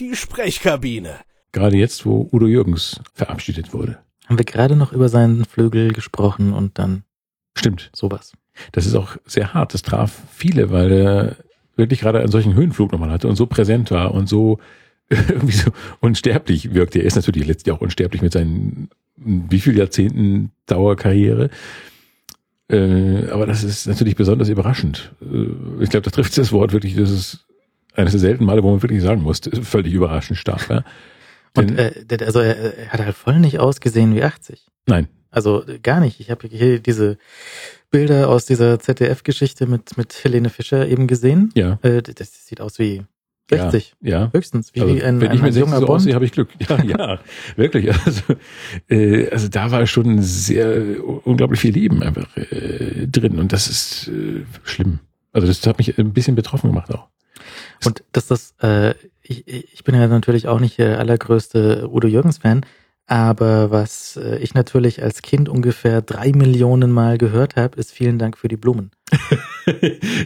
die Sprechkabine. Gerade jetzt, wo Udo Jürgens verabschiedet wurde. Haben wir gerade noch über seinen Flügel gesprochen und dann Stimmt. sowas. Das ist auch sehr hart. Das traf viele, weil er wirklich gerade einen solchen Höhenflug nochmal hatte und so präsent war und so irgendwie so unsterblich wirkte. Er ist natürlich letztlich auch unsterblich mit seinen wie viel Jahrzehnten Dauerkarriere. Äh, aber das ist natürlich besonders überraschend. Äh, ich glaube, da trifft das Wort wirklich, das ist eines der seltenen Male, wo man wirklich sagen muss, völlig überraschend stark. Ja? Und äh, also er, er hat halt voll nicht ausgesehen wie 80. Nein, Also äh, gar nicht. Ich habe hier diese Bilder aus dieser ZDF-Geschichte mit, mit Helene Fischer eben gesehen. ja. Äh, das sieht aus wie 60. Ja. Höchstens. Wie Also, ein, wenn ein, ich mit 60 junger so aussehe, habe ich Glück. Ja, ja, wirklich. Also, äh, also da war schon sehr unglaublich viel Leben einfach äh, drin und das ist äh, schlimm. Also das hat mich ein bisschen betroffen gemacht auch. Und dass das, äh, ich, ich bin ja natürlich auch nicht der allergrößte Udo Jürgens-Fan, aber was äh, ich natürlich als Kind ungefähr drei Millionen Mal gehört habe, ist vielen Dank für die Blumen.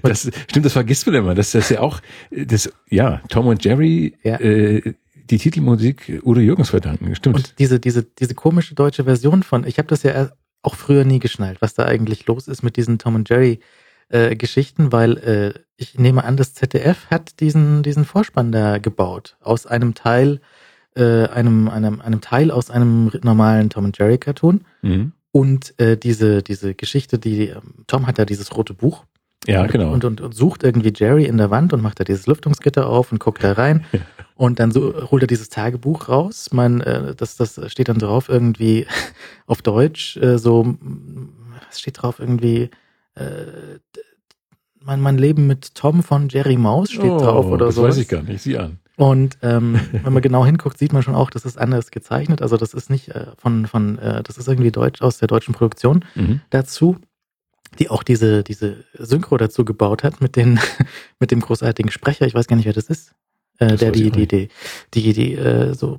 Das stimmt, das vergisst man immer. Das, das ist ja auch das ja Tom und Jerry Ja. äh, die Titelmusik Udo Jürgens verdanken. Stimmt. Und diese, diese, diese komische deutsche Version von, ich habe das ja auch früher nie geschnallt, was da eigentlich los ist mit diesen Tom und Jerry äh, Geschichten, weil äh, ich nehme an, das ZDF hat diesen, diesen Vorspann da gebaut aus einem Teil, äh, einem, einem, einem Teil aus einem normalen Tom und Jerry Cartoon mhm. und äh, diese, diese Geschichte, die ähm, Tom hat ja dieses rote Buch Ja, genau. und, und, und sucht irgendwie Jerry in der Wand und macht da dieses Lüftungsgitter auf und guckt da rein. Und dann so holt er dieses Tagebuch raus. Man, äh, das, das steht dann drauf irgendwie auf Deutsch, äh, so, was steht drauf irgendwie, äh, mein, mein Leben mit Tom von Jerry Maus steht drauf oder Oh, das so. weiß ich gar nicht. Sieh an. Und ähm, wenn man genau hinguckt, sieht man schon auch, das ist anders gezeichnet. Also das ist nicht äh, von, von äh, das ist irgendwie deutsch aus der deutschen Produktion Mhm. dazu, die auch diese, diese Synchro dazu gebaut hat mit den, mit dem großartigen Sprecher. Ich weiß gar nicht, wer das ist. Äh, Das der die, die, die, die, die, äh, so,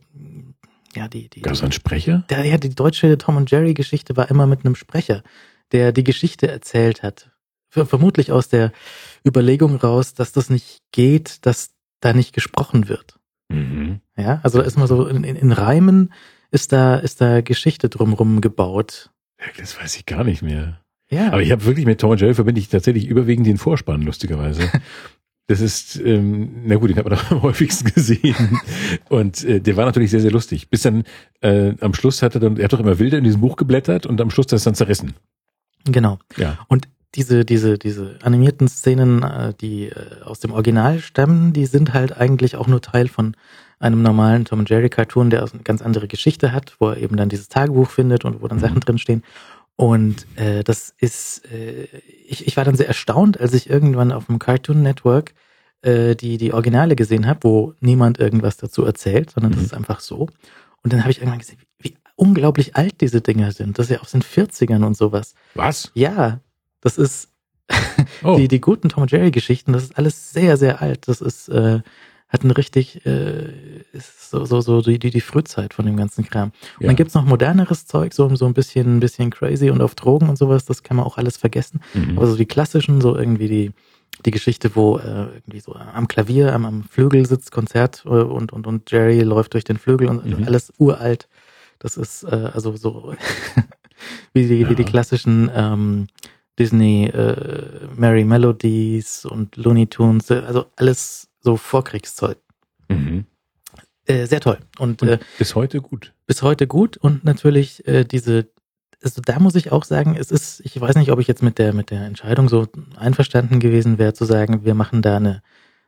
ja, die, die, Gab es einen Sprecher? der, ja, die deutsche Tom und Jerry Geschichte war immer mit einem Sprecher, der die Geschichte erzählt hat. Ver- Vermutlich aus der Überlegung raus, dass das nicht geht, dass da nicht gesprochen wird. Mhm. Ja, also da ist mal so in, in, in Reimen ist da, ist da Geschichte drumrum gebaut. Ja, Das weiß ich gar nicht mehr. Ja. Aber ich habe wirklich mit Tom und Jerry verbinde ich tatsächlich überwiegend den Vorspann, lustigerweise. Das ist, ähm, na gut, den hat man doch am häufigsten gesehen. Und äh, der war natürlich sehr, sehr lustig. Bis dann äh, am Schluss hat er dann, er hat doch immer wilder in diesem Buch geblättert und am Schluss das dann zerrissen. genau. Ja. Und diese, diese, diese animierten Szenen, äh, die äh, aus dem Original stammen, die sind halt eigentlich auch nur Teil von einem normalen Tom und Jerry Cartoon, der eine ganz andere Geschichte hat, wo er eben dann dieses Tagebuch findet und wo dann Mhm. Sachen drinstehen. Und äh, das ist, äh, ich, ich war dann sehr erstaunt, als ich irgendwann auf dem Cartoon Network äh, die, die Originale gesehen habe, wo niemand irgendwas dazu erzählt, sondern das Mhm. ist einfach so. Und dann habe ich irgendwann gesehen, wie, wie unglaublich alt diese Dinger sind. Das ist ja aus den 40ern und sowas. Was? Ja, das ist Oh, die, die guten Tom und Jerry Geschichten, das ist alles sehr, sehr alt. Das ist, äh, hat ein richtig, äh, ist so, so, so die, die, die Frühzeit von dem ganzen Kram. Und ja. dann gibt's noch moderneres Zeug, so, so ein bisschen, ein bisschen crazy und auf Drogen und sowas, das kann man auch alles vergessen. Mhm. Aber so die klassischen, so irgendwie die, die Geschichte, wo äh, irgendwie so am Klavier, am, am Flügel sitzt, Konzert äh, und, und, und Jerry läuft durch den Flügel und Mhm. alles uralt. Das ist äh, also so wie, die, wie die Ja. klassischen ähm, Disney äh, Merry Melodies und Looney Tunes, äh, also alles so Vorkriegszeug. Mhm. Äh, sehr toll. Und, Und äh, bis heute gut. bis heute gut und natürlich äh, diese also da muss ich auch sagen, es ist, ich weiß nicht, ob ich jetzt mit der mit der Entscheidung so einverstanden gewesen wäre, zu sagen, wir machen da eine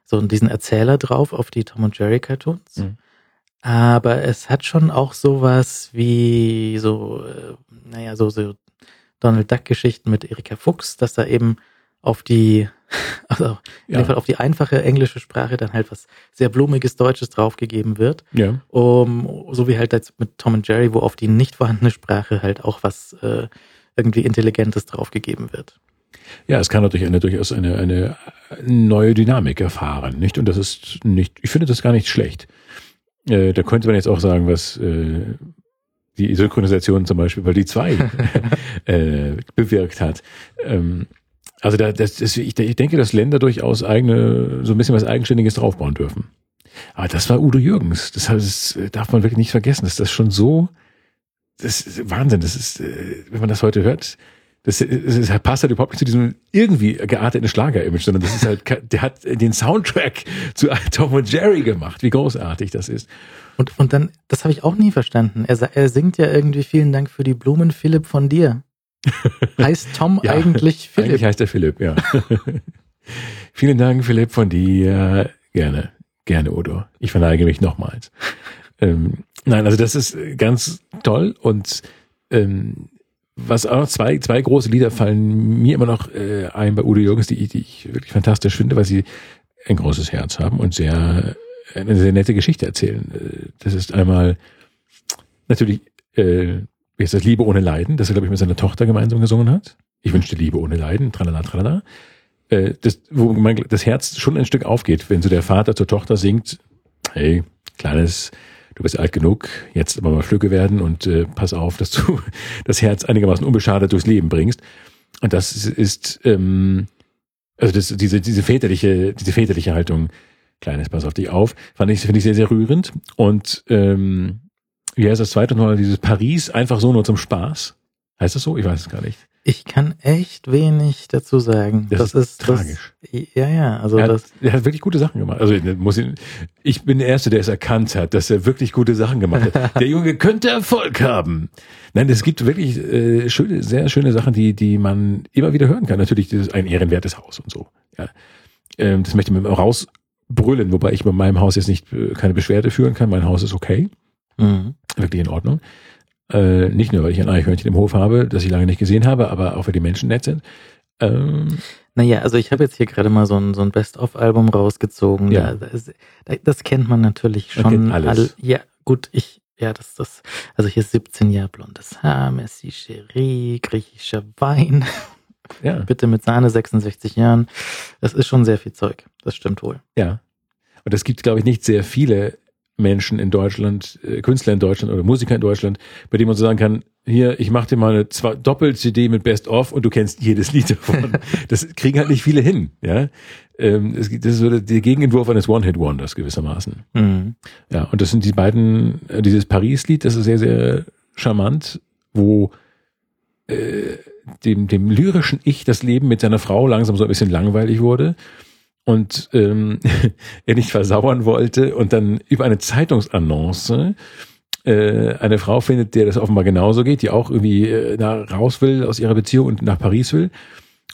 so diesen Erzähler drauf auf die Tom und Jerry Cartoons. Mhm. Aber es hat schon auch sowas wie so, äh, naja, so, so Donald Duck Geschichten mit Erika Fuchs, dass da eben auf die, also in Ja. dem Fall auf die einfache englische Sprache dann halt was sehr blumiges Deutsches draufgegeben wird. Ja. Um, so wie halt jetzt mit Tom und Jerry, wo auf die nicht vorhandene Sprache halt auch was äh, irgendwie Intelligentes draufgegeben wird. Ja, es kann natürlich eine durchaus eine, eine neue Dynamik erfahren, nicht? Und das ist nicht, ich finde das gar nicht schlecht. Äh, da könnte man jetzt auch sagen, was äh, die Synchronisation zum Beispiel, weil die zwei äh, bewirkt hat. Ähm, also da, das, das, ich, ich denke, dass Länder durchaus eigene, so ein bisschen was Eigenständiges draufbauen dürfen. Aber das war Udo Jürgens. Das, heißt, das darf man wirklich nicht vergessen. Das ist das schon so, das ist Wahnsinn. Das ist, äh, wenn man das heute hört, das, das passt halt überhaupt nicht zu diesem irgendwie gearteten Schlager-Image, sondern das ist halt, der hat den Soundtrack zu Tom und Jerry gemacht. Wie großartig das ist. Und, und dann, das habe ich auch nie verstanden. Er, er singt ja irgendwie vielen Dank für die Blumen, Philipp von dir. Heißt Tom ja, eigentlich Philipp? Eigentlich heißt er Philipp, ja. Vielen Dank, Philipp, von dir. Gerne, gerne, Udo. Ich verneige mich nochmals. Ähm, nein, also das ist ganz toll und ähm, was auch noch zwei, zwei große Lieder fallen mir immer noch äh, ein bei Udo Jürgens, die, die ich wirklich fantastisch finde, weil sie ein großes Herz haben und sehr eine sehr nette Geschichte erzählen. Äh, das ist einmal natürlich äh, wie ist das Liebe ohne Leiden, das er, glaube ich, mit seiner Tochter gemeinsam gesungen hat. Ich wünschte Liebe ohne Leiden, tralala, tralala. Äh, das, wo man das Herz schon ein Stück aufgeht, wenn so der Vater zur Tochter singt, hey, kleines, du bist alt genug, jetzt aber mal flügge werden und äh, pass auf, dass du das Herz einigermaßen unbeschadet durchs Leben bringst. Und das ist, ähm, also das, diese, diese väterliche, diese väterliche Haltung, kleines, pass auf dich auf, fand ich, finde ich sehr, sehr rührend. Und ähm, wie heißt das zweite nochmal, dieses Paris einfach so nur zum Spaß? Heißt das so? Ich weiß es gar nicht. Ich kann echt wenig dazu sagen. Das, das ist, ist tragisch. Das, ja, ja, also er das. Hat, er hat wirklich gute Sachen gemacht. Also muss ich, ich bin der Erste, der es erkannt hat, dass er wirklich gute Sachen gemacht hat. der Junge könnte Erfolg haben. Nein, es gibt wirklich äh, schöne, sehr schöne Sachen, die, die man immer wieder hören kann. Natürlich das ist ein ehrenwertes Haus und so. Ja, ähm, das möchte man rausbrüllen, wobei ich bei meinem Haus jetzt nicht äh, keine Beschwerde führen kann. Mein Haus ist okay. Mhm. Wirklich in Ordnung. Äh, nicht nur, weil ich ein Eichhörnchen im Hof habe, das ich lange nicht gesehen habe, aber auch weil die Menschen nett sind. Ähm, naja, also ich habe jetzt hier gerade mal so ein, so ein Best-of-Album rausgezogen. Ja. Das, das, kennt man natürlich schon. Man kennt alles. All, ja, gut, ich, ja, das, das, also hier 17 Jahre blondes Haar, Messi Cherie, griechischer Wein. Ja. Bitte mit Sahne 66 Jahren. Das ist schon sehr viel Zeug. Das stimmt wohl. Ja. Und es gibt, glaube ich, nicht sehr viele Menschen in Deutschland, äh, Künstler in Deutschland oder Musiker in Deutschland, bei denen man so sagen kann, hier, ich mache dir mal eine Doppel-CD mit Best of und du kennst jedes Lied davon. das kriegen halt nicht viele hin, ja. Ähm, das, das ist so der Gegenentwurf eines One-Hit-Wonders gewissermaßen. Mhm. Ja, und das sind die beiden, äh, dieses Paris-Lied, das ist sehr, sehr charmant, wo äh, dem, dem lyrischen Ich das Leben mit seiner Frau langsam so ein bisschen langweilig wurde und ähm, er nicht versauern wollte und dann über eine Zeitungsannonce äh, eine Frau findet, der das offenbar genauso geht, die auch irgendwie äh, da raus will aus ihrer Beziehung und nach Paris will.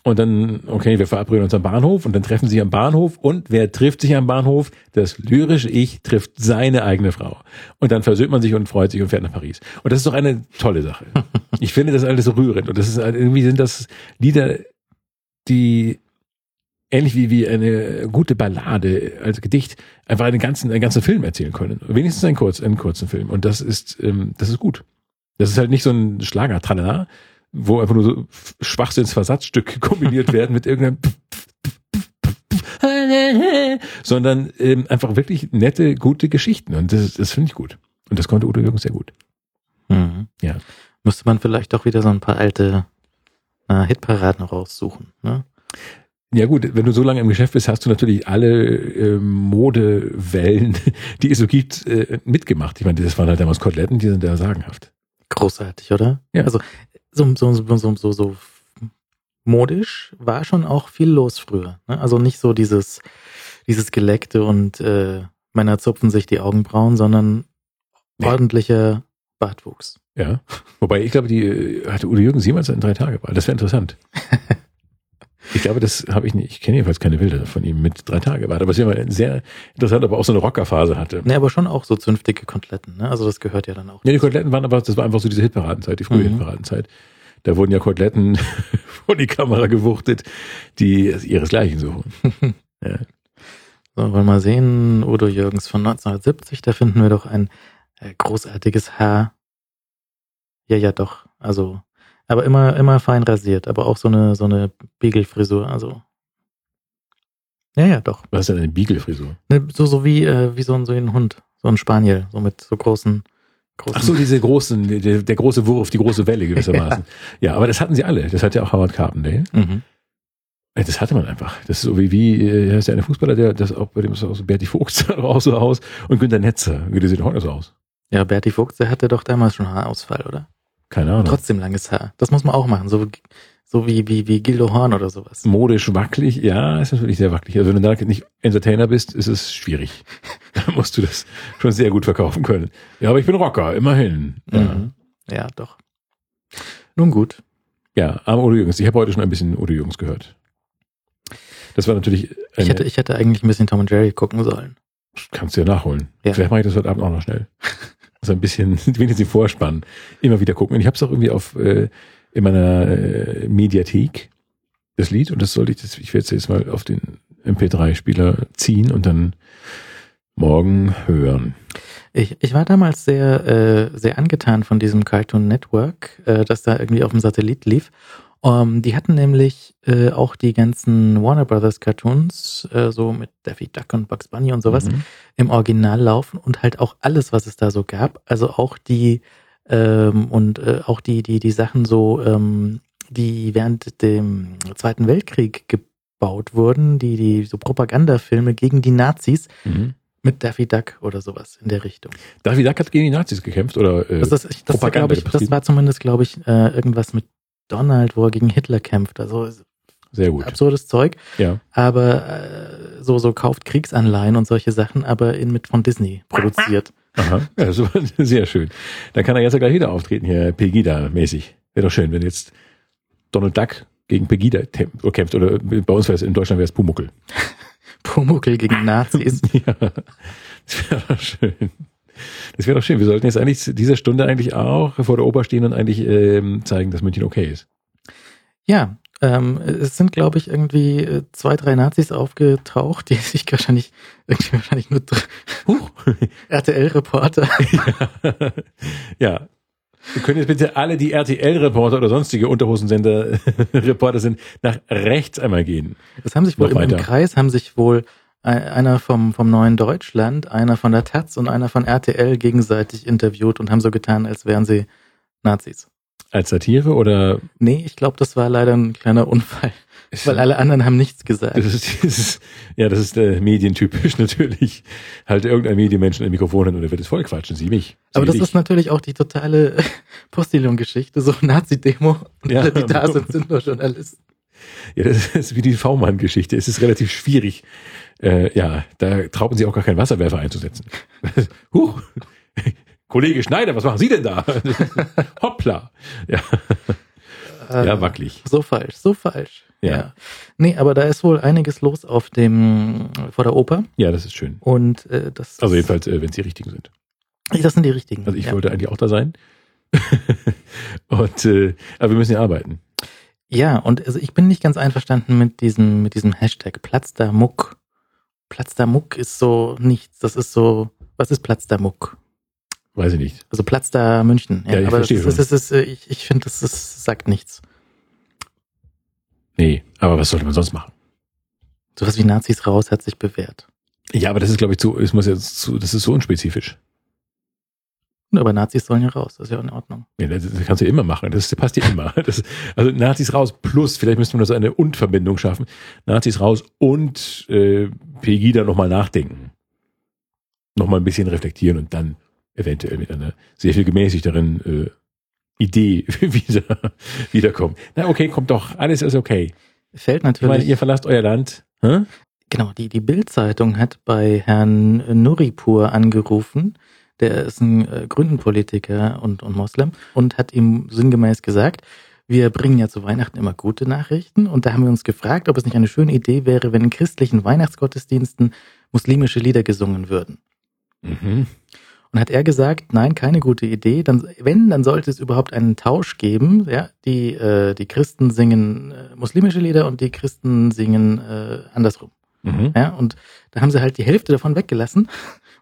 Und dann, okay, wir verabreden uns am Bahnhof und dann treffen sie am Bahnhof und wer trifft sich am Bahnhof? Das lyrische Ich trifft seine eigene Frau. Und dann versöhnt man sich und freut sich und fährt nach Paris. Und das ist doch eine tolle Sache. Ich finde das alles so rührend und das ist halt, irgendwie sind das Lieder, die ähnlich wie, wie eine gute Ballade als Gedicht einfach einen ganzen, einen ganzen Film erzählen können. Wenigstens einen, kurz, einen kurzen Film. Und das ist, ähm, das ist gut. Das ist halt nicht so ein Schlager, tralala, wo einfach nur so Schwachsinnsversatzstücke kombiniert werden mit irgendeinem sondern ähm, einfach wirklich nette, gute Geschichten. Und das, das finde ich gut. Und das konnte Udo Jürgens sehr gut. Mhm. Ja. Müsste man vielleicht auch wieder so ein paar alte äh, Hitparaden raussuchen. Ne? Ja gut, wenn du so lange im Geschäft bist, hast du natürlich alle äh, Modewellen, die es so gibt, äh, mitgemacht. Ich meine, das waren halt damals Koteletten, die sind da sagenhaft. Großartig, oder? Ja. Also so, so, so, so, so, so modisch war schon auch viel los früher. Ne? Also nicht so dieses, dieses Geleckte und äh, Männer zupfen sich die Augenbrauen, sondern nee. ordentlicher Bartwuchs. Ja, wobei ich glaube, die äh, hatte Udo Jürgens jemals einen drei Tage Bart. Das wäre interessant. Ich glaube, das habe ich nicht. Ich kenne jedenfalls keine Bilder von ihm mit drei Tage Bart. Aber es ist immer sehr interessant, ob er auch so eine Rockerphase hatte. Ne, aber schon auch so zünftige Koteletten. Ne? Also das gehört ja dann auch. Ja, die Koteletten waren aber, das war einfach so diese Hitparadenzeit, die frühe mhm. Hitparadenzeit. Da wurden ja Koteletten vor die Kamera gewuchtet, die ihresgleichen suchen. ja. So, wollen wir mal sehen, Udo Jürgens von 1970, da finden wir doch ein äh, großartiges Haar. Ja, ja, doch. Also aber immer, immer fein rasiert, aber auch so eine, so eine Beagle-Frisur, also. Ja, ja, doch. Was ist denn eine Beagle-Frisur? Ne, so, so wie, äh, wie so ein, so ein Hund, so ein Spaniel, so mit so großen, großen. Ach so, diese großen, der, der große Wurf, die große Welle gewissermaßen. ja. ja, aber das hatten sie alle. Das hat ja auch Howard Carpendale. Mhm. Das hatte man einfach. Das ist so wie, wie äh, heißt der eine Fußballer, der das auch bei dem ist auch so Berti Vogt sah auch so aus und Günter Netzer. Wie der sieht heute so aus. Ja, Berti Fuchs, der hatte doch damals schon Haarausfall, oder? Keine Ahnung. Trotzdem langes Haar. Das muss man auch machen, so, so wie, wie, wie Gildo Horn oder sowas. Modisch wackelig, ja, ist natürlich sehr wackelig. Also wenn du da nicht Entertainer bist, ist es schwierig. Da musst du das schon sehr gut verkaufen können. Ja, aber ich bin Rocker, immerhin. Ja, Mhm. Ja, doch. Nun gut. ja aber Udo Jürgens. Ich habe heute schon ein bisschen Udo Jürgens gehört. Das war natürlich Ich hätte, ich hätte eigentlich ein bisschen Tom und Jerry gucken sollen. Kannst du ja nachholen. Ja. Vielleicht mache ich das heute Abend auch noch schnell. Also ein bisschen, wenigstens den Vorspann immer wieder gucken. Und ich habe es auch irgendwie auf äh, in meiner äh, Mediathek, das Lied, und das sollte ich, das, ich werde es jetzt mal auf den MP3-Spieler ziehen und dann morgen hören. Ich, ich war damals sehr, äh, sehr angetan von diesem Cartoon Network, äh, das da irgendwie auf dem Satellit lief. Um, die hatten nämlich äh, auch die ganzen Warner Brothers Cartoons, äh, so mit Daffy Duck und Bugs Bunny und sowas, Mhm. im Original laufen und halt auch alles, was es da so gab. Also auch die ähm, und äh, auch die, die, die Sachen so, ähm, die während dem Zweiten Weltkrieg gebaut wurden, die, die so Propagandafilme gegen die Nazis Mhm. mit Daffy Duck oder sowas in der Richtung. David Duck hat gegen die Nazis gekämpft oder äh, Das, ist, das, war, Propaganda glaub ich, das war zumindest, glaube ich, äh, irgendwas mit Donald, wo er gegen Hitler kämpft. Also sehr gut. absurdes Zeug. Ja. Aber äh, so, so kauft Kriegsanleihen und solche Sachen, aber in, mit von Disney produziert. Aha. Ja, das war sehr schön. Dann kann er jetzt ja gleich wieder auftreten hier, Pegida-mäßig. Wäre doch schön, wenn jetzt Donald Duck gegen Pegida kämpft. Oder bei uns wäre es in Deutschland wäre es Pumuckel. Pumuckl gegen Nazis. Ja, das wäre doch schön. Das wäre doch schön. Wir sollten jetzt eigentlich zu dieser Stunde eigentlich auch vor der Oper stehen und eigentlich ähm, zeigen, dass München okay ist. Ja, ähm, es sind, glaube ich, irgendwie äh, zwei, drei Nazis aufgetaucht, die sich wahrscheinlich, irgendwie wahrscheinlich nur Huch. RTL-Reporter. ja. Wir können jetzt bitte alle, die RTL-Reporter oder sonstige Unterhosensender-Reporter sind, nach rechts einmal gehen. Es haben sich wohl im, im. Kreis, haben sich wohl einer vom, vom Neuen Deutschland, einer von der Taz und einer von RTL gegenseitig interviewt und haben so getan, als wären sie Nazis. Als Satire oder Nee, ich glaube, das war leider ein kleiner Unfall, weil alle anderen haben nichts gesagt. Das ist, das ist, ja, das ist äh, medientypisch natürlich. Halt irgendein Medienmenschen ein Mikrofon hin und er wird es vollquatschen. Sie mich. Sie Aber das dich. ist natürlich auch die totale Postillon-Geschichte, so Nazi-Demo und Ja. alle, die da sind, sind nur Journalisten. Ja, das ist wie die V-Mann-Geschichte. Es ist relativ schwierig. Äh, ja, da traut man sich auch gar keinen Wasserwerfer einzusetzen. Huch. Kollege Schneider, was machen Sie denn da? Hoppla. Ja, ja, wackelig. So falsch, so falsch. Ja. Nee, aber da ist wohl einiges los auf dem, vor der Oper Ja, das ist schön. und äh, das Also jedenfalls, äh, wenn es die richtigen sind. Das sind die richtigen. Also ich ja. wollte eigentlich auch da sein. und äh, aber wir müssen ja arbeiten. Ja, und also ich bin nicht ganz einverstanden mit diesem, mit diesem Hashtag Platz der Muck. Platz der Muck ist so nichts. Das ist so, was ist Platz der Muck? Weiß ich nicht. Also Platz der München. Ja, ich aber verstehe das das ist, äh, ich, ich finde, das ist, sagt nichts. Nee, aber was sollte man sonst machen? Sowas wie Nazis raus hat sich bewährt. Ja, aber das ist, glaube ich, zu, es muss jetzt zu, das ist so unspezifisch. Aber Nazis sollen ja raus, das ist ja in Ordnung. Ja, das, das kannst du ja immer machen. Das passt ja immer. Das, also Nazis raus plus, vielleicht müsste man da so eine Und-Verbindung schaffen. Nazis raus und äh, Pegida nochmal nachdenken. Nochmal ein bisschen reflektieren und dann eventuell mit einer sehr viel gemäßigteren äh, Idee wieder wiederkommen. Na okay, kommt doch. Alles ist okay. Fällt Ich meine, natürlich. ihr verlasst euer Land. Hä? Genau, die, die Bild-Zeitung hat bei Herrn Nuripur angerufen. Der ist ein äh, Gründenpolitiker und, und Moslem und hat ihm sinngemäß gesagt, wir bringen ja zu Weihnachten immer gute Nachrichten und da haben wir uns gefragt, ob es nicht eine schöne Idee wäre, wenn in christlichen Weihnachtsgottesdiensten muslimische Lieder gesungen würden. Mhm. Und hat er gesagt, nein, keine gute Idee. Dann, wenn, dann sollte es überhaupt einen Tausch geben. Ja, die, äh, die Christen singen äh, muslimische Lieder und die Christen singen äh, andersrum. Mhm. Ja, und da haben sie halt die Hälfte davon weggelassen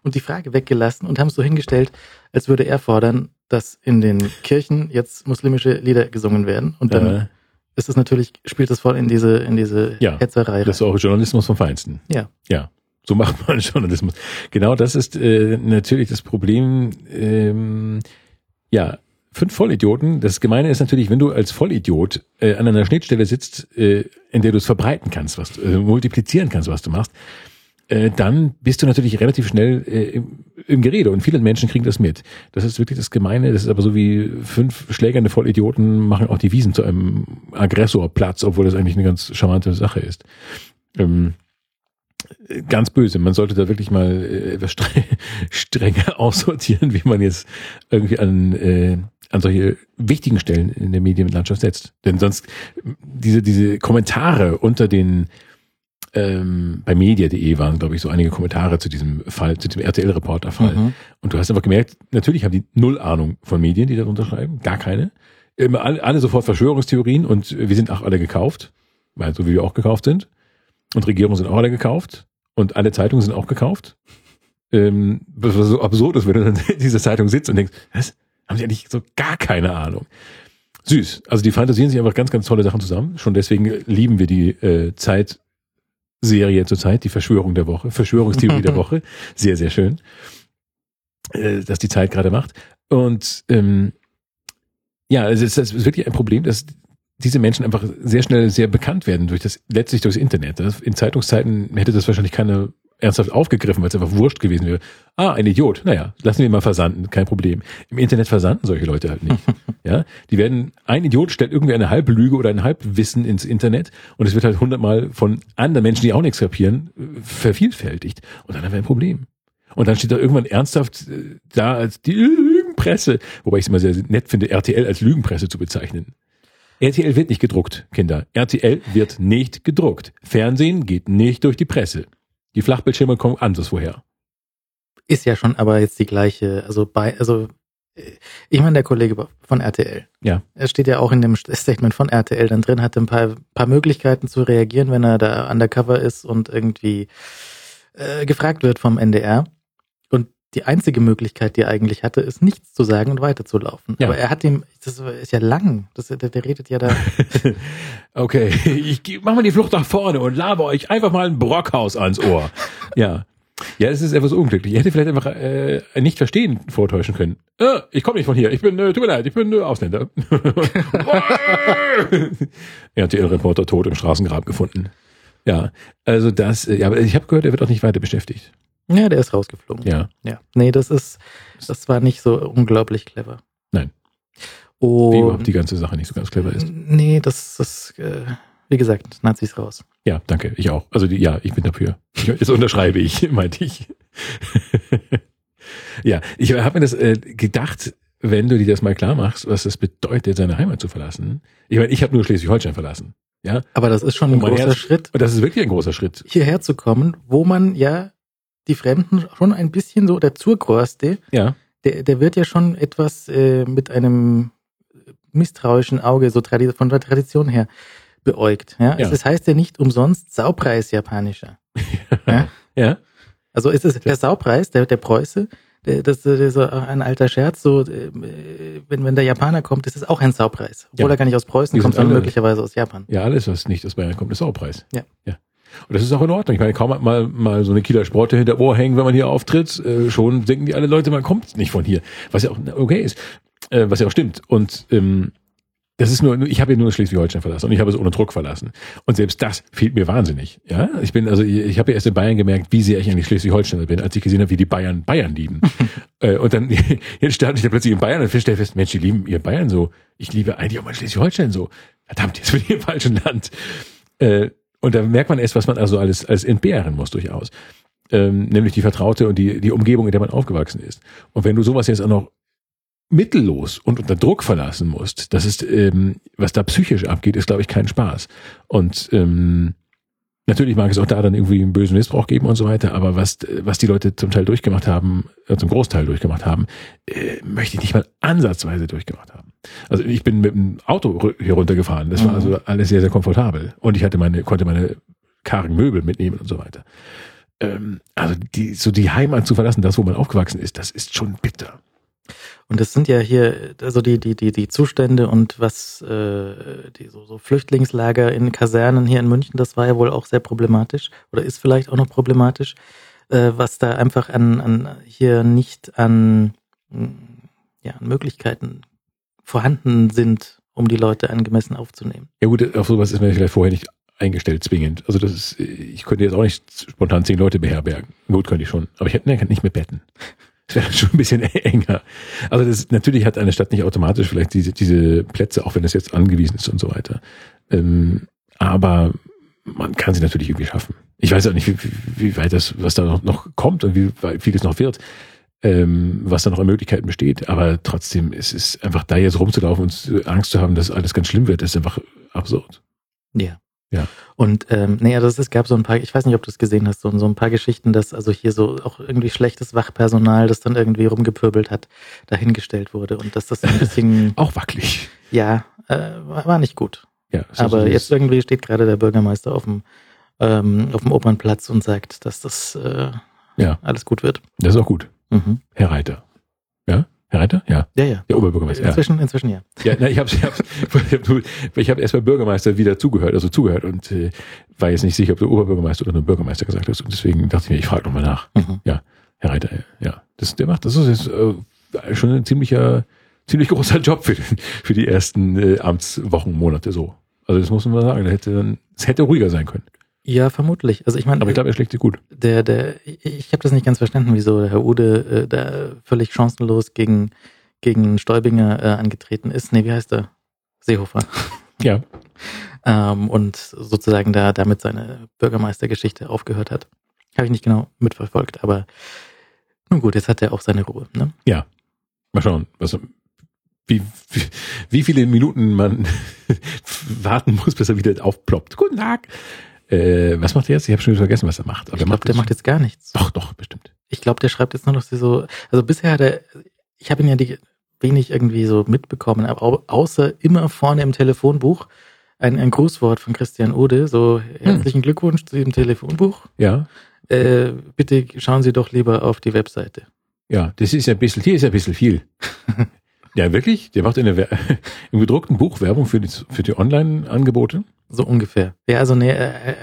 und die Frage weggelassen und haben es so hingestellt, als würde er fordern, dass in den Kirchen jetzt muslimische Lieder gesungen werden. Und dann Äh, ist es natürlich, spielt es voll in diese, in diese Ja, Hetzerei das ist rein. auch Journalismus vom Feinsten. Ja. Ja, so macht man Journalismus. Genau das ist äh, natürlich das Problem. Ähm, ja, fünf Vollidioten. Das Gemeine ist natürlich, wenn du als Vollidiot äh, an einer Schnittstelle sitzt, äh, in der du es verbreiten kannst, was du, äh, multiplizieren kannst, was du machst, äh, dann bist du natürlich relativ schnell äh, im, Gerede und viele Menschen kriegen das mit. Das ist wirklich das Gemeine. Das ist aber so wie fünf schlägernde Vollidioten machen auch die Wiesen zu einem Aggressorplatz, obwohl das eigentlich eine ganz charmante Sache ist. Ähm, ganz böse. Man sollte da wirklich mal äh, etwas streng, strenger aussortieren, wie man jetzt irgendwie an, äh, an solche wichtigen Stellen in der Medienlandschaft setzt. Denn sonst diese, diese Kommentare unter den ähm, bei media.de waren, glaube ich, so einige Kommentare zu diesem Fall, zu diesem RTL-Reporter-Fall. Mhm. Und du hast einfach gemerkt, natürlich haben die null Ahnung von Medien, die da unterschreiben, gar keine. Immer alle, alle sofort Verschwörungstheorien und wir sind auch alle gekauft, weil so wie wir auch gekauft sind. Und Regierungen sind auch alle gekauft. Und alle Zeitungen sind auch gekauft. Ähm, was so absurd ist, wenn du dann in dieser Zeitung sitzt und denkst, was? Haben sie eigentlich so gar keine Ahnung. Süß. Also die fantasieren sich einfach ganz, ganz tolle Sachen zusammen. Schon deswegen lieben wir die äh, Zeitserie zurzeit, die Verschwörung der Woche, Verschwörungstheorie der Woche. Sehr, sehr schön, äh, dass die Zeit gerade macht. Und ähm, ja, es ist, es ist wirklich ein Problem, dass diese Menschen einfach sehr schnell sehr bekannt werden durch das, letztlich durchs Internet. In Zeitungszeiten hätte das wahrscheinlich keine ernsthaft aufgegriffen, weil es einfach wurscht gewesen wäre. Ah, ein Idiot. Naja, lassen wir mal versanden, kein Problem. Im Internet versanden solche Leute halt nicht. ja, die werden, ein Idiot stellt irgendwie eine halbe Lüge oder ein Halbwissen ins Internet und es wird halt hundertmal von anderen Menschen, die auch nichts kapieren, vervielfältigt. Und dann haben wir ein Problem. Und dann steht da irgendwann ernsthaft äh, da als die Lügenpresse, wobei ich es immer sehr nett finde, RTL als Lügenpresse zu bezeichnen. RTL wird nicht gedruckt, Kinder. RTL wird nicht gedruckt. Fernsehen geht nicht durch die Presse. Die Flachbildschirme kommen anders woher. Ist ja schon aber jetzt die gleiche, also bei, also ich meine, der Kollege von RTL. Ja. Er steht ja auch in dem Statement von RTL dann drin, hat ein paar, paar Möglichkeiten zu reagieren, wenn er da undercover ist und irgendwie äh, gefragt wird vom NDR die einzige Möglichkeit, die er eigentlich hatte, ist nichts zu sagen und weiterzulaufen. Ja. Aber er hat ihm, das ist ja lang, das, der, der redet ja da. okay, ich mach mal die Flucht nach vorne und laber euch einfach mal ein Brockhaus ans Ohr. ja. Ja, es ist etwas unglücklich. Er hätte vielleicht einfach äh, nicht verstehen vortäuschen können. Äh, ich komme nicht von hier. Ich bin, äh, tut mir leid, ich bin äh, Ausländer. er hat die Reporter tot im Straßengraben gefunden. Ja, also das, äh, ja, aber ich habe gehört, er wird auch nicht weiter beschäftigt. Ja, der ist rausgeflogen. Ja. Ja. Nee, das ist, das war nicht so unglaublich clever. Nein. Und Wie überhaupt die ganze Sache nicht so ganz clever ist. Nee, das ist, äh, wie gesagt, Nazis raus. Ja, danke. Ich auch. Also die, ja, ich bin dafür. Ich, das unterschreibe ich, meinte ich. ja, ich habe mir das äh, gedacht, wenn du dir das mal klar machst, was es bedeutet, seine Heimat zu verlassen. Ich meine, ich habe nur Schleswig-Holstein verlassen. Ja. Aber das ist schon ein großer Herz, Schritt. Und das ist wirklich ein großer Schritt. Hierher zu kommen, wo man ja die Fremden schon ein bisschen so, der Zurkorste, ja. der, der wird ja schon etwas äh, mit einem misstrauischen Auge, so von der Tradition her, beäugt. Ja? ja. Es heißt ja nicht umsonst Saupreis japanischer. ja. ja. Also ist es der Saupreis, der, der Preuße, der, das, das ist ein alter Scherz, so äh, wenn, wenn der Japaner kommt, ist es auch ein Saupreis. Obwohl er gar nicht aus Preußen kommt, sondern möglicherweise aus Japan. Ja, alles, was nicht aus Bayern kommt, ist Saupreis. Ja. ja. Und das ist auch in Ordnung. Ich meine, kaum mal, mal so eine Kieler Sporte hinter Ohr hängen, wenn man hier auftritt, äh, schon denken die alle Leute, man kommt nicht von hier. Was ja auch okay ist, äh, was ja auch stimmt. Und ähm, das ist nur, ich habe ja nur Schleswig-Holstein verlassen und ich habe es ohne Druck verlassen. Und selbst das fehlt mir wahnsinnig. Ja, ich bin also, ich habe ja erst in Bayern gemerkt, wie sehr ich eigentlich Schleswig-Holsteiner bin, als ich gesehen habe, wie die Bayern Bayern lieben. äh, und dann jetzt stand ich da plötzlich in Bayern und stelle fest, Mensch, die lieben ihr Bayern so. Ich liebe eigentlich auch mal Schleswig-Holstein so. Verdammt, jetzt bin ich im falschen Land. Äh, und da merkt man erst, was man also alles, alles entbehren muss durchaus. Ähm, nämlich die Vertraute und die, die Umgebung, in der man aufgewachsen ist. Und wenn du sowas jetzt auch noch mittellos und unter Druck verlassen musst, das ist, ähm, was da psychisch abgeht, ist, glaube ich, kein Spaß. Und ähm, Natürlich mag es auch da dann irgendwie einen bösen Missbrauch geben und so weiter, aber was, was die Leute zum Teil durchgemacht haben, äh, zum Großteil durchgemacht haben, äh, möchte ich nicht mal ansatzweise durchgemacht haben. Also ich bin mit dem Auto hier runtergefahren. Das war mhm. also alles sehr, sehr komfortabel. Und ich hatte meine, konnte meine kargen Möbel mitnehmen und so weiter. Ähm, also die, so die Heimat zu verlassen, das, wo man aufgewachsen ist, das ist schon bitter. Und das sind ja hier, also die, die, die, die Zustände und was, äh, die so, so Flüchtlingslager in Kasernen hier in München, das war ja wohl auch sehr problematisch oder ist vielleicht auch noch problematisch, äh, was da einfach an, an hier nicht an, ja, an Möglichkeiten vorhanden sind, um die Leute angemessen aufzunehmen. Ja gut, auf sowas ist man vielleicht vorher nicht eingestellt zwingend. Also das ist, ich könnte jetzt auch nicht spontan zehn Leute beherbergen. Gut, könnte ich schon. Aber ich hätte nicht mehr Betten. Das wäre schon ein bisschen enger. Also das, natürlich hat eine Stadt nicht automatisch vielleicht diese, diese Plätze, auch wenn es jetzt angewiesen ist und so weiter. Ähm, aber man kann sie natürlich irgendwie schaffen. Ich weiß auch nicht, wie, wie weit das, was da noch, noch kommt und wie viel es noch wird, ähm, was da noch an Möglichkeiten besteht. Aber trotzdem, es ist einfach da jetzt rumzulaufen und Angst zu haben, dass alles ganz schlimm wird, ist einfach absurd. Ja. Ja. Und ähm, naja, das es gab so ein paar, ich weiß nicht, ob du es gesehen hast, so, so ein paar Geschichten, dass also hier so auch irgendwie schlechtes Wachpersonal, das dann irgendwie rumgepöbelt hat, dahingestellt wurde und dass das ein bisschen auch wackelig. Ja, äh, war nicht gut. Ja, aber jetzt irgendwie steht gerade der Bürgermeister auf dem ähm, auf dem Opernplatz und sagt, dass das äh, ja. alles gut wird. Das ist auch gut. Mhm. Herr Reiter. Ja? Herr Reiter? Ja. Ja, ja. Der Oberbürgermeister. Inzwischen, ja. inzwischen ja. Ja, na, ich habe ich hab, ich hab, nur, ich hab erst bei Bürgermeister wieder zugehört, also zugehört und äh, war jetzt nicht sicher, ob du Oberbürgermeister oder nur Bürgermeister gesagt hast. Und deswegen dachte ich mir, ich frage nochmal nach. Mhm. Ja, Herr Reiter, ja. Das, der macht, das ist jetzt, äh, schon ein ziemlicher, ziemlich großer Job für, den, für die ersten äh, Amtswochen, Monate so. Also das muss man mal sagen. Da hätte dann, es hätte ruhiger sein können. Ja, vermutlich. Also ich meine, aber ich glaube, er schlägt sich gut. Der, der, ich habe das nicht ganz verstanden, wieso der Herr Ude äh, da völlig chancenlos gegen gegen Stäubinger äh, angetreten ist. Nee, wie heißt er? Seehofer. Ja. ähm, und sozusagen da damit seine Bürgermeistergeschichte aufgehört hat. Habe ich nicht genau mitverfolgt, aber nun gut, jetzt hat er auch seine Ruhe. Ne? Ja. Mal schauen, was, wie, wie, wie viele Minuten man warten muss, bis er wieder aufploppt. Guten Tag. Äh, was macht er jetzt? Ich habe schon vergessen, was er macht. Aber ich glaube, der macht jetzt gar nichts. Doch, doch, bestimmt. Ich glaube, der schreibt jetzt nur noch so. Also bisher hat er, ich habe ihn ja die wenig irgendwie so mitbekommen, aber außer immer vorne im Telefonbuch ein, ein Grußwort von Christian Ode, so herzlichen hm. Glückwunsch zu Ihrem Telefonbuch. Ja. Äh, bitte schauen Sie doch lieber auf die Webseite. Ja, das ist ein bisschen, hier ist ein bisschen viel. ja, wirklich? Der macht in der, im gedruckten Buch Werbung für die, für die Online-Angebote? So ungefähr. Ja, also nee, äh, äh,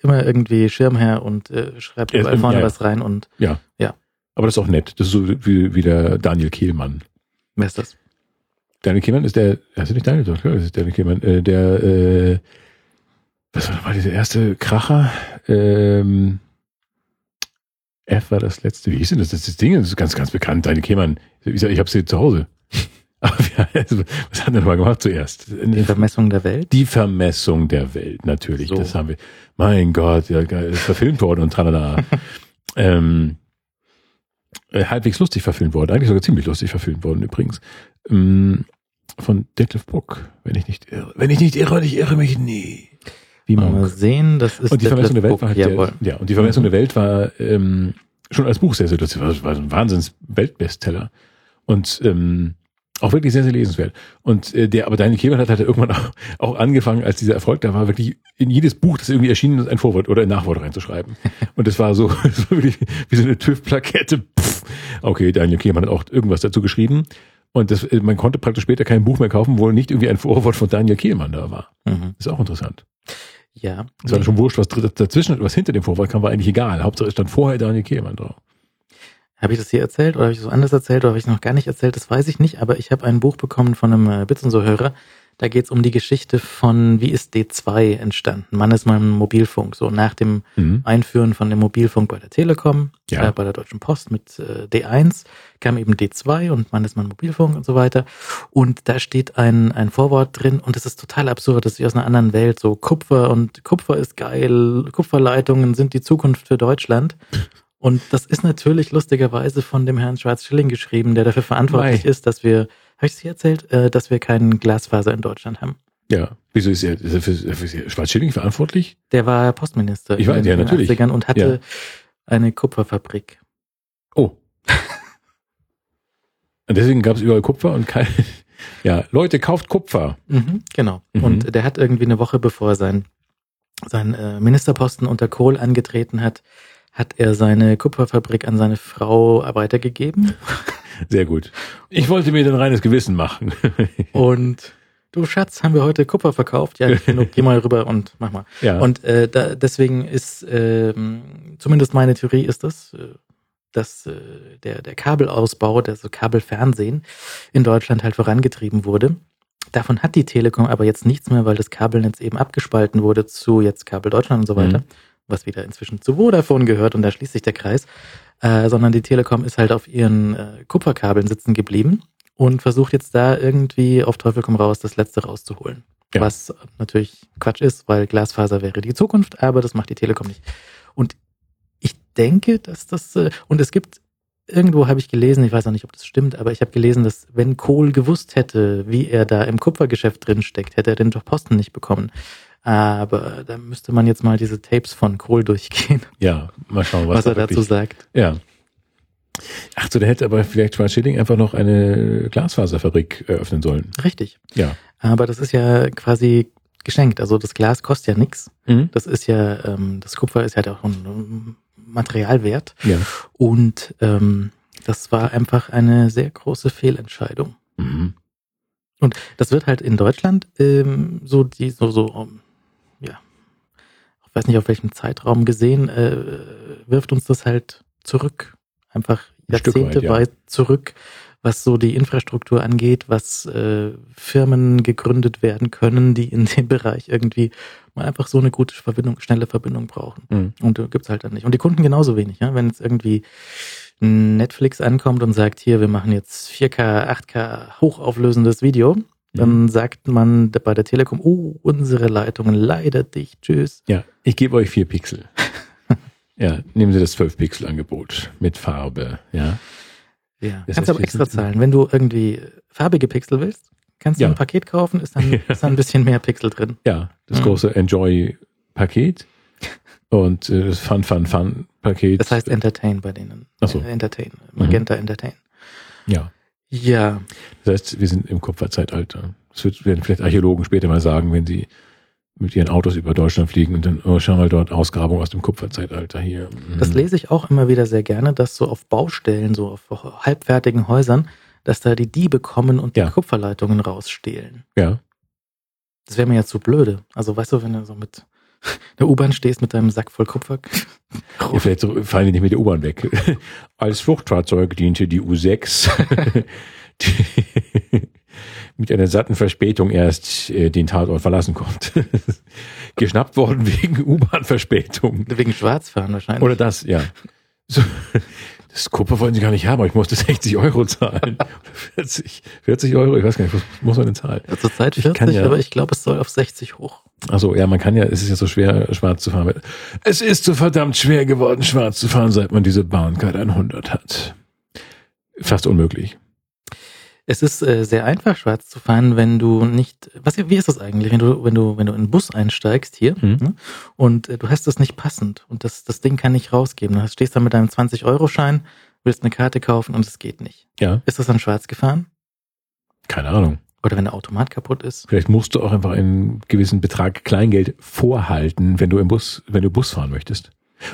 immer irgendwie Schirmherr und äh, schreibt überall vorne ja, was rein und ja. ja. Aber das ist auch nett. Das ist so wie, wie der Daniel Kehlmann. Wer ist das? Daniel Kehlmann ist der, du nicht Daniel? Das ist Daniel Kehlmann, äh, der, äh, was war, war dieser erste Kracher? Ähm, F war das letzte. Wie hieß denn das? Das, ist das Ding das ist ganz, ganz bekannt. Daniel Kehlmann. Ich, ich hab's hier zu Hause. Aber also, was hat er denn mal gemacht zuerst? Die Vermessung der Welt? Die Vermessung der Welt, natürlich. So. Das haben wir. Mein Gott, ja, ist verfilmt worden und tralala. ähm, äh, halbwegs lustig verfilmt worden, eigentlich sogar ziemlich lustig verfilmt worden übrigens. Ähm, von Detlef Book, wenn ich nicht irre. Wenn ich nicht irre, ich irre mich nie. Wie man mal sehen, das ist und die Vermessung der Welt war halt der, ja und die Vermessung mhm. der Welt war ähm, schon als Buch sehr sehr lustig, war, war ein Wahnsinns Weltbestseller und ähm, auch wirklich sehr, sehr lesenswert. Und äh, der, aber Daniel Kehlmann hat halt irgendwann auch, auch angefangen, als dieser Erfolg da war, wirklich in jedes Buch, das irgendwie erschienen ist, ein Vorwort oder ein Nachwort reinzuschreiben. Und das war so, das war wirklich wie so eine TÜV-Plakette. Okay, Daniel Kehlmann hat auch irgendwas dazu geschrieben. Und das, äh, man konnte praktisch später kein Buch mehr kaufen, wo nicht irgendwie ein Vorwort von Daniel Kehlmann da war. Mhm. Ist auch interessant. Ja. Es war schon wurscht, was dazwischen, was hinter dem Vorwort kam, war eigentlich egal. Hauptsache es stand vorher Daniel Kehlmann drauf. Habe ich das hier erzählt oder habe ich das anders erzählt oder habe ich noch gar nicht erzählt? Das weiß ich nicht, aber ich habe ein Buch bekommen von einem äh, Bits und so Hörer. Da geht es um die Geschichte von, wie ist D2 entstanden? Mann ist mal im Mobilfunk. So nach dem Mhm. Einführen von dem Mobilfunk bei der Telekom, Ja. äh, bei der Deutschen Post mit äh, D1 kam eben D2 und Mann ist mal im Mobilfunk und so weiter. Und da steht ein, ein Vorwort drin und es ist total absurd, das ist wie aus einer anderen Welt. So Kupfer und Kupfer ist geil, Kupferleitungen sind die Zukunft für Deutschland. Und das ist natürlich lustigerweise von dem Herrn Schwarz-Schilling geschrieben, der dafür verantwortlich Mei. ist, dass wir, habe ich es hier erzählt, äh, dass wir keinen Glasfaser in Deutschland haben. Ja. Wieso ist er, ist er für, für Schwarzschilling verantwortlich? Der war Postminister Ich weiß, in ja, den natürlich. 80ern und hatte eine Kupferfabrik. Oh. Und deswegen gab es überall Kupfer und kein. Ja, Leute, kauft Kupfer. Mhm, genau. Mhm. Und der hat irgendwie eine Woche bevor er sein, sein äh, Ministerposten unter Kohl angetreten hat, hat er seine Kupferfabrik an seine Frau weitergegeben. Sehr gut. Ich wollte mir ein reines Gewissen machen. Und du Schatz, haben wir heute Kupfer verkauft? Ja, genug, geh mal rüber und mach mal. ja. Und äh, da, deswegen ist, ähm, zumindest meine Theorie ist das, äh, dass äh, der, der Kabelausbau, der so Kabelfernsehen in Deutschland halt vorangetrieben wurde. Davon hat die Telekom aber jetzt nichts mehr, weil das Kabelnetz eben abgespalten wurde zu jetzt Kabel Deutschland und so weiter, Mhm. Was wieder inzwischen zu Vodafone gehört und da schließt sich der Kreis. Äh, sondern die Telekom ist halt auf ihren äh, Kupferkabeln sitzen geblieben und versucht jetzt da irgendwie auf Teufel komm raus das Letzte rauszuholen. Ja. Was natürlich Quatsch ist, weil Glasfaser wäre die Zukunft, aber das macht die Telekom nicht. Und ich denke, dass das, äh, und es gibt, irgendwo habe ich gelesen, ich weiß auch nicht, ob das stimmt, aber ich habe gelesen, dass wenn Kohl gewusst hätte, wie er da im Kupfergeschäft drin steckt, hätte er den Posten nicht bekommen. Aber da müsste man jetzt mal diese Tapes von Kohl durchgehen, Ja, mal schauen, was, was, er da dazu sagt. Ja. Ach so, der hätte aber vielleicht Schwarz Schilling einfach noch eine Glasfaserfabrik eröffnen sollen. Richtig. Ja. Aber das ist ja quasi geschenkt. Also das Glas kostet ja nichts. Mhm. Das ist ja, ähm, das Kupfer ist ja auch ein ähm, Materialwert. Ja. Und ähm, das war einfach eine sehr große Fehlentscheidung. Mhm. Und das wird halt in Deutschland ähm, so die so so um, ich weiß nicht auf welchem Zeitraum gesehen, äh, wirft uns das halt zurück, einfach Ein Stück weit, Jahrzehnte ja. weit zurück, was so die Infrastruktur angeht, was äh, Firmen gegründet werden können, die in dem Bereich irgendwie mal einfach so eine gute Verbindung, schnelle Verbindung brauchen. Mhm. Und äh, gibt's halt dann nicht. Und die Kunden genauso wenig. Ja? Wenn jetzt irgendwie Netflix ankommt und sagt, hier, wir machen jetzt 4K, 8K hochauflösendes Video, dann sagt man bei der Telekom, oh, unsere Leitungen leider dicht, tschüss. Ja, ich gebe euch vier Pixel. ja, nehmen Sie das 12 Pixel Angebot mit Farbe, ja. Ja. Das kannst aber extra zahlen. Wenn du irgendwie farbige Pixel willst, kannst du Ja. ein Paket kaufen, ist dann, ist dann ein bisschen mehr Pixel drin. Ja, das Mhm. große Enjoy-Paket und äh, das Fun, Fun, Fun-Paket. Das heißt Entertain bei denen. Ach so. Äh, Entertain. Magenta Entertain. ja. Ja. Das heißt, wir sind im Kupferzeitalter. Das werden vielleicht Archäologen später mal sagen, wenn sie mit ihren Autos über Deutschland fliegen und dann, oh, schau mal dort, Ausgrabung aus dem Kupferzeitalter hier. Mhm. Das lese ich auch immer wieder sehr gerne, dass so auf Baustellen, so auf halbfertigen Häusern, dass da die Diebe kommen und Ja. die Kupferleitungen rausstehlen. Ja, Das wäre mir ja zu blöde. Also weißt du, wenn du so mit der U-Bahn stehst mit deinem Sack voll Kupfer. ja vielleicht fallen die nicht mit der U-Bahn weg. Als Fluchtfahrzeug diente die U6 die mit einer satten Verspätung erst äh, den Tatort verlassen konnte. Geschnappt worden wegen U-Bahn-Verspätung. Wegen Schwarzfahren wahrscheinlich. Oder das, ja. So, das Kupfer wollen sie gar nicht haben, aber ich musste 60 Euro zahlen. 40, 40 Euro, ich weiß gar nicht, was muss man denn zahlen? Zurzeit Ich 40, kann ja- aber ich glaube, es soll auf 60 hoch. Also ja, man kann ja, es ist ja so schwer, schwarz zu fahren. Es ist so verdammt schwer geworden, schwarz zu fahren, seit man diese Bahncard 100 hat. Fast unmöglich. Es ist äh, sehr einfach, schwarz zu fahren, wenn du nicht. Was, wie ist das eigentlich, wenn du, wenn du, wenn du in den Bus einsteigst hier Mhm. ne, und äh, du hast das nicht passend und das, das Ding kann nicht rausgeben. Du stehst da mit deinem 20-Euro-Schein, willst eine Karte kaufen und es geht nicht. Ja, Ist das dann schwarz gefahren? keine Ahnung. Oder wenn der Automat kaputt ist? Vielleicht musst du auch einfach einen gewissen Betrag Kleingeld vorhalten, wenn du im Bus, wenn du Bus fahren möchtest.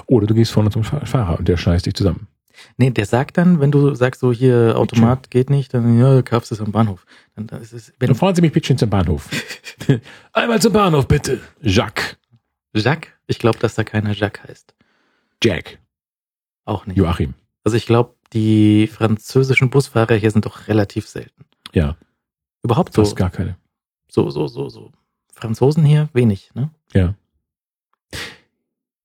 Oder du gehst vorne zum Fahr- Fahrer und der scheißt dich zusammen. Nee, der sagt dann, wenn du sagst, so hier Automat geht nicht, dann ja, kaufst du es am Bahnhof. Dann, dann ist wenn Dann fahren Sie mich bitte zum Bahnhof. Einmal zum Bahnhof, bitte. Jacques. Jacques, ich glaube, dass da keiner Jacques heißt. Jack. Auch nicht. Joachim. Also ich glaube, die französischen Busfahrer hier sind doch relativ selten. Ja, Überhaupt so, fast gar keine. so, so, so, so. Franzosen hier wenig, ne? Ja.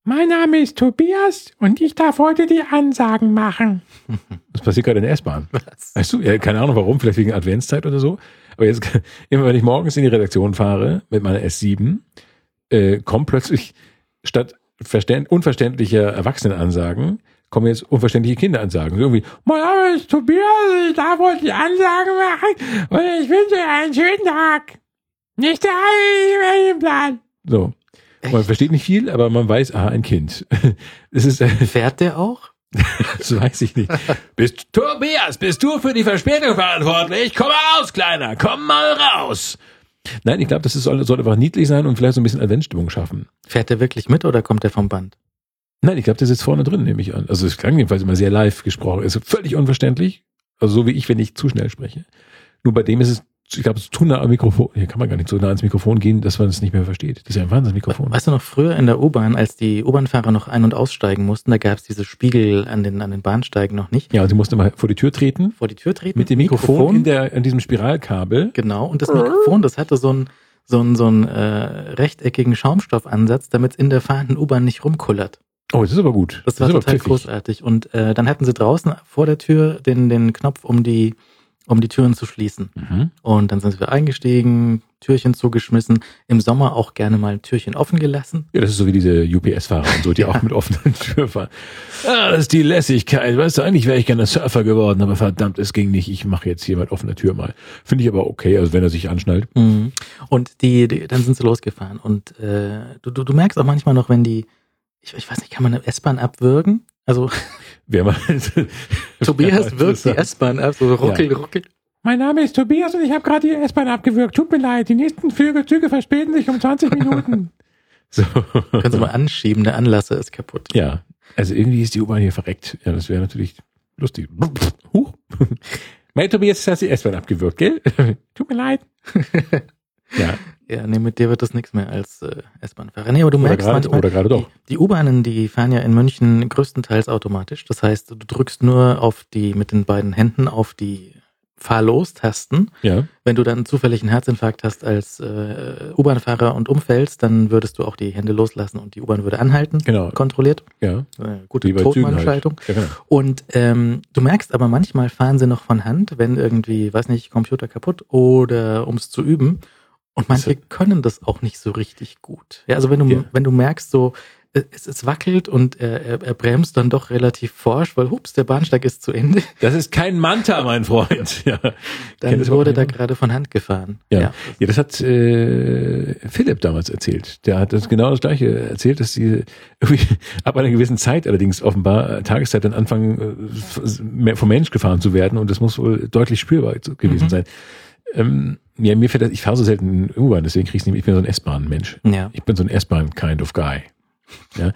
Mein Name ist Tobias und ich darf heute die Ansagen machen. Das passiert gerade in der S-Bahn. Was? Weißt du, ja, keine Ahnung warum, vielleicht wegen Adventszeit oder so. Aber jetzt, immer wenn ich morgens in die Redaktion fahre mit meiner S7, äh, kommt plötzlich statt verständ, unverständlicher Erwachsenenansagen, kommen jetzt unverständliche Kinderansagen. So Irgendwie, mein Name ist Tobias, ich darf heute die Ansagen machen und ich wünsche dir einen schönen Tag. Nicht der eigentliche Plan. So. Man Echt? versteht nicht viel, aber man weiß, aha, ein Kind. Das ist, äh, Fährt der auch? das weiß ich nicht. Bist Tobias, bist du für die Verspätung verantwortlich? Komm raus, Kleiner, komm mal raus. Nein, ich glaube, das ist, soll, soll einfach niedlich sein und vielleicht so ein bisschen Adventsstimmung schaffen. Fährt der wirklich mit oder kommt der vom Band? Nein, ich glaube, der sitzt vorne drin, nehme ich an. Also es klang jedenfalls immer sehr live gesprochen. Ist völlig unverständlich. Also so wie ich, wenn ich zu schnell spreche. Nur bei dem ist es ich glaube, zu nah am Mikrofon, hier kann man gar nicht so nah ans Mikrofon gehen, dass man es nicht mehr versteht. Das ist ja ein Wahnsinnsmikrofon. Weißt du noch, früher in der U-Bahn, als die U-Bahn-Fahrer noch ein- und aussteigen mussten, da gab es diese Spiegel an den, an den Bahnsteigen noch nicht. Ja, und sie musste mal vor die Tür treten, Vor die Tür treten. mit dem Mikrofon, in der, an diesem Spiralkabel. Genau, und das Mikrofon, das hatte so einen so einen, so einen äh, rechteckigen Schaumstoffansatz, damit es in der fahrenden U-Bahn nicht rumkullert. Oh, das ist aber gut. Das war ist aber total pfiffig. großartig. Und äh, dann hatten sie draußen vor der Tür den, den Knopf, um die, um die Türen zu schließen. Mhm. Und dann sind wir eingestiegen, Türchen zugeschmissen, im Sommer auch gerne mal ein Türchen offen gelassen. Ja, das ist so wie diese UPS-Fahrer und so, die Ja. auch mit offenen Türen fahren. Ah, das ist die Lässigkeit. Weißt du, eigentlich wäre ich gerne Surfer geworden, aber verdammt, es ging nicht. Ich mache jetzt hier mit offener Tür mal. Finde ich aber okay, also wenn er sich anschnallt. Mhm. Und die, die, dann sind sie losgefahren. Und äh, du, du, du merkst auch manchmal noch, wenn die, ich, ich weiß nicht, kann man eine S-Bahn abwürgen? Also Wer mal Tobias wirkt die S-Bahn ab, so ruckel, ruckel. Mein Name ist Tobias und ich habe gerade die S-Bahn abgewürgt. Tut mir leid, die nächsten Flüge, Züge verspäten sich um 20 Minuten. so. Können Sie mal anschieben, der Anlasser ist kaputt. Ja, also irgendwie ist die U-Bahn hier verreckt. Ja, das wäre natürlich lustig. Huch. Mein Tobias hast die S-Bahn abgewürgt, gell? Tut mir leid. ja, Ja, nee, mit dir wird das nichts mehr als äh, S-Bahn-Fahrer. Nee, aber du oder merkst manchmal, oder gerade doch. Die, die U-Bahnen, die fahren ja in München größtenteils automatisch. Das heißt, du drückst nur auf die, mit den beiden Händen auf die Fahr-Los-Tasten. Ja, Wenn du dann zufällig einen Herzinfarkt hast als äh, U-Bahn-Fahrer und umfällst, dann würdest du auch die Hände loslassen und die U-Bahn würde anhalten, genau. kontrolliert. Ja, Äh, gute Zügen halt. Totmannschaltung. Ja, genau. Und ähm, du merkst aber manchmal fahren sie noch von Hand, wenn irgendwie, weiß nicht, Computer kaputt oder ums zu üben. Und manche können das auch nicht so richtig gut. Ja, also wenn du, Ja. wenn du merkst, so es, es wackelt und er, er, er bremst dann doch relativ forsch, weil hups, der Bahnsteig ist zu Ende, Das ist kein Manta, mein Freund. Ja, dann das wurde da gerade von Hand gefahren. Ja. Ja, das hat äh, Philipp damals erzählt. Der hat das genau das gleiche erzählt, dass sie irgendwie ab einer gewissen Zeit allerdings offenbar äh, Tageszeit dann anfangen, äh, vom Mensch gefahren zu werden und das muss wohl deutlich spürbar gewesen Mhm. sein. Ähm, ja, mir fällt das, ich fahre so selten U-Bahn, deswegen kriege ich nicht, ich bin so ein S-Bahn-Mensch. Ja. Ich bin so ein S-Bahn-kind of guy. Ja,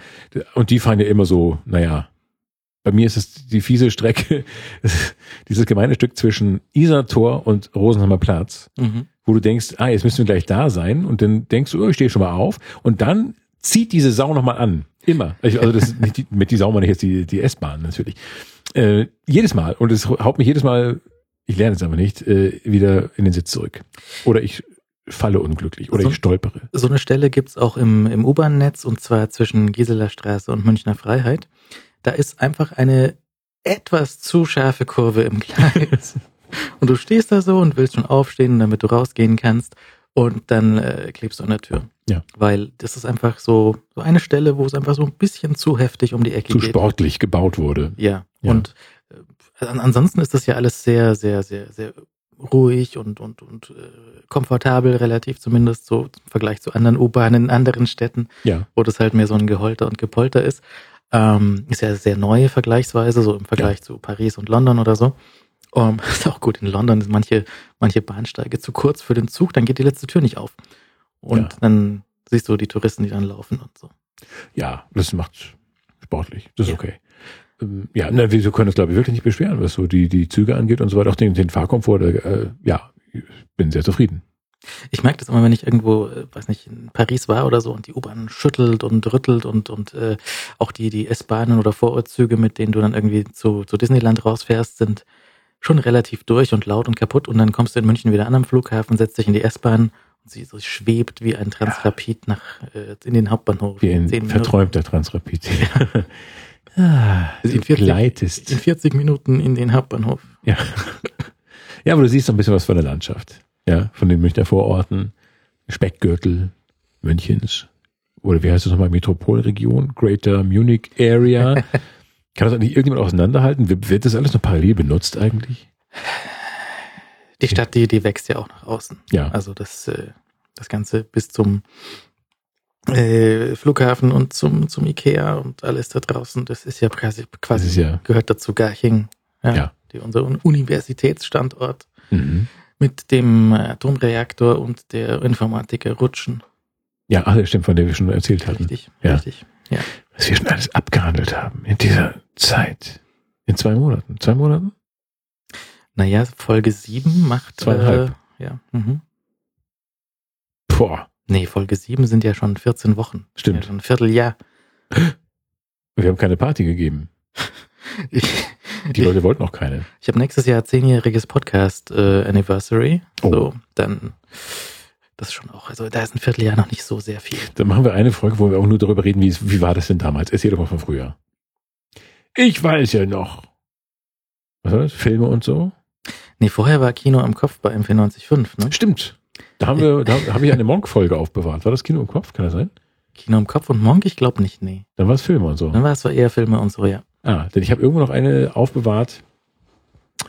und die fahren ja immer so, naja, bei mir ist es die fiese Strecke, dieses gemeine Stück zwischen Isartor und Rosenheimer Platz Mhm. wo du denkst, ah, jetzt müssen wir gleich da sein und dann denkst du, oh, ich stehe schon mal auf und dann zieht diese Sau nochmal an. Immer. Also das nicht die, mit die Sau meine ich jetzt die, die S-Bahn natürlich. Äh, jedes Mal. Und es haut mich jedes Mal, ich lerne es aber nicht, äh, wieder in den Sitz zurück. Oder ich falle unglücklich oder So- ich stolpere. So eine Stelle gibt's auch im, im U-Bahn-Netz und zwar zwischen Gisela Straße und Münchner Freiheit. Da ist einfach eine etwas zu scharfe Kurve im Gleis. und du stehst da so und willst schon aufstehen, damit du rausgehen kannst. Und dann äh, klebst du an der Tür. Ja. Weil das ist einfach so, so eine Stelle, wo es einfach so ein bisschen zu heftig um die Ecke Zu geht. sportlich gebaut wurde. Ja. Ja. Und ansonsten ist das ja alles sehr, sehr, sehr, sehr ruhig und, und, und äh, komfortabel, relativ zumindest so im Vergleich zu anderen U-Bahnen in anderen Städten, Ja. wo das halt mehr so ein Geholter und Gepolter ist. Ähm, ist ja sehr neu vergleichsweise, so im Vergleich zu Paris und London oder so. Um, ist auch gut, in London sind manche, manche Bahnsteige zu kurz für den Zug, dann geht die letzte Tür nicht auf. Und Ja. dann siehst du die Touristen, die dann laufen und so. Ja, das macht sportlich. Das ist Ja. okay. Ähm, Ja, na, wir können uns, glaube ich, wirklich nicht beschweren, was so die, die Züge angeht und so weiter. Auch den, den Fahrkomfort, äh, ja, ich bin sehr zufrieden. Ich merke das immer, wenn ich irgendwo, äh, weiß nicht, in Paris war oder so und die U-Bahn schüttelt und rüttelt und, und äh, auch die, die S-Bahnen oder Vorortzüge, mit denen du dann irgendwie zu, zu Disneyland rausfährst, sind schon relativ durch und laut und kaputt und dann kommst du in München wieder an am Flughafen, setzt dich in die S-Bahn und sie so schwebt wie ein Transrapid nach äh, in den Hauptbahnhof. Wie ein verträumter Transrapid. ah, In du 40 gleitest. In 40 Minuten in den Hauptbahnhof. Ja. ja, aber du siehst ein bisschen was von der Landschaft. Ja, von den Münchner Vororten, Speckgürtel Münchens. Oder wie heißt das nochmal? Metropolregion, Greater Munich Area. Kann das eigentlich irgendjemand auseinanderhalten? Wird wird das alles noch parallel benutzt eigentlich? Die Stadt, die, die wächst ja auch nach außen. Ja. Also das, äh, das Ganze bis zum äh, Flughafen und zum, zum Ikea und alles da draußen, das ist ja quasi, quasi ist ja- gehört dazu Garching. Ja, Ja. Die, unser Universitätsstandort Mhm. mit dem Atomreaktor und der Informatiker Rutschen. Ja, ach, das stimmt, von der wir schon erzählt hatten. Richtig, Ja. richtig. Ja. Was wir schon alles abgehandelt haben in dieser Zeit. In zwei Monaten. Zwei Monaten? Naja, Folge 7 macht Zweieinhalb. ja. Mhm. Boah, Nee, Folge 7 sind ja schon 14 Wochen. Stimmt. Ja, schon ein Vierteljahr. wir haben keine Party gegeben. Ich, Die Leute wollten auch keine. ich habe nächstes Jahr zehnjähriges Podcast äh, Anniversary. Oh. So, dann das ist schon auch, also da ist ein Vierteljahr noch nicht so sehr viel. Dann machen wir eine Folge, wo wir auch nur darüber reden, wie, wie war das denn damals. Erzähl doch mal von früher. Ich weiß ja noch. Was war das? Filme und so? Nee, vorher war Kino im Kopf bei M495, ne? Stimmt. Da haben wir, da habe ich eine Monk-Folge aufbewahrt. War das Kino im Kopf? Kann das sein? Kino im Kopf und Monk, ich glaube nicht, nee. Dann war es Filme und so. Dann war es eher Filme und so, ja. Ah, denn ich habe irgendwo noch eine aufbewahrt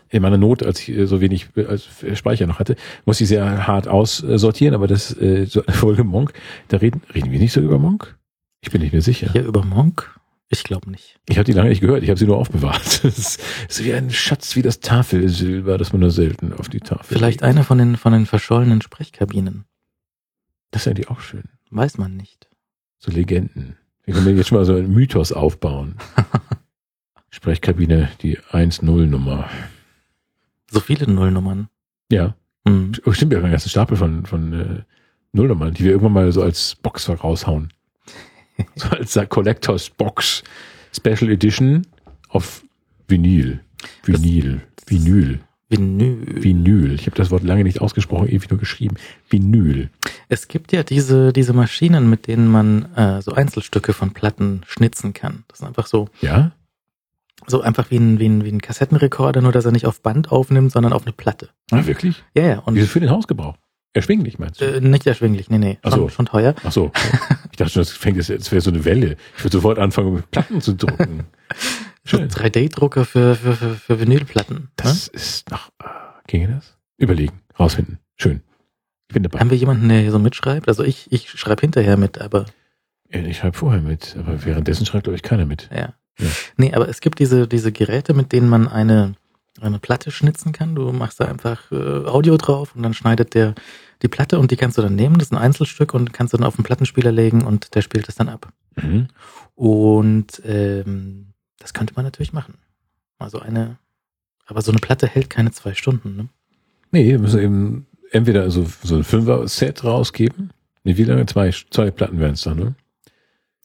in meiner Not, als ich äh, so wenig äh, als Speicher noch hatte, muss ich sehr hart aussortieren, aber das äh, so eine Folge Monk, da reden reden wir nicht so über Monk? Ich bin nicht mehr sicher. Hier über Monk? Ich glaube nicht. Ich habe die lange nicht gehört, ich habe sie nur aufbewahrt. Das ist, wie ein Schatz, wie das Tafelsilber, das man nur selten auf die Tafel Vielleicht legt. eine von den, von den verschollenen Sprechkabinen. Das ist eigentlich auch schön. Weiß man nicht. So Legenden. Wir können jetzt schon mal so einen Mythos aufbauen. Sprechkabine, die 1-0-Nummer. So viele Nullnummern. Ja. Hm. Oh, stimmt, wir haben einen ganzen Stapel von, von äh, Nullnummern, die wir irgendwann mal so als Box raushauen. so als Collectors Box Special Edition auf Vinyl. Vinyl. Vinyl. Vinyl. Vinyl. Ich habe das Wort lange nicht ausgesprochen, ewig nur geschrieben. Vinyl. Es gibt ja diese, diese Maschinen, mit denen man äh, so Einzelstücke von Platten schnitzen kann. Das ist einfach so, Ja? so einfach wie ein, wie, ein, wie ein Kassettenrekorder, nur dass er nicht auf Band aufnimmt, sondern auf eine Platte. Ah, wirklich? Ja, ja. Und Wieso für den Hausgebrauch? Erschwinglich, meinst du? äh, nicht erschwinglich, nee, nee. Ach Schon, so. schon teuer. Ach so. Ich dachte schon, das fängt jetzt, das wäre so eine Welle. Ich würde sofort anfangen, mit Platten zu drucken. Schön. 3D-Drucker für, für, für, für Vinylplatten. Ne? Das ist noch, äh, ginge das? Überlegen, rausfinden. Schön. Ich bin dabei. Haben wir jemanden, der hier so mitschreibt? Also ich, ich schreibe hinterher mit, aber Ja, Ich schreibe vorher mit, aber währenddessen schreibt, glaube ich, keiner mit. ja. Ja. Nee, aber es gibt diese, diese Geräte, mit denen man eine, eine Platte schnitzen kann. Du machst da einfach äh, Audio drauf und dann schneidet der die Platte und die kannst du dann nehmen. Das ist ein Einzelstück und kannst du dann auf den Plattenspieler legen und der spielt es dann ab. Mhm. Und ähm, das könnte man natürlich machen. Also eine, aber so eine Platte hält keine zwei Stunden. Ne? Nee, wir müssen eben entweder so, so ein Fünfer-Set rausgeben. Nee, wie lange? Zwei, zwei Platten wären es dann, ne?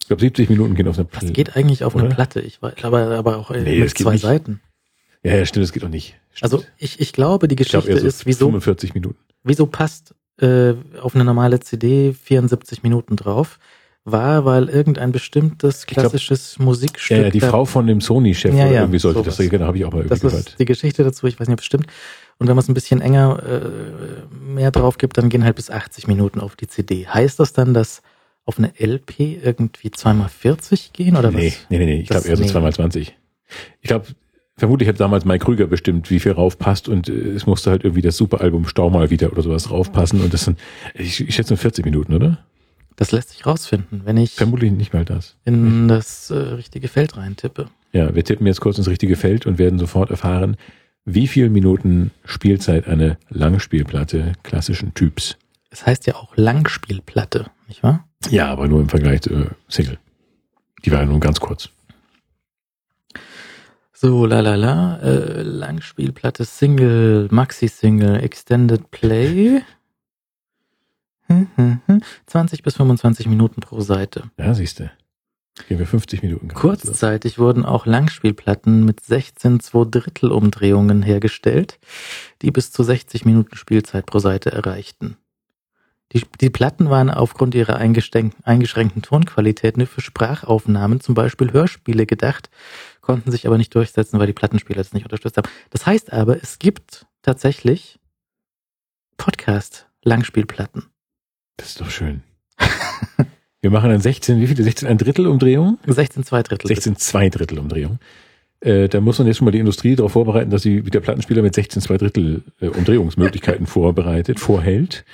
Ich glaube, 70 Minuten gehen auf eine Platte. Das geht eigentlich auf eine Oder? Platte. Ich weiß, aber, aber auch äh, Nee, mit das zwei. Seiten. Ja, ja, stimmt, das geht doch nicht. Stimmt. Also ich, ich glaube, die Geschichte eher so ist, wieso, 45 Minuten. wieso passt äh, auf eine normale CD 74 Minuten drauf, war, weil irgendein bestimmtes glaub- klassisches Musikstück. Ja, ja, die da- Frau von dem Sony-Chef Ja, oder ja, irgendwie sollte sowas. das, genau, habe ich auch mal das irgendwie ist gehört. die Geschichte dazu, ich weiß nicht, ob es stimmt. Und wenn man es ein bisschen enger äh, mehr drauf gibt, dann gehen halt bis 80 Minuten auf die CD. Heißt das dann, dass auf eine LP irgendwie zweimal 40 gehen oder nee, was? nee, nee, nee, ich glaube eher so nee. zweimal 20. Ich glaube, vermutlich hat damals Mike Krüger bestimmt, wie viel raufpasst und äh, es musste halt irgendwie das Superalbum Stau mal wieder oder sowas raufpassen und das sind, ich, ich schätze nur 40 Minuten, oder? Das lässt sich rausfinden, wenn ich Vermutlich nicht mal das. in das äh, richtige Feld reintippe. Ja, wir tippen jetzt kurz ins richtige Feld und werden sofort erfahren, wie viel Minuten Spielzeit eine Langspielplatte klassischen Typs. Es heißt ja auch Langspielplatte, nicht wahr? Ja, aber nur im Vergleich zu äh, Single. Die war ja nur ganz kurz. So, la la la, äh, Langspielplatte, Single, Maxi-Single, Extended Play. Hm, hm, hm. 20 bis 25 Minuten pro Seite. Ja, siehst du. Gehen wir 50 Minuten. Kurzzeitig wurden auch Langspielplatten mit 16 2 Drittel Umdrehungen hergestellt, die bis zu 60 Minuten Spielzeit pro Seite erreichten. Die, die Platten waren aufgrund ihrer eingeschränkten Tonqualität nur für Sprachaufnahmen, zum Beispiel Hörspiele, gedacht, konnten sich aber nicht durchsetzen, weil die Plattenspieler das nicht unterstützt haben. Das heißt aber, es gibt tatsächlich Podcast-Langspielplatten. Das ist doch schön. wir machen dann 16, wie viele? 16 ein Drittel Umdrehung? 16 2 Drittel. 16 zwei Drittel Umdrehung. Äh, da muss man jetzt schon mal die Industrie darauf vorbereiten, dass sie wie der Plattenspieler mit 16 zwei Drittel äh, Umdrehungsmöglichkeiten vorbereitet, vorhält.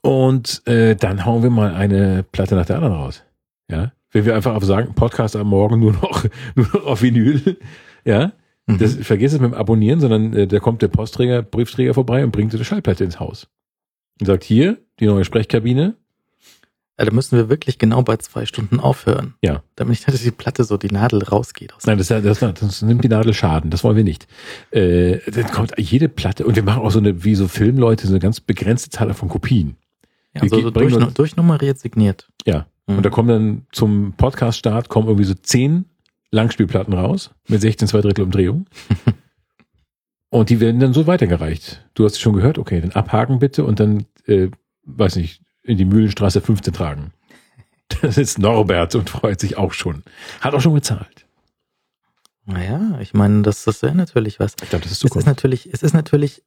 Und äh, dann hauen wir mal eine Platte nach der anderen raus. Ja, wenn wir einfach auf sagen, Podcast am Morgen nur noch nur noch auf Vinyl, ja, Mhm. das vergiss es mit dem Abonnieren, sondern äh, da kommt der Postträger, Briefträger vorbei und bringt dir die Schallplatte ins Haus und sagt hier die neue Sprechkabine Ja, da müssen wir wirklich genau bei zwei Stunden aufhören. Ja. Damit nicht, dass die Platte so die Nadel rausgeht. Aus Nein, das, das, das nimmt die Nadel Schaden. Das wollen wir nicht. Äh, dann kommt jede Platte und wir machen auch so eine, wie so Filmleute, so eine ganz begrenzte Zahl von Kopien. ja, wir so, durch, durchnummeriert signiert. Ja. Mhm. Und da kommen dann zum Podcast-Start kommen irgendwie so zehn Langspielplatten raus mit 16 zwei Drittel Umdrehung. und die werden dann so weitergereicht. Du hast es schon gehört, okay, dann abhaken bitte und dann, äh, weiß nicht, in die Mühlenstraße 15 tragen. Das ist Norbert und freut sich auch schon. Hat auch schon gezahlt. Naja, ich meine, das, das wäre natürlich was. Ich glaube, das ist Es ist Zukunft. natürlich, es ist natürlich,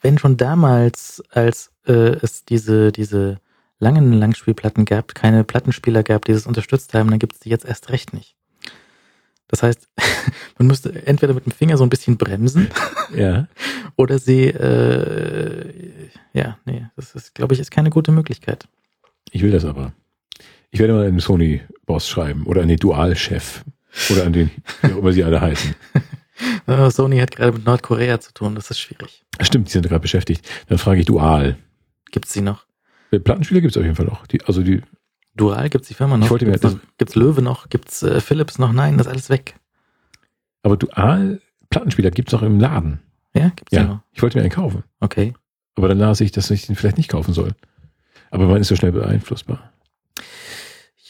wenn schon damals, als äh, es diese, diese langen Langspielplatten gab, keine Plattenspieler gab, die das unterstützt haben, dann gibt es die jetzt erst recht nicht. Das heißt, man müsste entweder mit dem Finger so ein bisschen bremsen Ja. oder sie, äh, ja, nee, das ist, glaube ich, ist keine gute Möglichkeit. Ich will das aber. Ich werde mal den Sony-Boss schreiben oder an den Dual-Chef oder an den, wie auch immer sie alle heißen. Äh, Sony hat gerade mit Nordkorea zu tun, das ist schwierig. Stimmt, die sind gerade beschäftigt. Dann frage ich Dual. Gibt's die noch? Äh, Plattenspieler gibt es auf jeden Fall noch. Die, also die, Dural gibt's die Firma noch? Ich wollte mir gibt's, das- noch, gibt's Löwe noch? Gibt's äh, Philips noch? Nein, das ist alles weg. aber Dual Plattenspieler gibt es auch im Laden. Ja, gibt's Ja. noch? Ich wollte mir einen kaufen. Okay. Aber dann las ich, dass ich den vielleicht nicht kaufen soll. Aber man ist so schnell beeinflussbar.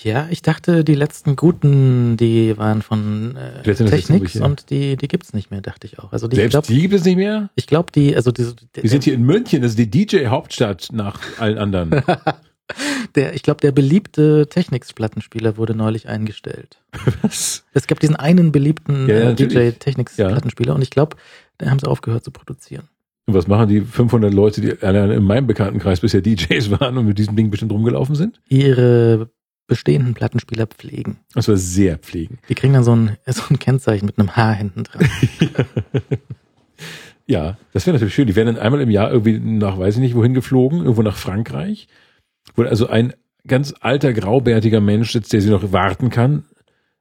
Ja, ich dachte, die letzten guten, die waren von äh, Die Technics ja. und die, die gibt's nicht mehr, dachte ich auch. Also die, Selbst glaube, die gibt es nicht mehr? ich glaube, die, also diese, der, Wir sind hier in München, das ist die DJ-Hauptstadt nach allen anderen. der, ich glaube, der beliebte Technics-Plattenspieler wurde neulich eingestellt. Was? Es gab diesen einen beliebten Ja, ja, äh, natürlich. DJ Technics-Plattenspieler und ich glaube, da haben sie aufgehört zu produzieren. Und was machen die 500 Leute, die allein in meinem Bekanntenkreis bisher DJs waren und mit diesem Ding bestimmt rumgelaufen sind? Ihre bestehenden Plattenspieler pflegen. War sehr pflegen. Die kriegen dann so ein, so ein Kennzeichen mit einem Haar hinten dran. Ja, das wäre natürlich schön. Die werden dann einmal im Jahr irgendwie nach, weiß ich nicht, wohin geflogen, irgendwo nach Frankreich, wo also ein ganz alter, graubärtiger Mensch sitzt, der sie noch warten kann.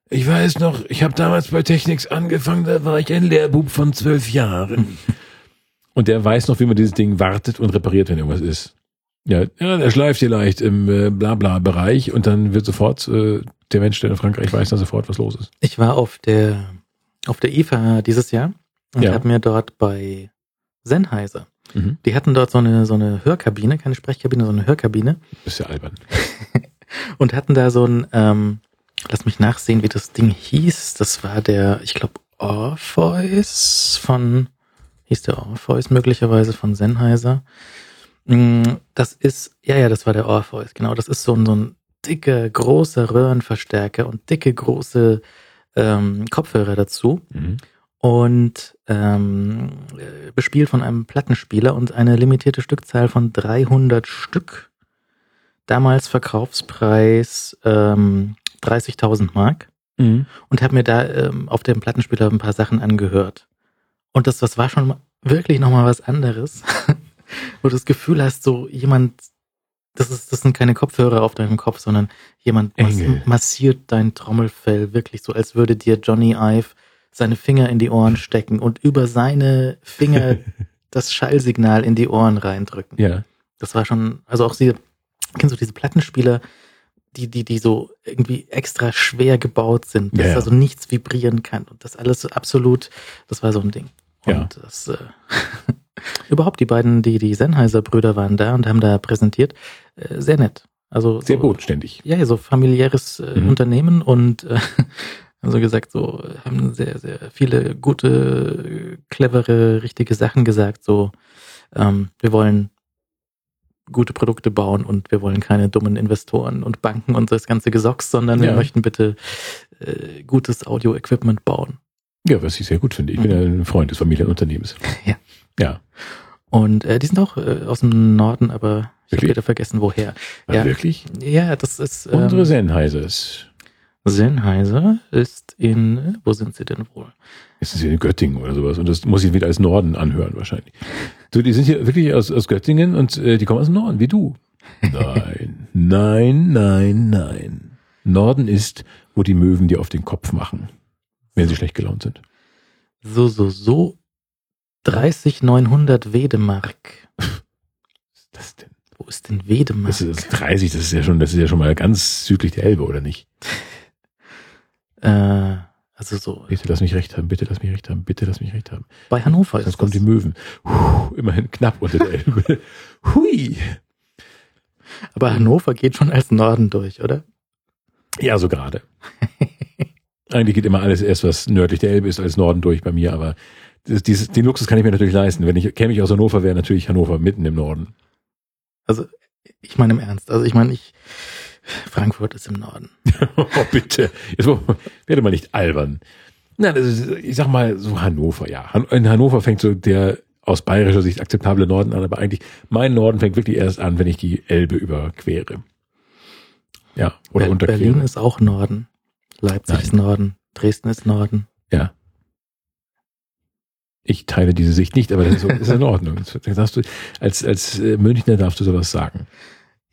Ich weiß noch, ich habe damals bei Technics angefangen, da war ich ein Lehrbub von zwölf Jahren. Und der weiß noch, wie man dieses Ding wartet und repariert, wenn irgendwas ist. Ja, ja der schleift hier leicht im äh, Blabla-Bereich und dann wird sofort äh, der Mensch, der in Frankreich weiß dann sofort, was los ist. Ich war auf der auf der IFA dieses Jahr und Ja. habe mir dort bei Sennheiser, Mhm. die hatten dort so eine so eine Hörkabine, keine Sprechkabine, so eine Hörkabine ist ja albern. und hatten da so ein, ähm, lass mich nachsehen, wie das Ding hieß. Das war der, ich glaube, Orpheus von, hieß der Orpheus möglicherweise von Sennheiser. Mm, Das ist, ja, ja, das war der Orpheus, genau. Das ist so ein, so ein dicker, großer Röhrenverstärker und dicke, große ähm, Kopfhörer dazu Mhm. und ähm, äh, bespielt von einem Plattenspieler und eine limitierte Stückzahl von 300 Stück. Damals Verkaufspreis ähm, 30.000 Mark Mhm. und habe mir da ähm, auf dem Plattenspieler ein paar Sachen angehört. Und das, das war schon wirklich nochmal was anderes, wo du das Gefühl hast, so jemand, das, ist, das sind keine Kopfhörer auf deinem Kopf, sondern jemand mas Engel. massiert dein Trommelfell wirklich so, als würde dir Johnny Ive seine Finger in die Ohren stecken und über seine Finger das Schallsignal in die Ohren reindrücken. Ja. Das war schon, also auch sie, kennst du diese Plattenspieler, die, die, die so irgendwie extra schwer gebaut sind, dass Ja, also nichts vibrieren kann und das alles so absolut, das war so ein Ding. Und Ja. das, äh, überhaupt die beiden, die, die Sennheiser-Brüder waren da und haben da präsentiert, äh, sehr nett. Also Sehr so, bodenständig. Ja, so familiäres äh, Mhm. Unternehmen und äh, also gesagt, so haben sehr, sehr viele gute, clevere, richtige Sachen gesagt. So, ähm, wir wollen gute Produkte bauen und wir wollen keine dummen Investoren und Banken und das ganze Gesocks, sondern wir Ja. möchten bitte äh, gutes Audio-Equipment bauen. Ja, was ich sehr gut finde. Ich bin ja ein Freund des Familienunternehmens. Ja. Ja. Und äh, die sind auch äh, aus dem Norden, aber ich habe wieder vergessen, woher. Ja. Wirklich? Ja, das ist Unsere ähm, Sennheisers. Sennheiser ist in, wo sind sie denn wohl? Ist es hier in Göttingen oder sowas? Und das muss ich wieder als Norden anhören wahrscheinlich. Du, die sind hier wirklich aus, aus Göttingen und äh, die kommen aus dem Norden, wie du. Nein, nein, nein, nein. Norden ist, wo die Möwen dir auf den Kopf machen, wenn sie schlecht gelaunt sind. So, so, so. 30 900 Wedemark. Was ist das denn? Wo ist denn Wedemark? Das ist 30, das ist ja schon, das ist ja schon mal ganz südlich der Elbe, oder nicht? Äh, also so. Bitte lass mich recht haben, bitte lass mich recht haben, bitte lass mich recht haben. Bei Hannover Sonst ist kommen die das. Möwen. Puh, immerhin knapp unter der Elbe. Hui. Aber Hannover geht schon als Norden durch, oder? Ja, so gerade. Eigentlich geht immer alles erst, was nördlich der Elbe ist, als Norden durch bei mir, aber dieses, den Luxus kann ich mir natürlich leisten. Wenn ich käme ich aus Hannover, wäre natürlich Hannover mitten im Norden. Also, ich meine im Ernst. Also, ich meine, ich, Frankfurt ist im Norden. oh, bitte. Jetzt werde mal nicht albern. Nein, das ist, ich sag mal, so Hannover, ja. In Hannover fängt so der aus bayerischer Sicht akzeptable Norden an, aber eigentlich mein Norden fängt wirklich erst an, wenn ich die Elbe überquere. Ja, oder Ber- unterquere. Berlin ist auch Norden. Leipzig Nein. ist Norden. Dresden ist Norden. Ja. Ich teile diese Sicht nicht, aber das ist, so- ist in Ordnung. Du, als, als äh, Münchner darfst du sowas sagen.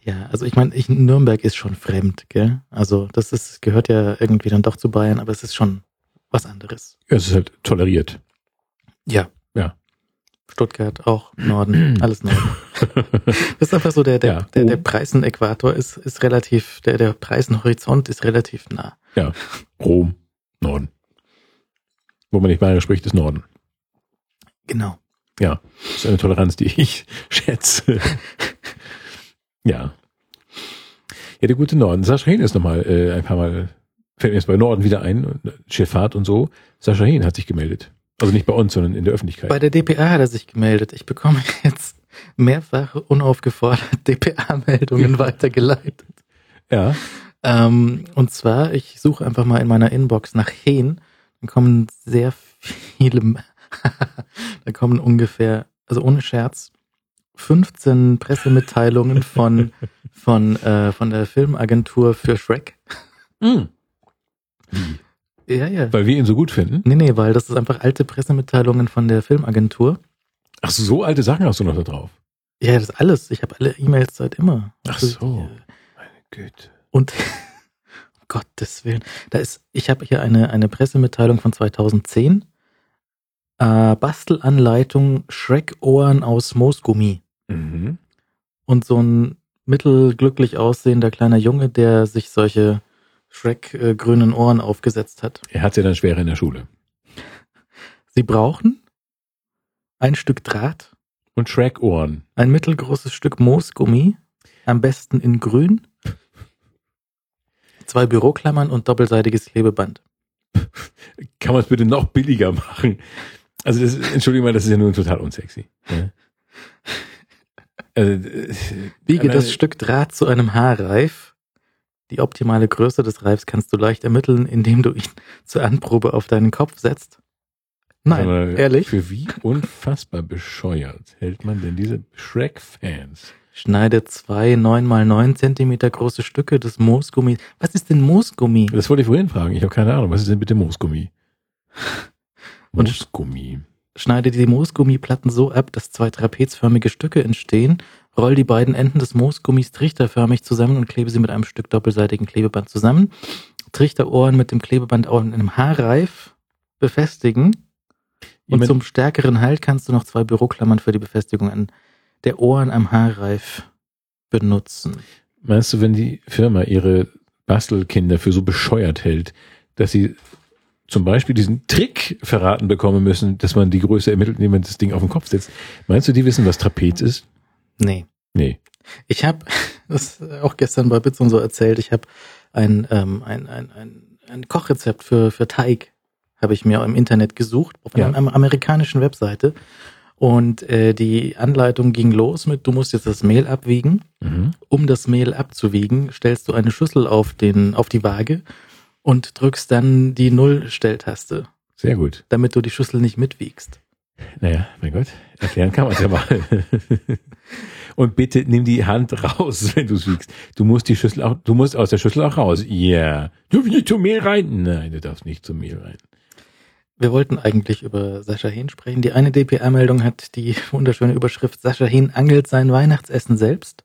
Ja, also ich meine, ich, Nürnberg ist schon fremd, gell? Also das ist, gehört ja irgendwie dann doch zu Bayern, aber es ist schon was anderes. Es ist halt toleriert. Ja. Ja. Stuttgart auch Norden, alles Norden. Das ist einfach so, der, der, Ja. der, der Oh. Preisenäquator ist, ist relativ, der, der Preisenhorizont ist relativ nah. Rom, Norden. Wo man nicht bayerisch spricht, ist Norden. Genau. Ja, das ist eine Toleranz, die ich schätze. ja. Ja, der gute Norden. Sascha Hehn ist nochmal äh, ein paar Mal, fällt mir jetzt bei Norden wieder ein, äh, Schifffahrt und so. Sascha Hehn hat sich gemeldet. Also nicht bei uns, sondern in der Öffentlichkeit. Bei der DPA hat er sich gemeldet. Ich bekomme jetzt mehrfach unaufgefordert DPA-Meldungen weitergeleitet. ja, Ähm, und zwar, ich suche einfach mal in meiner Inbox nach Hehn. Dann kommen sehr viele, da kommen ungefähr, also ohne Scherz, 15 Pressemitteilungen von, von, äh, von der Filmagentur für Shrek. Wie? Ja, ja. Weil wir ihn so gut finden. Nee, nee, weil das ist einfach alte Pressemitteilungen von der Filmagentur. Ach, so so alte Sachen hast du noch da drauf. Ja, das ist alles. Ich habe alle E-Mails seit immer. Ach Also, so. äh, Meine Güte. Und um Gottes Willen, da ist, ich habe hier eine, eine Pressemitteilung von 2010. Äh, Bastelanleitung Shrek-Ohren aus Moosgummi. Mhm. Und so ein mittelglücklich aussehender kleiner Junge, der sich solche Shrek-grünen Ohren aufgesetzt hat. Er hat ja dann schwerer in der Schule. Sie brauchen ein Stück Draht, Und Shrek-Ohren. ein mittelgroßes Stück Moosgummi, am besten in grün, zwei Büroklammern und doppelseitiges Klebeband. Kann man es bitte noch billiger machen? Also, das, Entschuldigung mal, das ist ja nun total unsexy. Ja. Also, äh, Biege alleine- das Stück Draht zu einem Haarreif. Die optimale Größe des Reifs kannst du leicht ermitteln, indem du ihn zur Anprobe auf deinen Kopf setzt. Nein, Aber ehrlich. Für wie unfassbar bescheuert hält man denn diese Shrek-Fans? Schneide zwei 9 mal 9 Zentimeter große Stücke des Moosgummis. Was ist denn Moosgummi? Das wollte ich vorhin fragen. Ich habe keine Ahnung. Was ist denn bitte Moosgummi? Und- Moosgummi. Schneide die Moosgummiplatten so ab, dass zwei trapezförmige Stücke entstehen. Roll die beiden Enden des Moosgummis trichterförmig zusammen und klebe sie mit einem Stück doppelseitigen Klebeband zusammen. Trichterohren mit dem Klebeband auch in einem Haarreif befestigen. Und zum stärkeren Halt kannst du noch zwei Büroklammern für die Befestigung an der Ohren am Haarreif benutzen. meinst du, wenn die Firma ihre Bastelkinder für so bescheuert hält, dass sie zum Beispiel diesen Trick verraten bekommen müssen, dass man die Größe ermittelt, indem man das Ding auf den Kopf setzt? Meinst du, die wissen, was Trapez ist? Nee. Nee. Ich habe das auch gestern bei Bits und so erzählt. Ich habe ein, ähm, ein, ein, ein, ein Kochrezept für, für Teig habe ich mir im Internet gesucht auf einer Ja. amerikanischen Webseite und äh, die Anleitung ging los mit du musst jetzt das Mehl abwiegen. Mhm. Um das Mehl abzuwiegen, stellst du eine Schüssel auf den auf die Waage und drückst dann die Nullstelltaste, Sehr gut. damit du die Schüssel nicht mitwiegst. Naja, mein Gott, erklären kann man es ja mal. Und bitte nimm die Hand raus, wenn du es wiegst. Du musst die Schüssel auch, du musst aus der Schüssel auch raus. Ja. Yeah. Du darfst nicht zum Mehl rein. Nein, du darfst nicht zum Mehl rein. Wir wollten eigentlich über Sascha Hehn sprechen. Die eine DPA-Meldung hat die wunderschöne Überschrift Sascha Hehn angelt sein Weihnachtsessen selbst.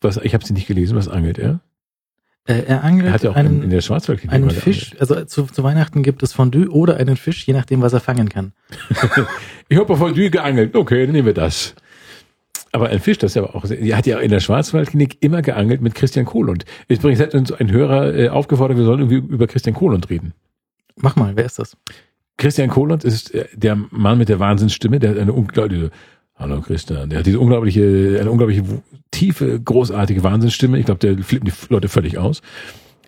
Was, ich habe sie nicht gelesen, was angelt er? Äh, er angelt Er hat ja auch einen, in, der Schwarzwaldklinik einen Fisch. Also zu, zu Weihnachten gibt es Fondue oder einen Fisch, je nachdem, was er fangen kann. Ich habe Fondue geangelt. Okay, dann nehmen wir das. Aber ein Fisch, das ist ja auch, die hat ja in der Schwarzwaldklinik immer geangelt mit Christian Kohlund. Übrigens hat uns ein Hörer äh, aufgefordert, wir sollen irgendwie über Christian Kohlund reden. Mach mal, wer ist das? Christian Kohlund ist äh, der Mann mit der Wahnsinnsstimme, der hat eine unglaubliche, hallo Christian, der hat diese unglaubliche, eine unglaubliche tiefe, großartige Wahnsinnsstimme. Ich glaube, der flippt die Leute völlig aus.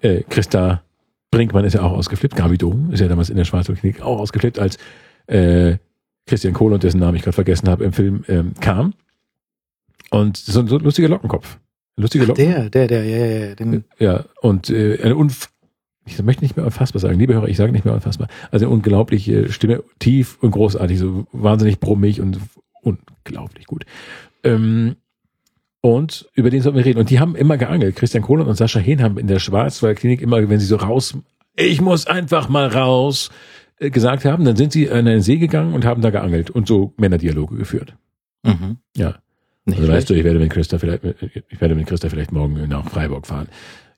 Äh, Christa Brinkmann ist ja auch ausgeflippt. Gabi Dom ist ja damals in der Schwarzwaldklinik auch ausgeflippt, als äh, Christian Kohlund, dessen Namen ich gerade vergessen habe, im Film ähm, kam. Und so, so ein lustiger Lockenkopf. Ein lustiger Lockenkopf. der, der, der, ja, ja, ja. Den, Ja, und äh, eine unf ich möchte nicht mehr unfassbar sagen, liebe Hörer, ich sage nicht mehr unfassbar. Also eine unglaubliche Stimme, tief und großartig, so wahnsinnig brummig und unglaublich gut. Ähm, und über den sollten wir reden. Und die haben immer geangelt. Christian Kohlen und Sascha Hehn haben in der Schwarzwaldklinik immer, wenn sie so raus, ich muss einfach mal raus, äh, gesagt haben, dann sind sie an einen See gegangen und haben da geangelt und so Männerdialoge geführt. mhm. Ja. Nicht Also weißt du, ich werde mit Christa vielleicht, ich werde mit Christa vielleicht morgen nach Freiburg fahren.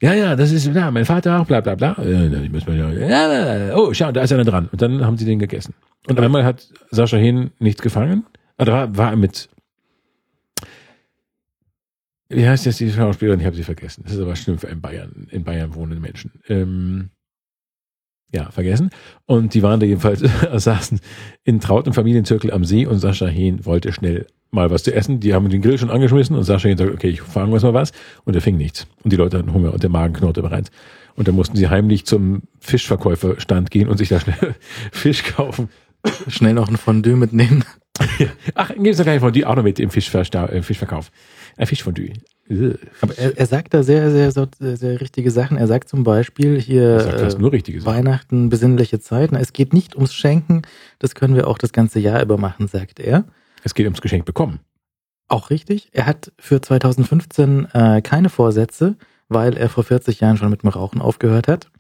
Ja, ja, das ist, ja, mein Vater auch, bla, bla, bla. Äh, Ich muss mal, ja, oh, schau, da ist einer dran. Und dann haben sie den gegessen. Und einmal hat Sascha Hehn nichts gefangen. Oder war, er mit, wie heißt jetzt die Schauspielerin? Ich habe sie vergessen. Das ist aber schlimm für einen Bayern, in Bayern wohnenden Menschen. Ähm, ja, vergessen. Und die waren da jedenfalls, saßen in trautem Familienzirkel am See und Sascha Hehn wollte schnell mal was zu essen. Die haben den Grill schon angeschmissen und Sascha Hehn sagt, okay, ich fange mal was. Und er fing nichts. Und die Leute hatten Hunger und der Magen knurrte bereits. Und dann mussten sie heimlich zum Fischverkäuferstand gehen und sich da schnell Fisch kaufen. Schnell noch ein Fondue mitnehmen. Ach, gibt es doch gar nicht die auch noch mit im Fischversta äh, Fischverkauf. Ein Fischfondue. Ugh. Aber er, er sagt da sehr, sehr, sehr, sehr, richtige Sachen. Er sagt zum Beispiel hier Er sagt äh, nur richtige Sachen. Weihnachten, besinnliche Zeiten. Es geht nicht ums Schenken, das können wir auch das ganze Jahr über machen, sagt er. Es geht ums Geschenk bekommen. Auch richtig. Er hat für 2015 äh, keine Vorsätze, weil er vor 40 Jahren schon mit dem Rauchen aufgehört hat.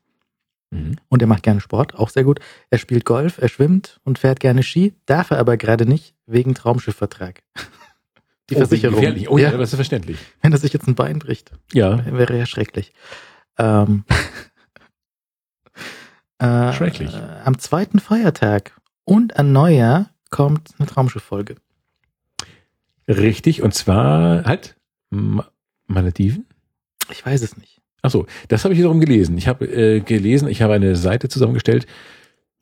Mhm. Und er macht gerne Sport, auch sehr gut. Er spielt Golf, er schwimmt und fährt gerne Ski, darf er aber gerade nicht wegen Traumschiffvertrag. Die Oh, Versicherung. gefährlich. Oh ja, das ist verständlich. wenn er sich jetzt ein Bein bricht, Ja, wäre ja schrecklich. Ähm, äh, Schrecklich. Äh, am zweiten Feiertag und an Neujahr kommt eine Traumschifffolge. richtig. Und zwar halt Ma Malediven. Ich weiß es nicht. Ach so, das habe ich wiederum gelesen. Ich habe äh, gelesen, ich habe eine Seite zusammengestellt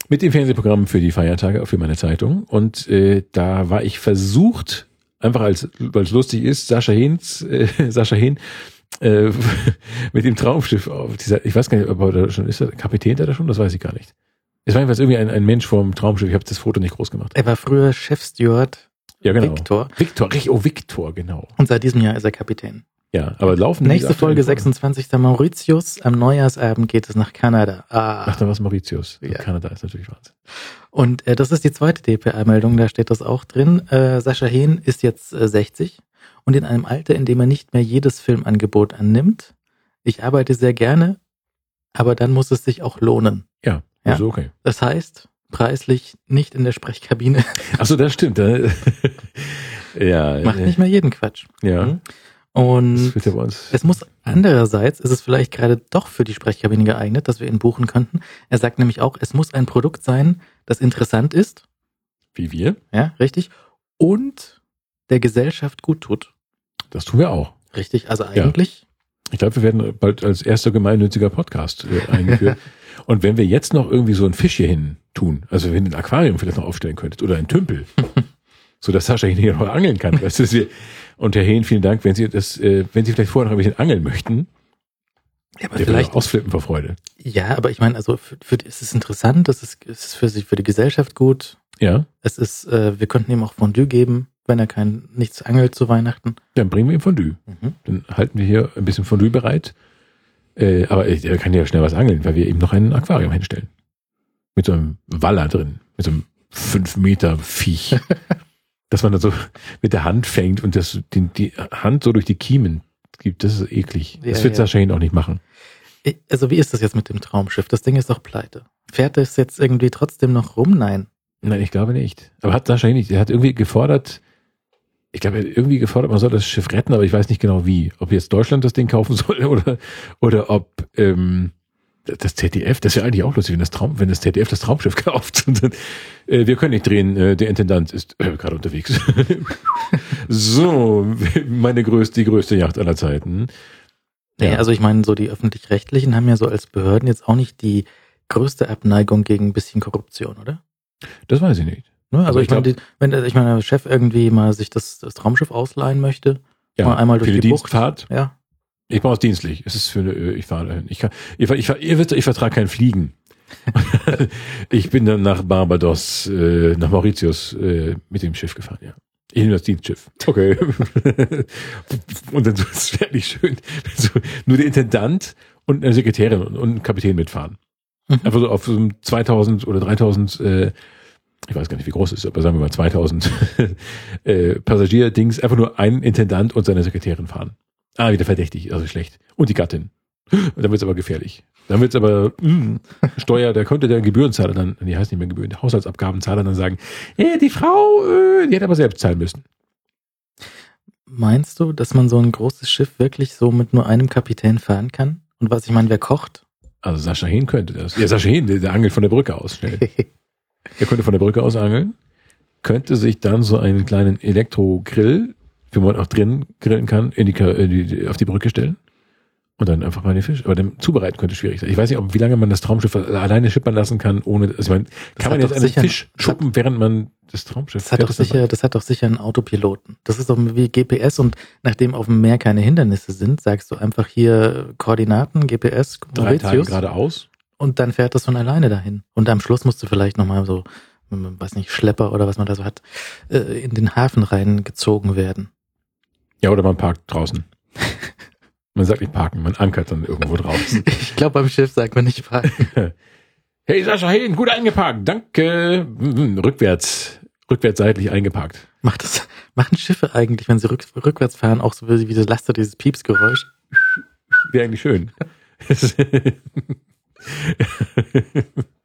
mit dem Fernsehprogramm für die Feiertage für meine Zeitung und äh, da war ich versucht, einfach als weil es lustig ist, Sascha Hehns, äh, Sascha Hehn äh, mit dem Traumschiff auf dieser, ich weiß gar nicht, ob er da schon ist, er Kapitän da schon, das weiß ich gar nicht. Es war jedenfalls irgendwie ein, ein Mensch vom Traumschiff, ich habe das Foto nicht groß gemacht. Er war früher Chefsteward Ja, genau. Victor Victor, richtig, oh Victor, genau. und seit diesem Jahr ist er Kapitän. Ja, aber laufen Nächste Folge Folgen? 26. Mauritius. Am Neujahrsabend geht es nach Kanada. Ah. Ach, da war es Mauritius. Ja. Kanada ist natürlich Wahnsinn. Und äh, das ist die zweite DPA-Meldung, da steht das auch drin. Äh, Sascha Hehn ist jetzt äh, 60 und in einem Alter, in dem er nicht mehr jedes Filmangebot annimmt. Ich arbeite sehr gerne, aber dann muss es sich auch lohnen. Ja, Ja. ist okay. Das heißt, preislich nicht in der Sprechkabine. Ach so, das stimmt. da- ja, Macht äh, nicht mehr jeden Quatsch. ja. Mhm. Und ja es muss andererseits, ist es vielleicht gerade doch für die Sprechkabine geeignet, dass wir ihn buchen könnten. Er sagt nämlich auch, es muss ein Produkt sein, das interessant ist, Wie wir. ja, richtig, und der Gesellschaft gut tut. Das tun wir auch. Richtig, also eigentlich, Ich glaube, wir werden bald als erster gemeinnütziger Podcast äh, eingeführt. Und wenn wir jetzt noch irgendwie so ein Fisch hier hin tun, also wenn ihr ein Aquarium vielleicht noch aufstellen könntet oder ein Tümpel, so dass Sascha hier noch angeln kann. Weißt du, wir, und Herr Hehn, vielen Dank, wenn Sie das, äh, wenn Sie vielleicht vorher noch ein bisschen angeln möchten, ja, aber der vielleicht, ausflippen vor Freude. ja, aber ich meine, also für, für, es ist interessant, es ist, es ist für sich, für die Gesellschaft gut. Ja, Es ist, äh, wir könnten ihm auch Fondue geben, wenn er kein nichts angelt zu Weihnachten. dann bringen wir ihm Fondue. Mhm. Dann halten wir hier ein bisschen Fondue bereit. Äh, aber äh, er kann ja schnell was angeln, weil wir ihm noch ein Aquarium hinstellen. Mit so einem Waller drin. Mit so einem fünf Meter Viech. dass man dann so mit der Hand fängt und das, die, die Hand so durch die Kiemen gibt. Das ist eklig. Ja, das wird ja. Sascha auch nicht machen. Ich- Also wie ist das jetzt mit dem Traumschiff? Das Ding ist doch pleite. Fährt es jetzt irgendwie trotzdem noch rum? Nein. Nein, ich glaube nicht. Aber hat Sascha Hehn nicht. Er hat irgendwie gefordert, ich glaube, er hat irgendwie gefordert, man soll das Schiff retten, aber ich weiß nicht genau wie. Ob jetzt Deutschland das Ding kaufen soll oder, oder ob, ähm, das ZDF, das ist ja eigentlich auch lustig, wenn das Traum, wenn das ZDF das Traumschiff kauft. Dann, äh, wir können nicht drehen, äh, der Intendant ist äh, gerade unterwegs. so, meine größte, die größte Yacht aller Zeiten. Ja. also ich meine, so die öffentlich-rechtlichen haben ja so als Behörden jetzt auch nicht die größte Abneigung gegen ein bisschen Korruption, oder? Das weiß ich nicht. Ne? Also, also ich, ich meine, wenn ich meine, der Chef irgendwie mal sich das, das Traumschiff ausleihen möchte, ja, mal einmal durch die, die Dienstfahrt. Bucht, ja. Ich brauche es dienstlich. Es ist für eine, ich fahre. Ich kann, ich, ich, ich, ich vertrage kein Fliegen. ich bin dann nach Barbados, äh, nach Mauritius äh, mit dem Schiff gefahren, ja. Ich nehme das Dienstschiff. Okay. und dann so, es wäre nicht schön, so, nur der Intendant und eine Sekretärin und, und ein Kapitän mitfahren. Mhm. Einfach so auf so einem 2000 oder 3000, äh, ich weiß gar nicht, wie groß es ist, aber sagen wir mal 2000 äh, Passagier-Dings, einfach nur ein Intendant und seine Sekretärin fahren. Ah, wieder verdächtig, also schlecht. Und die Gattin. Und dann wird's aber gefährlich. Dann wird's aber mh, hm, Steuer, da könnte der Gebührenzahler dann, die heißt nicht mehr Gebühren, der Haushaltsabgabenzahler dann sagen, eh, die Frau, äh, die hätte aber selbst zahlen müssen. Meinst du, dass man so ein großes Schiff wirklich so mit nur einem Kapitän fahren kann? Und was ich meine, wer kocht? Also Sascha Hehn könnte das. Ja, Sascha Hehn, der, der angelt von der Brücke aus schnell. er könnte von der Brücke aus angeln, könnte sich dann so einen kleinen Elektrogrill wie man auch drin grillen kann, in die, in die, auf die Brücke stellen und dann einfach mal den Fisch. Aber dem zubereiten könnte schwierig sein. Ich weiß nicht, ob, wie lange man das Traumschiff alleine schippern lassen kann, ohne, also ich meine, kann man jetzt einen Fisch schuppen, hat, während man das Traumschiff das hat doch sicher, Das hat doch sicher einen Autopiloten. Das ist doch wie GPS und nachdem auf dem Meer keine Hindernisse sind, sagst du einfach hier Koordinaten, GPS, Drei Tage geradeaus. Und dann fährt das von alleine dahin. Und am Schluss musst du vielleicht nochmal so, weiß nicht, Schlepper oder was man da so hat, äh, in den Hafen reingezogen werden. Ja, oder man parkt draußen. Man sagt nicht parken, man ankert dann irgendwo draußen. Ich glaube, beim Schiff sagt man nicht parken. hey Sascha, hey, gut eingeparkt, danke. Rückwärts, rückwärts seitlich eingeparkt. Macht das, machen Schiffe eigentlich, wenn sie rück, rückwärts fahren, auch so wie das Laster, dieses Piepsgeräusch? Wäre eigentlich schön.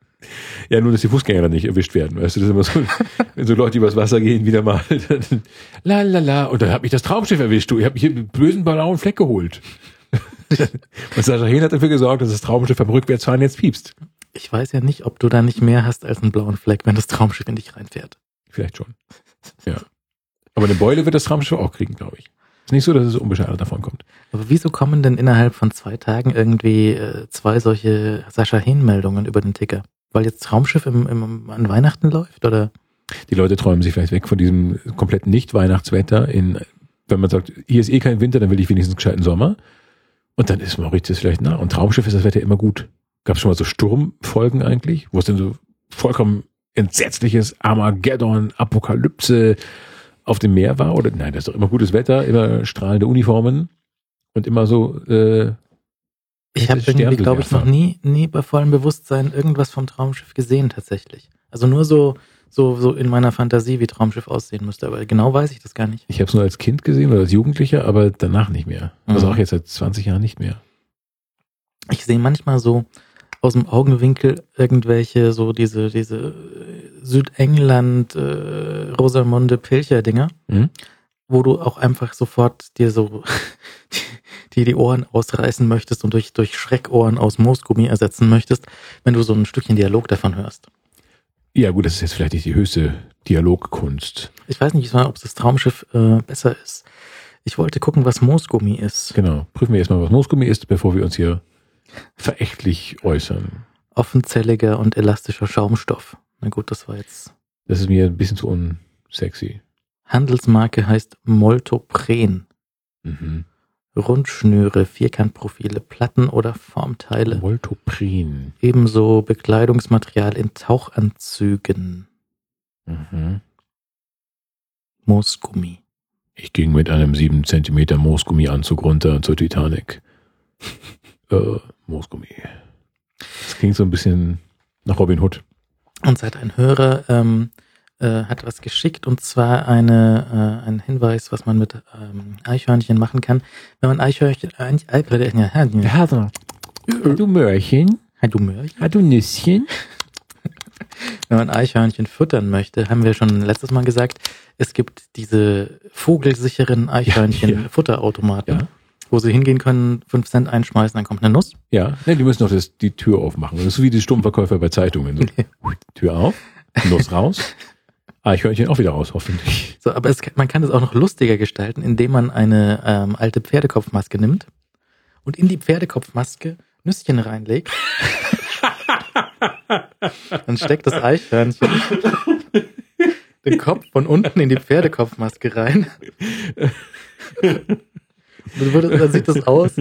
Ja, nur, dass die Fußgänger dann nicht erwischt werden. Weißt du, das ist immer so, wenn so Leute übers Wasser gehen, wieder mal, dann, la, la, la, und dann hat mich das Traumschiff erwischt, du, ich habe mich hier einen bösen blauen Fleck geholt. und Sascha Hehn hat dafür gesorgt, dass das Traumschiff beim Rückwärtsfahren jetzt piepst. Ich weiß ja nicht, ob du da nicht mehr hast als einen blauen Fleck, wenn das Traumschiff in dich reinfährt. Vielleicht schon. Ja. Aber eine Beule wird das Traumschiff auch kriegen, glaube ich. Ist nicht so, dass es unbeschadet davon kommt. Aber wieso kommen denn innerhalb von zwei Tagen irgendwie äh, zwei solche Sascha Hehn-Meldungen über den Ticker? Weil jetzt Traumschiff im, im, an Weihnachten läuft, oder? Die Leute träumen sich vielleicht weg von diesem kompletten Nicht-Weihnachtswetter wenn man sagt, hier ist eh kein Winter, dann will ich wenigstens einen gescheiten Sommer. Und dann ist Mauritius vielleicht nah. Und Traumschiff ist das Wetter immer gut. Gab es schon mal so Sturmfolgen eigentlich, wo es dann so vollkommen entsetzliches Armageddon, Apokalypse auf dem Meer war? Oder nein, das ist doch immer gutes Wetter, immer strahlende Uniformen und immer so äh, ich habe irgendwie, glaube ich, noch nie, nie bei vollem Bewusstsein irgendwas vom Traumschiff gesehen tatsächlich. Also nur so, so, so in meiner Fantasie, wie Traumschiff aussehen müsste. Aber genau weiß ich das gar nicht. Ich habe es nur als Kind gesehen oder als Jugendlicher, aber danach nicht mehr. Also mhm. auch jetzt seit 20 Jahren nicht mehr. Ich sehe manchmal so aus dem Augenwinkel irgendwelche so diese diese Südengland äh, Rosamunde Pilcher Dinger, mhm. wo du auch einfach sofort dir so die die Ohren ausreißen möchtest und durch, durch Schreckohren aus Moosgummi ersetzen möchtest, wenn du so ein Stückchen Dialog davon hörst. Ja, gut, das ist jetzt vielleicht nicht die höchste Dialogkunst. Ich weiß nicht, ob das Traumschiff äh, besser ist. Ich wollte gucken, was Moosgummi ist. Genau. Prüfen wir erstmal, was Moosgummi ist, bevor wir uns hier verächtlich äußern. Offenzelliger und elastischer Schaumstoff. Na gut, das war jetzt. Das ist mir ein bisschen zu unsexy. Handelsmarke heißt Moltopren. Mhm. Rundschnüre, Vierkantprofile, Platten oder Formteile. Moltoprin. Ebenso Bekleidungsmaterial in Tauchanzügen. Mhm. Moosgummi. Ich ging mit einem 7 cm Moosgummianzug runter zur Titanic. äh, Moosgummi. Das klingt so ein bisschen nach Robin Hood. Und seit ein Hörer ähm, äh, hat was geschickt und zwar eine, äh, ein Hinweis, was man mit ähm, Eichhörnchen machen kann. Wenn man Eichhörnchen, äh, äh, ja, du Mörchen, du Mörchen, du Nüsschen. Wenn man Eichhörnchen füttern möchte, haben wir schon letztes Mal gesagt, es gibt diese vogelsicheren Eichhörnchen-Futterautomaten. Ja. wo sie hingehen können, fünf Cent einschmeißen, dann kommt eine Nuss. Ja, ne, die müssen noch das, die Tür aufmachen. Das ist so wie die Sturmverkäufer bei Zeitungen. So. Tür auf, Nuss raus, Eichhörnchen auch wieder raus, hoffentlich. So, aber es, man kann es auch noch lustiger gestalten, indem man eine ähm, alte Pferdekopfmaske nimmt und in die Pferdekopfmaske Nüsschen reinlegt. Dann steckt das Eichhörnchen den Kopf von unten in die Pferdekopfmaske rein. Und dann sieht das aus.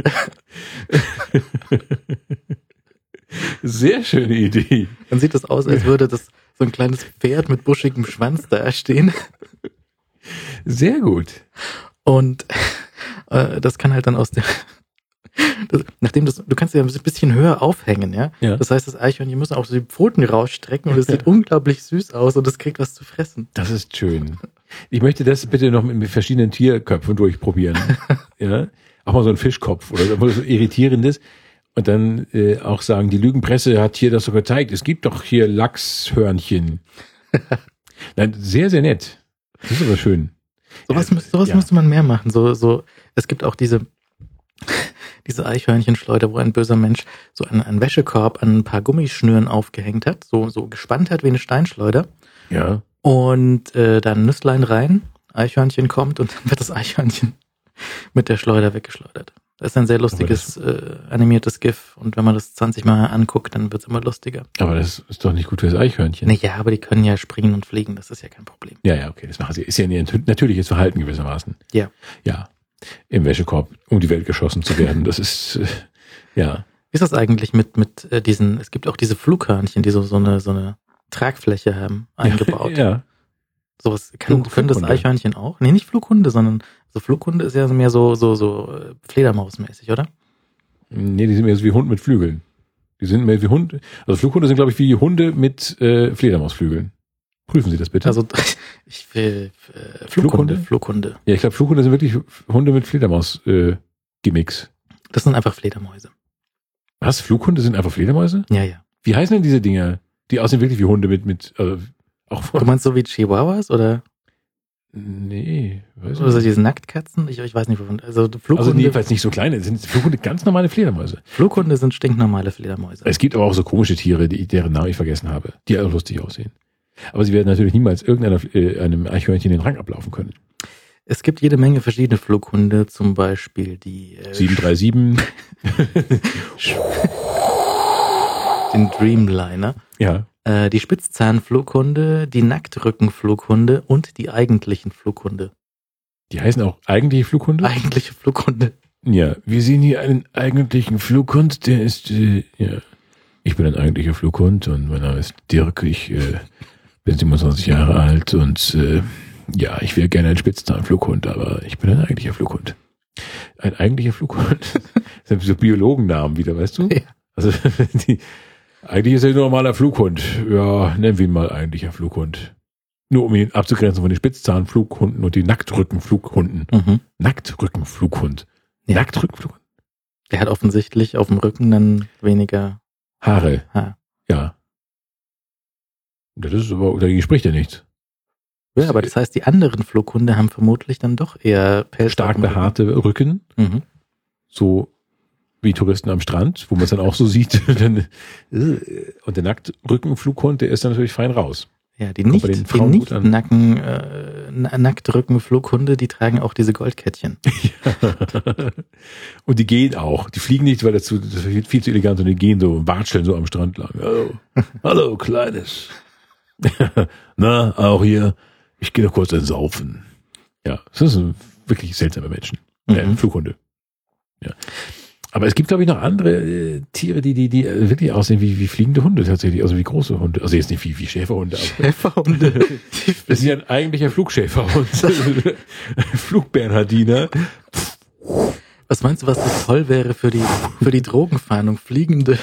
Sehr schöne Idee. Dann sieht das aus, als würde das so ein kleines Pferd mit buschigem Schwanz da stehen. Sehr gut. Und äh, das kann halt dann aus der das, nachdem das, du kannst ja ein bisschen höher aufhängen, ja? Ja. Das heißt, das Eichhörnchen muss auch so die Pfoten rausstrecken und es sieht unglaublich süß aus und es kriegt was zu fressen. Das ist schön. Ich möchte das bitte noch mit verschiedenen Tierköpfen durchprobieren. ja. Auch mal so ein Fischkopf oder so irritierendes. Und dann äh, auch sagen, die Lügenpresse hat hier das so gezeigt. Es gibt doch hier Lachshörnchen. Nein, sehr, sehr nett. Das ist aber schön. Sowas, Ja, sowas ja. müsste man mehr machen. So, so, es gibt auch diese, diese Eichhörnchenschleuder, wo ein böser Mensch so einen, einen Wäschekorb an ein paar Gummischnüren aufgehängt hat, so, so gespannt hat wie eine Steinschleuder Ja. und äh, dann Nüsslein rein, Eichhörnchen kommt und dann wird das Eichhörnchen mit der Schleuder weggeschleudert. Das ist ein sehr lustiges äh, animiertes GIF und wenn man das 20 Mal anguckt, dann wird es immer lustiger. Aber das ist doch nicht gut fürs Eichhörnchen. Naja, aber die können ja springen und fliegen, das ist ja kein Problem. Ja, ja, okay, das machen sie. Ist ja ein natürliches Verhalten gewissermaßen. Ja. Ja. Im Wäschekorb, um die Welt geschossen zu werden. Das ist, äh, ja. Wie ist das eigentlich mit, mit äh, diesen, es gibt auch diese Flughörnchen, die so, so eine, so eine Tragfläche haben, eingebaut. Ja. Sowas kann, können das. Eichhörnchen auch? Nee, nicht Flughunde, sondern so Flughunde ist ja mehr so, so, so äh, Fledermausmäßig, oder? Nee, die sind mehr so wie Hund mit Flügeln. Die sind mehr wie Hund. Also Flughunde sind, glaube ich, wie Hunde mit äh, Fledermausflügeln. Prüfen Sie das bitte. Also ich will äh, Flughunde, Flughunde? Flughunde. ja, ich glaube, Flughunde sind wirklich Hunde mit Fledermaus-Gimmicks. Das sind einfach Fledermäuse. Was? Flughunde sind einfach Fledermäuse? Ja, ja. Wie heißen denn diese Dinger? Die aussehen wirklich wie Hunde mit, mit, also, auch Du meinst so wie Chihuahuas oder, Nee, weiß nicht. diese Nacktkatzen? Ich, ich weiß nicht, wovon. Also Flughunde, Also jedenfalls nicht so kleine, sind Flughunde ganz normale Fledermäuse. Flughunde sind stinknormale Fledermäuse. Es gibt aber auch so komische Tiere, die, deren Namen ich vergessen habe, die auch lustig aussehen. Aber sie werden natürlich niemals irgendeiner äh, einem Eichhörnchen den Rang ablaufen können. Es gibt jede Menge verschiedene Flughunde, zum Beispiel die äh, 737, den Dreamliner, ja. Äh, die Spitzzahnflughunde, die Nacktrückenflughunde und die eigentlichen Flughunde. Die heißen auch eigentliche Flughunde. Eigentliche Flughunde. Ja, wir sehen hier einen eigentlichen Flughund, der ist, äh, ja. Ich bin ein eigentlicher Flughund und mein Name ist Dirk. Ich äh, bin 27 Jahre alt und äh, ja, ich wäre gerne ein Spitzzahnflughund, aber ich bin ein eigentlicher Flughund. Ein eigentlicher Flughund. Das sind so Biologennamen wieder, weißt du? Ja. Also die, eigentlich ist er ein normaler Flughund. Ja, nennen wir ihn mal eigentlicher Flughund. Nur um ihn abzugrenzen von den Spitzzahnflughunden und den Nacktrückenflughunden. Mhm. Nacktrückenflughund. Ja. Nacktrückenflughund. Der hat offensichtlich auf dem Rücken dann weniger Haare, Haar. ja. Das ist aber, dagegen spricht er nichts. Ja, aber das heißt, die anderen Flughunde haben vermutlich dann doch eher Pelz. Stark behaarte Rücken, Mhm. so wie Touristen am Strand, wo man es dann auch so sieht. Dann, äh, und der Nacktrückenflughund, der ist dann natürlich fein raus. Ja, die nicht, den die nicht. Nacken, äh, na- Nacktrücken-Flughunde, die tragen auch diese Goldkettchen. und die gehen auch. Die fliegen nicht, weil das, zu, das ist viel, zu elegant und die gehen so, watscheln so am Strand lang. Hallo, hallo Kleines. Na, auch hier. Ich gehe noch kurz entsaufen. Ja, das sind wirklich seltsame Menschen. Äh, Mhm. Flughunde. Ja. Aber es gibt, glaube ich, noch andere äh, Tiere, die, die, die äh, wirklich aussehen wie, wie fliegende Hunde tatsächlich, also wie große Hunde. Also jetzt nicht wie, wie Schäferhunde, aber Schäferhunde. das ist ja ein eigentlicher Flugschäferhund. Flugbernhardiner. Was meinst du, was das toll wäre für die, für die Drogenfahndung? Fliegende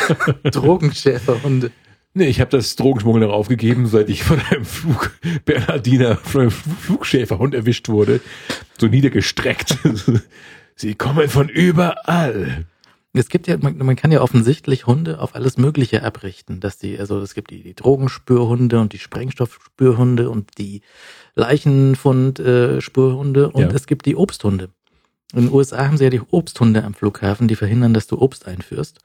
Drogenschäferhunde. Nee, ich habe das Drogenschmuggel noch aufgegeben, seit ich von einem Flug Bernhardiner, von einem Fl- Flugschäferhund erwischt wurde. So niedergestreckt. Sie kommen von überall. Es gibt ja, man, man kann ja offensichtlich Hunde auf alles Mögliche abrichten, dass die, also es gibt die, die Drogenspürhunde und die Sprengstoffspürhunde und die Leichenfund-Spürhunde und Ja. es gibt die Obsthunde. In den USA haben sie ja die Obsthunde am Flughafen, die verhindern, dass du Obst einführst.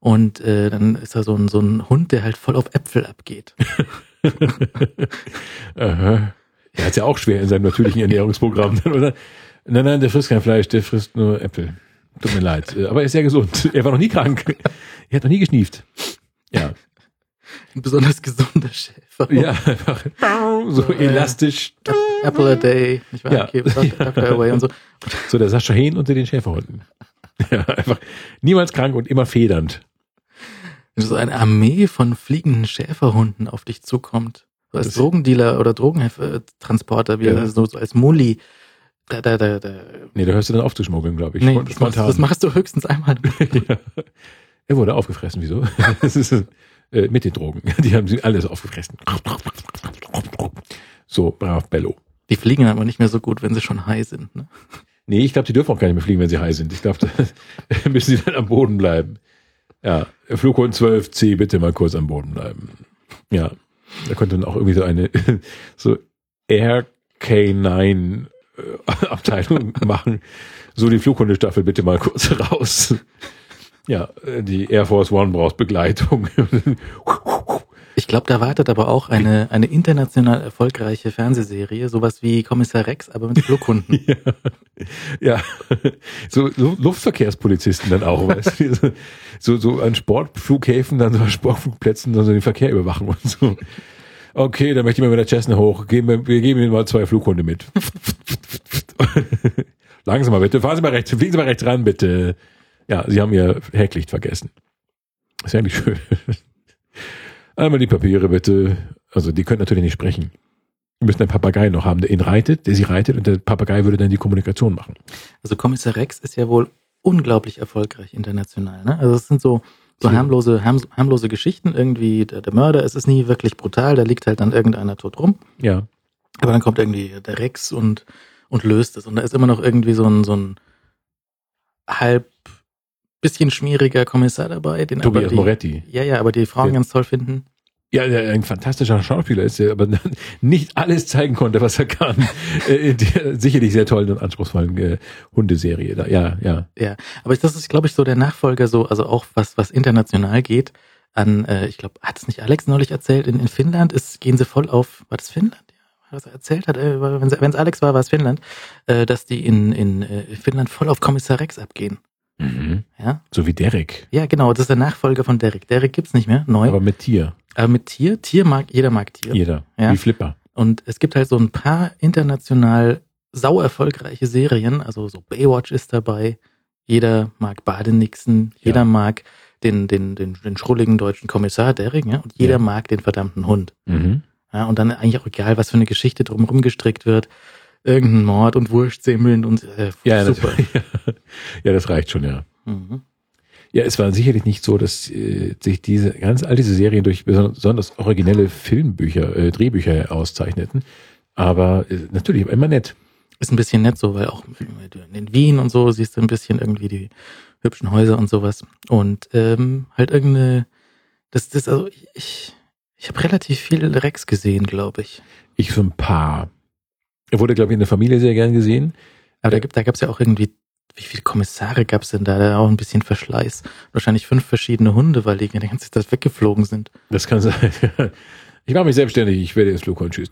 Und äh, dann ist da so ein, so ein Hund, der halt voll auf Äpfel abgeht. Aha. Er hat ja auch schwer in seinem natürlichen Ernährungsprogramm, oder? Nein, nein, der frisst kein Fleisch, der frisst nur Äpfel. Tut mir leid. Äh, Aber er ist sehr gesund. Er war noch nie krank. Er hat noch nie geschnieft. Ja. Ein besonders gesunder Schäfer. Ja, einfach so Ja. elastisch. Apple a day. Ich war Ja. okay, Dr. Away und so. So der Sascha Hehn unter den Schäferhunden. Ja, einfach niemals krank und immer federnd. Wenn so eine Armee von fliegenden Schäferhunden auf dich zukommt. So als Drogendealer oder Drogentransporter, wie Ja. so, so als Mulli. Da, da, da, da. Nee, da hörst du dann auf zu schmuggeln, glaube ich. Nee, das machst, das machst du höchstens einmal. ja. Er wurde aufgefressen, wieso? Das ist, äh, mit den Drogen. Die haben sie alles aufgefressen. So, brav Bello. Die fliegen aber nicht mehr so gut, wenn sie schon high sind. Ne? Nee, ich glaube, die dürfen auch gar nicht mehr fliegen, wenn sie high sind. Ich glaube, da müssen sie dann am Boden bleiben. Ja, Flughund 12C, bitte mal kurz am Boden bleiben. Ja, da könnte dann auch irgendwie so eine so Air K9 äh, Abteilung machen. So die Flughundestaffel bitte mal kurz raus. Ja, äh, die Air Force One braucht Begleitung. Ich glaube, da wartet aber auch eine, eine international erfolgreiche Fernsehserie, sowas wie Kommissar Rex, aber mit Flughunden. ja. ja, so, so Luftverkehrspolizisten dann auch, weißt du? So, so an Sportflughäfen, dann so an Sportflugplätzen, dann so den Verkehr überwachen und so. Okay, dann möchte ich mal mit der Cessna hoch. Geben wir, wir geben Ihnen mal zwei Flughunde mit. Langsam bitte. Fahren Sie mal rechts, fliegen Sie mal rechts ran, bitte. Ja, Sie haben Ihr Hecklicht vergessen. Ist ja eigentlich schön. Einmal die Papiere bitte. Also, die können natürlich nicht sprechen. Wir müssen einen Papagei noch haben, der ihn reitet, der sie reitet und der Papagei würde dann die Kommunikation machen. Also Kommissar Rex ist ja wohl unglaublich erfolgreich international. Ne? Also es sind so, so Ja. harmlose, harm, harmlose Geschichten. Irgendwie der, der Mörder, es ist nie wirklich brutal, da liegt halt dann irgendeiner tot rum. Ja. Aber dann kommt irgendwie der Rex und, und löst es. Und da ist immer noch irgendwie so ein, so ein halb bisschen schmieriger Kommissar dabei, den aber Tobias die, Moretti. Ja, ja, aber die Frauen Ja. ganz toll finden. Ja, der ein fantastischer Schauspieler ist, der aber nicht alles zeigen konnte, was er kann. Äh, In der sicherlich sehr tollen und anspruchsvollen äh, Hundeserie. Da. Ja, ja. Ja, aber das ist, glaube ich, so der Nachfolger, so, also auch was, was international geht, an, äh, ich glaube, hat es nicht Alex neulich erzählt, in, in Finnland ist, gehen sie voll auf, war das Finnland? Ja, was er erzählt hat, äh, wenn es Alex war, war es Finnland, äh, dass die in, in äh, Finnland voll auf Kommissar Rex abgehen. Mhm. Ja, So wie Derek. ja, genau, das ist der Nachfolger von Derek. Derek gibt's nicht mehr, neu. Aber mit Tier. Aber mit Tier, Tier mag, jeder mag Tier. Jeder. Ja. Wie Flipper. Und es gibt halt so ein paar international sau erfolgreiche Serien. Also so Baywatch ist dabei. Jeder mag Badenixen. Jeder Ja. mag den, den, den, den schrulligen deutschen Kommissar Derek. Ja? Und jeder Ja. mag den verdammten Hund. Mhm. Ja? Und dann eigentlich auch egal, was für eine Geschichte drumherum gestrickt wird. Irgendein Mord und Wurstsemmeln und äh, Ja, das, super. ja, das reicht schon, ja. Mhm. Ja, es war sicherlich nicht so, dass äh, sich diese ganz all diese Serien durch besonders originelle Filmbücher, äh, Drehbücher auszeichneten. Aber äh, natürlich immer nett. Ist ein bisschen nett so, weil auch in Wien und so siehst du ein bisschen irgendwie die hübschen Häuser und sowas. Und ähm, halt irgendeine, das, das, also ich, ich habe relativ viel Rex gesehen, glaube ich. Ich so ein paar. Er wurde, glaube ich, in der Familie sehr gern gesehen. Aber da, da gab es ja auch irgendwie, wie viele Kommissare gab es denn da? Da auch ein bisschen Verschleiß. Wahrscheinlich fünf verschiedene Hunde, weil die die ganze Zeit weggeflogen sind. Das kann sein. Ich mache mich selbstständig, ich werde jetzt Flughund, tschüss.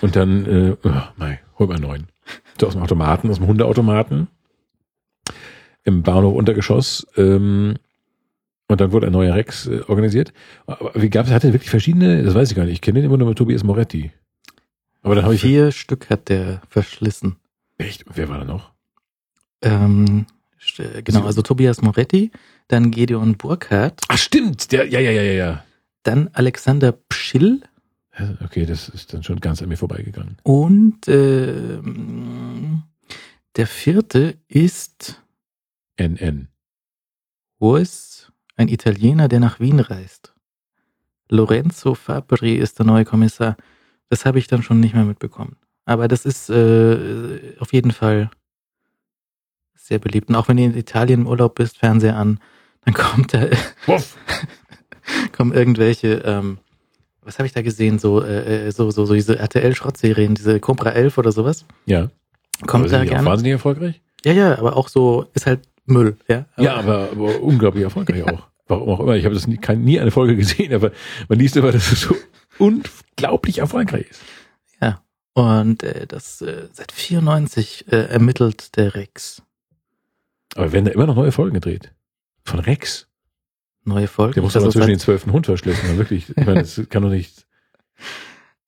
Und dann, äh, oh, mei, hol mal neuen. So aus dem Automaten, aus dem Hundeautomaten. Im Bahnhof Untergeschoss. Ähm, und dann wurde ein neuer Rex äh, organisiert. Aber wie gab es, hatte wirklich verschiedene, das weiß ich gar nicht. Ich kenne den immer nur mit Tobias Moretti. Aber dann habe ich. Vier Stück hat der verschlissen. Echt? Und wer war da noch? Ähm, genau, also Tobias Moretti, dann Gedeon Burkhardt, Ach, stimmt. Der, ja, ja, ja, ja, dann Alexander Pschill Okay, das ist dann schon ganz an mir vorbeigegangen. und ähm, der vierte ist NN. Urs, ein Italiener, der nach Wien reist. Lorenzo Fabri ist der neue Kommissar. Das habe ich dann schon nicht mehr mitbekommen. Aber das ist äh, auf jeden Fall sehr beliebt. Und auch wenn du in Italien im Urlaub bist, Fernseher an, dann kommt da, kommen irgendwelche, ähm, was habe ich da gesehen, so, äh, äh, so, so, so diese RTL-Schrottserien, diese Cobra 11 oder sowas. Ja. Kommt Aber da die auch gerne. wahnsinnig erfolgreich? Ja, ja, aber auch so ist halt Müll, ja. Aber ja, aber, aber unglaublich erfolgreich auch. Warum auch immer. Ich habe das nie, kein, nie eine Folge gesehen, aber man liest immer, dass es so unglaublich erfolgreich ist. Ja. Und äh, das äh, seit 94 äh, ermittelt der Rex. Aber werden da immer noch neue Folgen gedreht? Von Rex? Neue Folgen. Der muss Also aber zwischen seit- den zwölften Hund verschlüsseln. Also wirklich, ich meine, das kann doch nicht.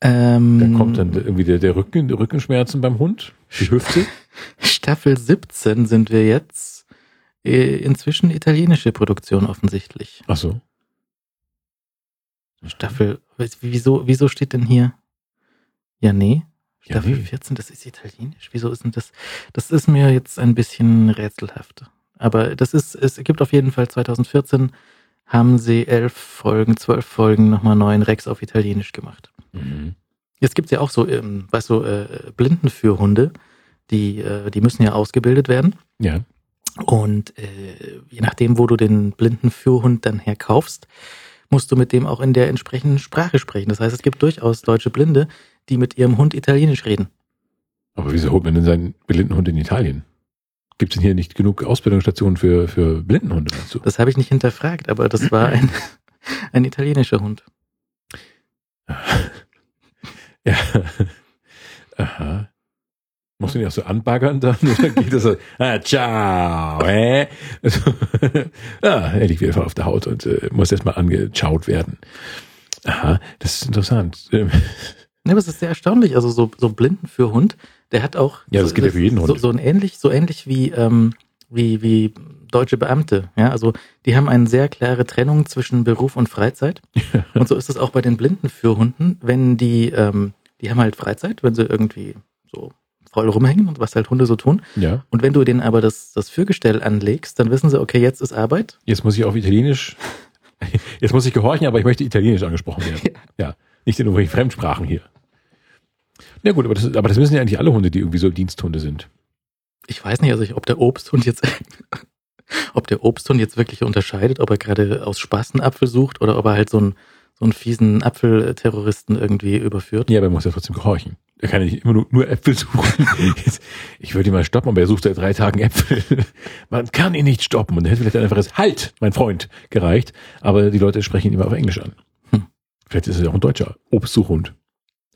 ähm, Da kommt dann irgendwie der, der Rücken, Rückenschmerzen beim Hund, die Hüfte. Staffel 17 sind wir jetzt. Äh, Inzwischen italienische Produktion offensichtlich. Ach so. Staffel, wieso, wieso steht denn hier? Ja, nee. Ja, Staffel nee. 14, das ist italienisch. Wieso ist denn das? Das ist mir jetzt ein bisschen rätselhaft. Aber das ist, es gibt auf jeden Fall 2014 haben sie elf Folgen, zwölf Folgen nochmal neuen Rex auf Italienisch gemacht. Mhm. Jetzt gibt's ja auch so, ähm, weißt du, äh, Blindenführhunde, die, äh, die müssen ja ausgebildet werden. Ja. Und äh, je nachdem, wo du den Blindenführhund dann herkaufst, musst du mit dem auch in der entsprechenden Sprache sprechen. Das heißt, es gibt durchaus deutsche Blinde, die mit ihrem Hund Italienisch reden. Aber wieso holt man denn seinen Blindenhund in Italien? Gibt es denn hier nicht genug Ausbildungsstationen für, für Blindenhunde dazu? Das habe ich nicht hinterfragt, aber das war ein, ein italienischer Hund. Ja. Aha. Musst du ihn auch so anbaggern dann? Oder geht das so, ah, ciao, äh? Also, ah, er liegt wieder auf der Haut und äh, muss erstmal angeschaut werden. Aha, das ist interessant. Ähm, Ja, aber es ist sehr erstaunlich. Also so, so Blindenführhund, der hat auch Ja, das so, geht ja für jeden so, Hund. so ein ähnlich, so ähnlich wie ähm, wie wie deutsche Beamte. Ja, also die haben eine sehr klare Trennung zwischen Beruf und Freizeit. Und so ist es auch bei den Blindenführhunden, wenn die ähm, die haben halt Freizeit, wenn sie irgendwie so voll rumhängen und was halt Hunde so tun. ja, Und wenn du denen aber das das Führgestell anlegst, dann wissen sie, okay, jetzt ist Arbeit. jetzt muss ich auf Italienisch, jetzt muss ich gehorchen, aber ich möchte Italienisch angesprochen werden. Ja, nicht in irgendwelchen Fremdsprachen hier. Na gut, aber das, aber das wissen ja eigentlich alle Hunde, die irgendwie so Diensthunde sind. Ich weiß nicht, also ich, ob der Obsthund jetzt, ob der Obsthund jetzt wirklich unterscheidet, ob er gerade aus Spaß einen Apfel sucht oder ob er halt so einen, so einen fiesen Apfelterroristen irgendwie überführt. Ja, aber er muss ja trotzdem gehorchen. Er kann ja nicht immer nur, nur Äpfel suchen. Ich würde ihn mal stoppen, aber er sucht seit drei Tagen Äpfel. Man kann ihn nicht stoppen. Und er hätte vielleicht ein einfaches Halt, mein Freund, gereicht. Aber die Leute sprechen ihn immer auf Englisch an. Hm. Vielleicht ist er ja auch ein deutscher Obstsuchhund.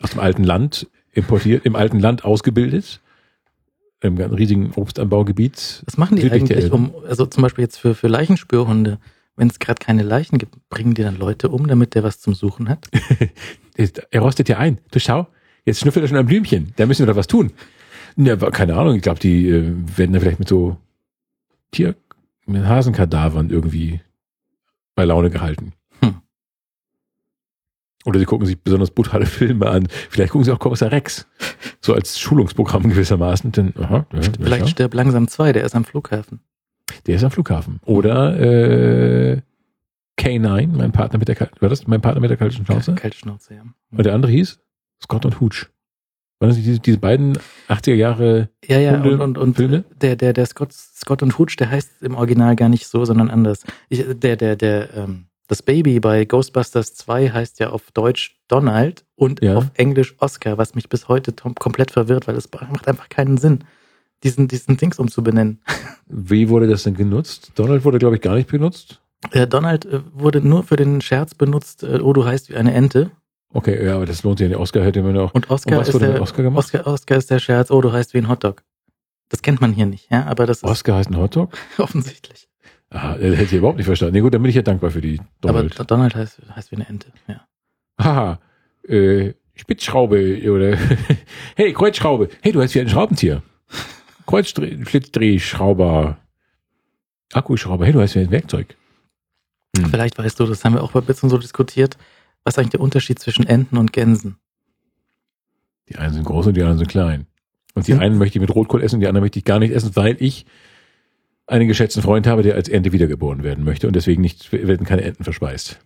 Aus dem alten Land importiert, im alten Land ausgebildet. Im riesigen Obstanbaugebiet. Was machen die eigentlich, um, also zum Beispiel jetzt für, für Leichenspürhunde, wenn es gerade keine Leichen gibt, bringen die dann Leute um, damit der was zum Suchen hat? Er rostet ja ein. Du schau, jetzt schnüffelt er schon ein Blümchen. Da müssen wir doch was tun. Ja, keine Ahnung. Ich glaube, die äh, werden da vielleicht mit so Tier, mit Hasenkadavern irgendwie bei Laune gehalten. Hm. Oder sie gucken sich besonders brutale Filme an. Vielleicht gucken sie auch Kommissar Rex. So als Schulungsprogramm gewissermaßen. Denn, aha, ja, Vielleicht ja, stirbt langsam zwei, der ist am Flughafen. Der ist am Flughafen. Oder äh, K9, mein Partner mit der war das mein Partner mit der kalten Schnauze? Kaltschnauze, ja. Und der andere hieß Scott und Hooch. Waren das nicht diese, diese beiden 80er Jahre Ja, ja, Hunde- und, und, und Filme? der, der, der Scott, Scott und Hooch, der heißt im Original gar nicht so, sondern anders. Ich, der, der, der, ähm, das Baby bei Ghostbusters 2 heißt ja auf Deutsch Donald und Ja. auf Englisch Oscar, was mich bis heute komplett verwirrt, weil es macht einfach keinen Sinn, diesen, diesen Dings umzubenennen. Wie wurde das denn genutzt? Donald wurde, glaube ich, gar nicht benutzt. Äh, Donald äh, wurde nur für den Scherz benutzt, äh, oh, du heißt wie eine Ente. Okay, ja, aber das lohnt sich ja nicht. Oscar hätte man auch. Und Oscar, Und was ist, wurde der, mit Oscar gemacht? Oscar, Oscar ist der Scherz, oh, du heißt wie ein Hotdog. Das kennt man hier nicht, ja, aber das ist Oscar heißt ein Hotdog? offensichtlich. Ah, das hätte ich überhaupt nicht verstanden. Nee, gut, dann bin ich ja dankbar für die Donald. Aber Donald heißt, heißt wie eine Ente, ja. Haha, äh, Spitzschraube oder hey, Kreuzschraube. Hey, du heißt wie ein Schraubentier. Kreuzflitzdrehschrauber. Akkuschrauber. Hey, du heißt wie ein Werkzeug. Hm. Vielleicht weißt du, das haben wir auch bei Bits und so diskutiert, was ist eigentlich der Unterschied zwischen Enten und Gänsen? Die einen sind groß und die anderen sind klein. Und die Hm. einen möchte ich mit Rotkohl essen und die anderen möchte ich gar nicht essen, weil ich einen geschätzten Freund habe, der als Ente wiedergeboren werden möchte und deswegen nicht werden keine Enten verspeist.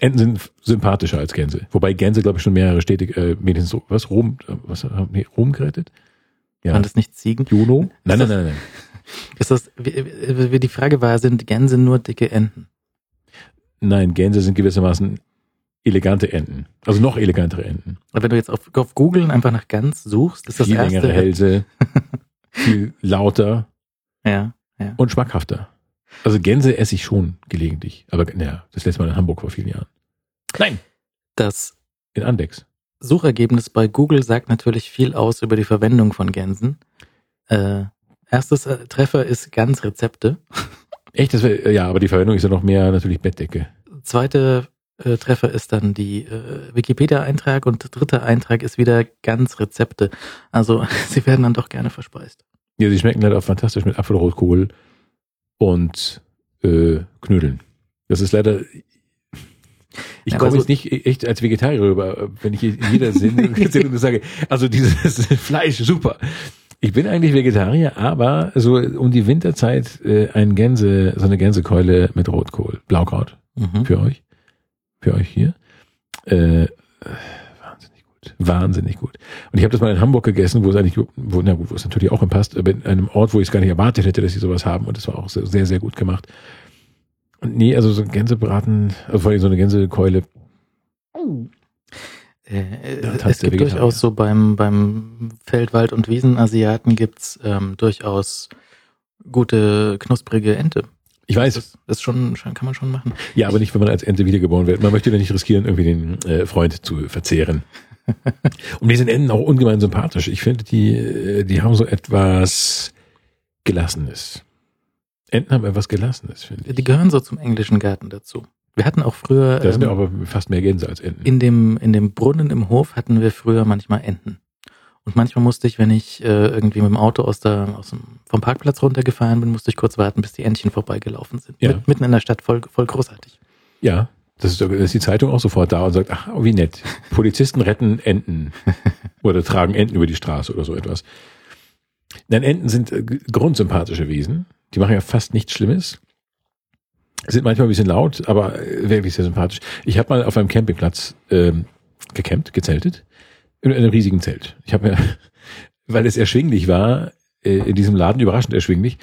Enten sind sympathischer als Gänse. Wobei Gänse, glaube ich, schon mehrere Städte, äh, wenigstens so, was, Rom, äh, was, haben nee, Rom gerettet? Ja. Waren das nicht Ziegen? Juno? Nein, nein, nein, nein. Ist das, wie, wie wie die Frage war, sind Gänse nur dicke Enten? Nein, Gänse sind gewissermaßen elegante Enten. Also noch elegantere Enten. Aber wenn du jetzt auf, auf Google einfach nach Gans suchst, ist das Viel erste, längere Hälse, viel lauter. Ja, ja. und schmackhafter. Also Gänse esse ich schon gelegentlich. Aber naja, das letzte Mal in Hamburg vor vielen Jahren. Nein, Das in Andex. Suchergebnis bei Google sagt natürlich viel aus über die Verwendung von Gänsen. Äh, erstes äh, Treffer ist Gansrezepte. Echt, das wär, ja, aber die Verwendung ist ja noch mehr natürlich Bettdecke. Zweite äh, Treffer ist dann die äh, Wikipedia-Eintrag und dritter Eintrag ist wieder Gansrezepte. Also sie werden dann doch gerne verspeist. Ja, sie schmecken halt auch fantastisch mit Apfelrotkohl und äh, Knödeln. Das ist leider. Ich Ja, komme aber jetzt nicht echt als Vegetarier rüber, wenn ich in jeder Sendung sage, also dieses Fleisch, super. Ich bin eigentlich Vegetarier, aber so um die Winterzeit äh, ein Gänse, so eine Gänsekeule mit Rotkohl, Blaukraut Mhm. für euch, für euch hier. Äh, wahnsinnig gut, wahnsinnig gut. Und ich habe das mal in Hamburg gegessen, wo es eigentlich, wo, na gut, wo es natürlich auch passt, aber in einem Ort, wo ich es gar nicht erwartet hätte, dass sie sowas haben. Und das war auch sehr, sehr gut gemacht. Nee, also so ein Gänsebraten, also vor allem so eine Gänsekeule. Äh, Ja, es gibt durchaus so beim, beim Feld-, Wald- und Wiesenasiaten gibt's ähm, durchaus gute, knusprige Ente. Ich weiß, Das ist schon, schon, kann man schon machen. ja, aber nicht, wenn man als Ente wiedergeboren wird. Man möchte ja nicht riskieren, irgendwie den äh, Freund zu verzehren. Und mir sind Enten auch ungemein sympathisch. Ich finde, die, äh, die haben so etwas Gelassenes. Enten haben etwas Gelassenes, finde ich. Die gehören so zum englischen Garten dazu. Wir hatten auch früher Da sind ähm, aber fast mehr Gänse als Enten. in dem in dem Brunnen im Hof hatten wir früher manchmal Enten. Und manchmal musste ich, wenn ich äh, irgendwie mit dem Auto aus der, aus dem, vom Parkplatz runtergefahren bin, musste ich kurz warten, bis die Entchen vorbeigelaufen sind. Ja. Mit, mitten in der Stadt, voll, voll großartig. ja, das ist, da ist die Zeitung auch sofort da und sagt, ach, wie nett. Polizisten retten Enten. Oder tragen Enten über die Straße oder so etwas. Nein, Enten sind äh, grundsympathische Wesen. Die machen ja fast nichts Schlimmes. Sind manchmal ein bisschen laut, aber äh, wirklich sehr sympathisch. Ich habe mal auf einem Campingplatz ähm, gecampt, gezeltet. In einem riesigen Zelt. Ich habe mir, weil es erschwinglich war, äh, in diesem Laden überraschend erschwinglich,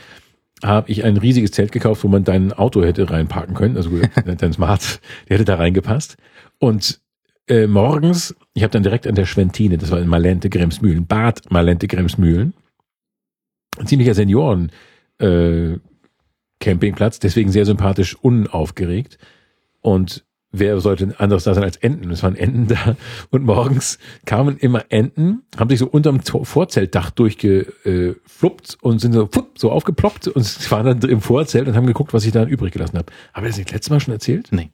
habe ich ein riesiges Zelt gekauft, wo man dein Auto hätte reinparken können. Also gut, dein Smart, der hätte da reingepasst. Und äh, morgens, ich habe dann direkt an der Schwentine, das war in Malente Gremsmühlen, Bad Malente Gremsmühlen, ein ziemlicher Senioren äh, Campingplatz, deswegen sehr sympathisch, unaufgeregt. Und wer sollte anderes da sein als Enten? Es waren Enten da. Und morgens kamen immer Enten, haben sich so unterm Vorzeltdach durchgefluppt und sind so, flupp, so aufgeploppt und waren dann im Vorzelt und haben geguckt, was ich da übrig gelassen habe. Habe ich das nicht letztes Mal schon erzählt? Nee.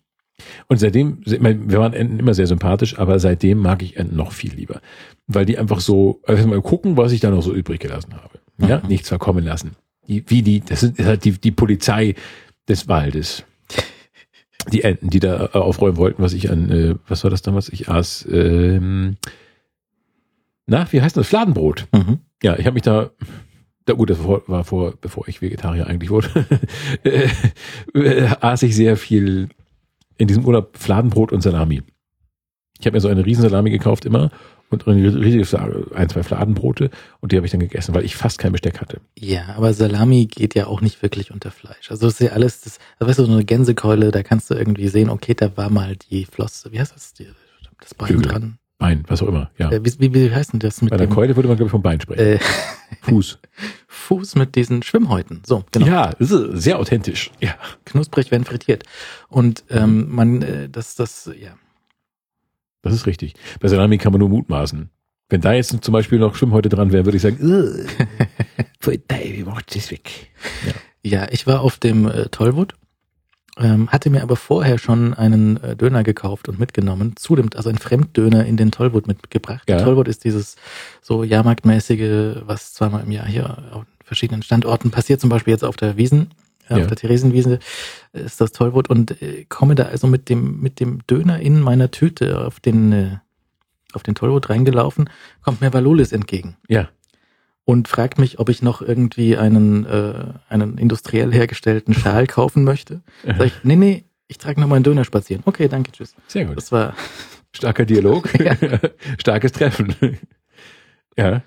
Und seitdem, wir waren Enten immer sehr sympathisch, aber seitdem mag ich Enten noch viel lieber. Weil die einfach so, also mal gucken, was ich da noch so übrig gelassen habe. Ja, Mhm. nichts verkommen lassen. Die, wie die, das ist halt die, die Polizei des Waldes. Die Enten, die da äh, aufräumen wollten, was ich an, äh, was war das damals? Ich aß, ähm, na, wie heißt das? Fladenbrot. Mhm. Ja, ich habe mich da, da gut, das war, war vor, bevor ich Vegetarier eigentlich wurde, äh, äh, aß ich sehr viel in diesem Urlaub Fladenbrot und Salami. Ich habe mir so eine Riesensalami gekauft immer und ein riesiges, ein, zwei Fladenbrote und die habe ich dann gegessen, weil ich fast kein Besteck hatte. Ja, aber Salami geht ja auch nicht wirklich unter Fleisch. Also das ist ja alles, das, also weißt du, so eine Gänsekeule, da kannst du irgendwie sehen, okay, da war mal die Flosse, wie heißt das, die, das Bein Flügel. dran. Bein, was auch immer, ja. Äh, wie, wie, wie heißt denn das mit Bei der dem Keule würde man, glaube ich, vom Bein sprechen. äh, Fuß. Fuß mit diesen Schwimmhäuten? So, genau. Ja, das ist sehr authentisch. Ja. Knusprig, wenn frittiert. Und ähm, man, äh, das, das, ja. Das ist richtig. Bei Salami kann man nur mutmaßen. Wenn da jetzt zum Beispiel noch Schwimmhäute dran wären, würde ich sagen, "Ugh, voll geil, wie macht das weg? Ja, ich war auf dem äh, Tollwood, ähm, hatte mir aber vorher schon einen äh, Döner gekauft und mitgenommen, zu dem, also ein Fremddöner in den Tollwood mitgebracht. Ja. Tollwood ist dieses so Jahrmarktmäßige, was zweimal im Jahr hier auf verschiedenen Standorten passiert, zum Beispiel jetzt auf der Wiesen, Ja. auf der Theresienwiese äh, ist das Tollwood und äh, komme da also mit dem, mit dem Döner in meiner Tüte auf den, äh, auf den Tollwood reingelaufen, kommt mir Valulis entgegen Ja. und fragt mich, ob ich noch irgendwie einen, äh, einen industriell hergestellten Schal kaufen möchte. Sag ich, nee, nee, ich trage noch mal einen Döner spazieren. Okay, danke, tschüss. Sehr gut. Das war, Starker Dialog. Ja. Starkes Treffen. ja.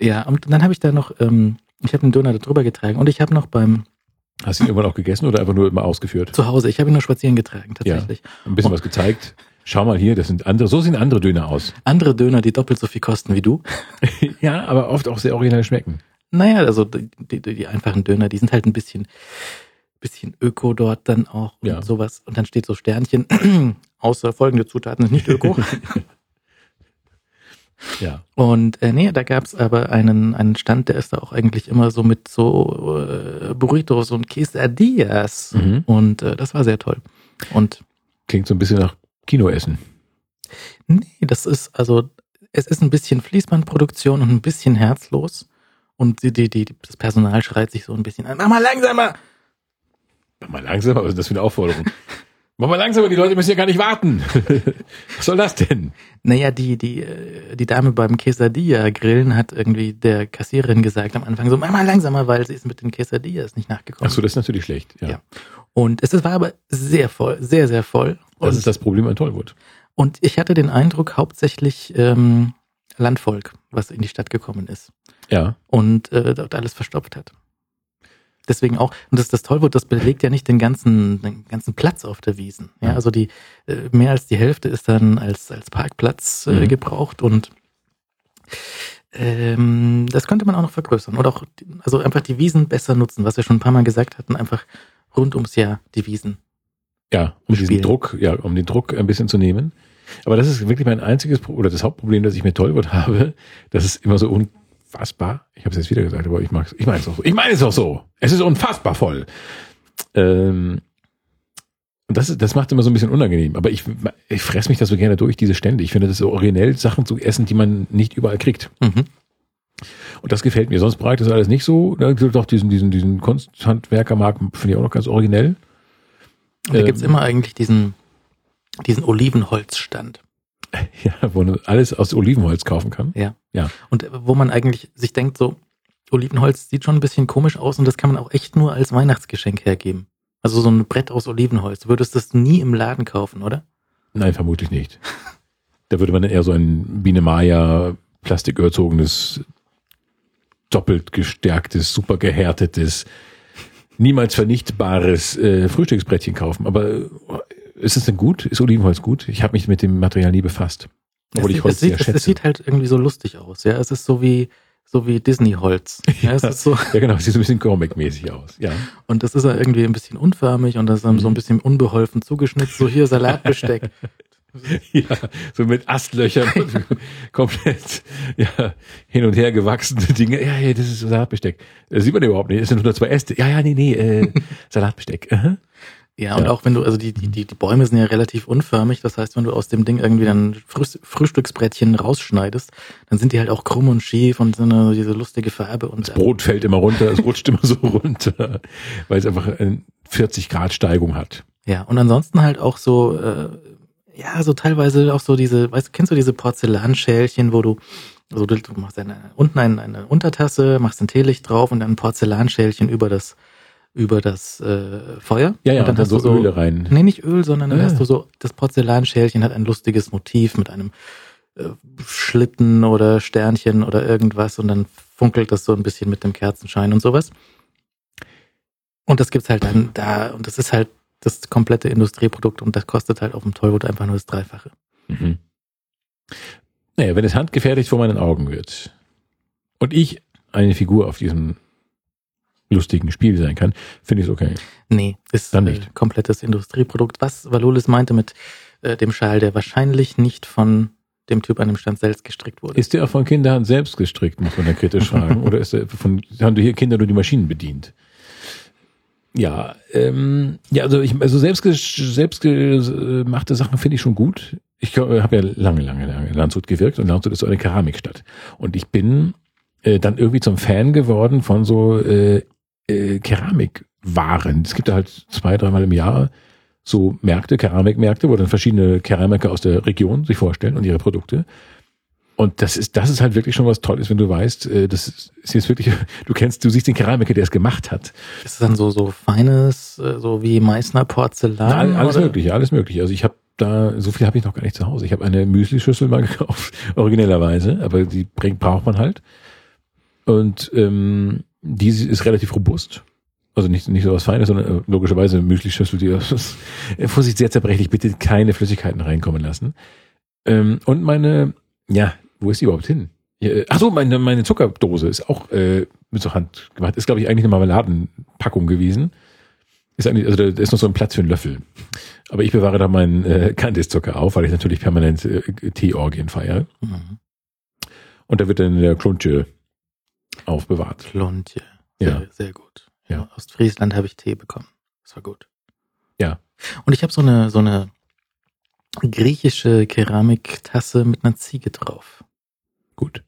ja, und dann habe ich da noch, ähm, ich habe den Döner da drüber getragen und ich habe noch beim Hast du ihn irgendwann auch gegessen oder einfach nur immer ausgeführt? zu Hause, ich habe ihn nur spazieren getragen, tatsächlich. Ein bisschen was gezeigt. Schau mal hier, das sind andere, so sehen andere Döner aus. Andere Döner, die doppelt so viel kosten wie du. ja, aber oft auch sehr originell schmecken. Naja, also die, die, die einfachen Döner, die sind halt ein bisschen, bisschen öko dort dann auch und Ja. sowas. Und dann steht so Sternchen, außer folgende Zutaten sind nicht öko. Ja. Und äh, nee, da gab's aber einen, einen Stand, der ist da auch eigentlich immer so mit so äh, Burritos und Quesadillas. Mhm. Und äh, das war sehr toll. Und Klingt so ein bisschen nach Kinoessen. nee, das ist, also es ist ein bisschen Fließbandproduktion und ein bisschen herzlos. Und die, die, die, das Personal schreit sich so ein bisschen an. Mach mal langsamer! Mach mal langsamer, was ist das für eine Aufforderung? Mach mal langsamer, die Leute müssen ja gar nicht warten. was soll das denn? Naja, die, die, äh, die Dame beim Quesadilla-Grillen hat irgendwie der Kassiererin gesagt am Anfang so, mach mal langsamer, weil sie ist mit den Quesadillas nicht nachgekommen. Ach so, das ist natürlich schlecht. Ja. Ja. Und es war aber sehr voll, sehr, sehr voll. Das Und, ist das Problem an Tollwood. und ich hatte den Eindruck, hauptsächlich ähm, Landvolk, was in die Stadt gekommen ist Ja. und äh, dort alles verstopft hat. Deswegen auch, und das, das Tollwood, das belegt ja nicht den ganzen, den ganzen Platz auf der Wiesen. Ja, also die, äh, mehr als die Hälfte ist dann als, als Parkplatz äh, Mhm. gebraucht und ähm, das könnte man auch noch vergrößern oder auch, also einfach die Wiesen besser nutzen, was wir schon ein paar Mal gesagt hatten, einfach rund ums Jahr die Wiesen. Ja, um diesen Spielen. Druck, ja, um den Druck ein bisschen zu nehmen. Aber das ist wirklich mein einziges Pro oder das Hauptproblem, das ich mit Tollwood habe. Das ist immer so unfassbar. Ich habe es jetzt wieder gesagt, aber ich mag's, ich meine es auch so. Ich meine es auch so. Es ist unfassbar voll. Ähm, und das, das macht immer so ein bisschen unangenehm. Aber ich, ich fress mich da so gerne durch, diese Stände. Ich finde das so originell, Sachen zu essen, die man nicht überall kriegt. Mhm. Und das gefällt mir. Sonst brauche das alles nicht so. Da gibt doch diesen, diesen, diesen Kunsthandwerkermarkt, finde ich auch noch ganz originell. Und da Ähm, gibt's immer eigentlich diesen, diesen Olivenholzstand. Ja, wo man alles aus Olivenholz kaufen kann. Und äh, wo man eigentlich sich denkt, so, Olivenholz sieht schon ein bisschen komisch aus und das kann man auch echt nur als Weihnachtsgeschenk hergeben. Also so ein Brett aus Olivenholz. Du würdest das nie im Laden kaufen, oder? Nein, vermutlich nicht. Da würde man eher so ein Biene Maya plastiküberzogenes, doppelt gestärktes, super gehärtetes, niemals vernichtbares äh, Frühstücksbrettchen kaufen. Aber äh, ist es denn gut? Ist Olivenholz gut? Ich habe mich mit dem Material nie befasst. Obwohl es, ich Holz es, sieht, sehr schätze. es sieht halt irgendwie so lustig aus. Ja, es ist so wie so wie Disney-Holz. Ja, es ist so ja, genau, es sieht so ein bisschen Comic-mäßig aus. Ja. und das ist ja irgendwie ein bisschen unförmig und das ist dann so ein bisschen unbeholfen zugeschnitzt. So hier Salatbesteck. ja, so mit Astlöchern und komplett ja, hin und her gewachsene Dinge. Ja, ja, das ist Salatbesteck. Das sieht man überhaupt nicht. Das sind nur zwei Äste. Ja, ja, nee, nee, äh, Salatbesteck. Aha. Ja, und Ja. auch wenn du, also die, die, die, die Bäume sind ja relativ unförmig, das heißt, wenn du aus dem Ding irgendwie dann Frühst- Frühstücksbrettchen rausschneidest, dann sind die halt auch krumm und schief und so eine, diese lustige Farbe und Das Brot fällt immer runter, es rutscht immer so runter, weil es einfach eine 40 Grad Steigung hat. ja, und ansonsten halt auch so, äh, ja, so teilweise auch so diese, weißt du, kennst du diese Porzellanschälchen, wo du, also du, du machst eine, unten eine, eine Untertasse, machst ein Teelicht drauf und dann ein Porzellanschälchen über das, über das äh, Feuer. Ja, ja, und dann, hast so, du so Öle rein. Nee, nicht Öl, sondern dann Ah. hast du so, das Porzellanschälchen hat ein lustiges Motiv mit einem äh, Schlitten oder Sternchen oder irgendwas und dann funkelt das so ein bisschen mit dem Kerzenschein und sowas. Und das gibt's halt dann da und das ist halt das komplette Industrieprodukt und das kostet halt auf dem Tollwood einfach nur das Dreifache. Mhm. Naja, wenn es handgefertigt vor meinen Augen wird und ich eine Figur auf diesem lustigen Spiel sein kann, finde ich es okay. Nee, ist Dann äh, nicht. komplettes Industrieprodukt. Was Valulis meinte mit äh, dem Schal, der wahrscheinlich nicht von dem Typ an dem Stand selbst gestrickt wurde. Ist der auch von Kindern selbst gestrickt, muss man da kritisch fragen? Oder ist der von, haben hier Kinder nur die Maschinen bedient? Ja, ähm, ja, also ich, also selbst selbstgemachte Sachen finde ich schon gut. Ich äh, habe ja lange, lange, lange in Landshut gewirkt und Landshut ist so eine Keramikstadt. Und ich bin äh, dann irgendwie zum Fan geworden von so äh, äh, Keramikwaren. Es gibt da halt zwei, dreimal im Jahr so Märkte, Keramikmärkte, wo dann verschiedene Keramiker aus der Region sich vorstellen und ihre Produkte. Und das ist, das ist halt wirklich schon was Tolles, wenn du weißt, äh, das ist jetzt wirklich, du kennst, du siehst den Keramiker, der es gemacht hat. Ist es dann so, so feines, äh, so wie Meißner Porzellan? alles oder? mögliche, alles mögliche. Also ich habe da, so viel habe ich noch gar nicht zu Hause. Ich habe eine Müslischüssel mal gekauft, originellerweise, aber die bringt, braucht man halt. Und ähm, die ist relativ robust. Also nicht, nicht so was Feines, sondern äh, logischerweise Müslischüssel, die äh, Vorsicht, sehr zerbrechlich, bitte keine Flüssigkeiten reinkommen lassen. Ähm, und meine, ja, wo ist die überhaupt hin? Äh, Ach so, meine, meine Zuckerdose ist auch äh, mit so Hand gemacht. Ist, glaube ich, eigentlich eine Marmeladenpackung gewesen. Ist eigentlich, also da ist noch so ein Platz für einen Löffel. Aber ich bewahre da meinen äh, Kandiszucker auf, weil ich natürlich permanent äh, Teeorgien feiere. Mhm. Und da wird dann der Kluntje aufbewahrt. Klontje. Sehr, Ja. sehr gut. Ja. Ja. Aus Friesland habe ich Tee bekommen. Das war gut. Ja. Und ich habe so eine, so eine griechische Keramiktasse mit einer Ziege drauf. Gut.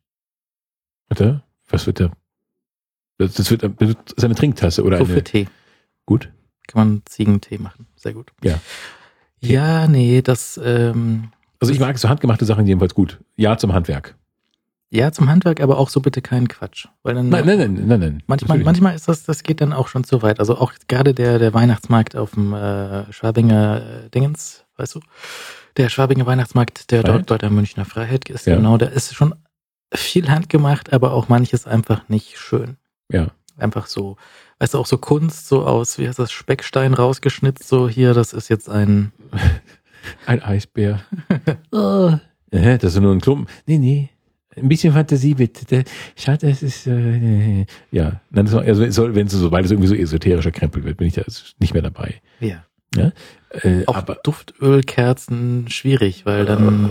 Warte, was wird da? Das, das wird das ist eine Trinktasse oder So eine. für Tee. Gut. Kann man Ziegentee machen. Sehr gut. Ja. Ja, nee, das, ähm, Also ich mag so handgemachte Sachen jedenfalls gut. Ja zum Handwerk. Ja, zum Handwerk, aber auch so bitte keinen Quatsch. Weil dann, Nein, nein, nein, nein, nein. Manchmal, manchmal ist das, das geht dann auch schon zu weit. Also auch gerade der, der Weihnachtsmarkt auf dem äh, Schwabinger äh, Dingens, weißt du? Der Schwabinger Weihnachtsmarkt, der Freiheit? dort bei der Münchner Freiheit ist, Ja. genau, da ist schon viel handgemacht, aber auch manches einfach nicht schön. Ja. Einfach so, weißt du, auch so Kunst, so aus, wie heißt das, Speckstein rausgeschnitzt, so hier, das ist jetzt ein, Ein Eisbär. oh. das ist nur ein Klumpen. Nee, nee. Ein bisschen Fantasie bitte. Der- Schaut, das ist äh, ja. Also es wenn es so, sobald es irgendwie so esoterischer Krempel wird, bin ich da nicht mehr dabei. ja. Äh, Auch aber Duftölkerzen schwierig, weil dann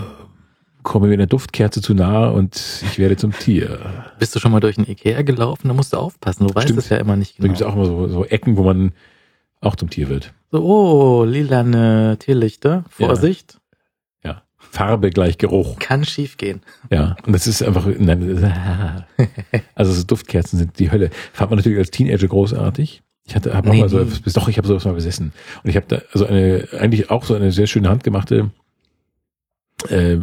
komme mir eine Duftkerze zu nahe und ich werde zum Tier. bist du schon mal durch ein Ikea gelaufen, da musst du aufpassen, du weißt Stimmt. es ja immer nicht Da genau. gibt es auch immer so, so Ecken, wo man auch zum Tier wird. So, oh, lilane Teelichter. Vorsicht, Ja. Farbe gleich Geruch. kann schief gehen. Ja. Und das ist einfach, nein, also so Duftkerzen sind die Hölle. Fand man natürlich als Teenager großartig. Ich hatte, habe auch Nee, mal so, doch, ich habe sowas mal besessen. Und ich habe da also eine, eigentlich auch so eine sehr schöne handgemachte äh,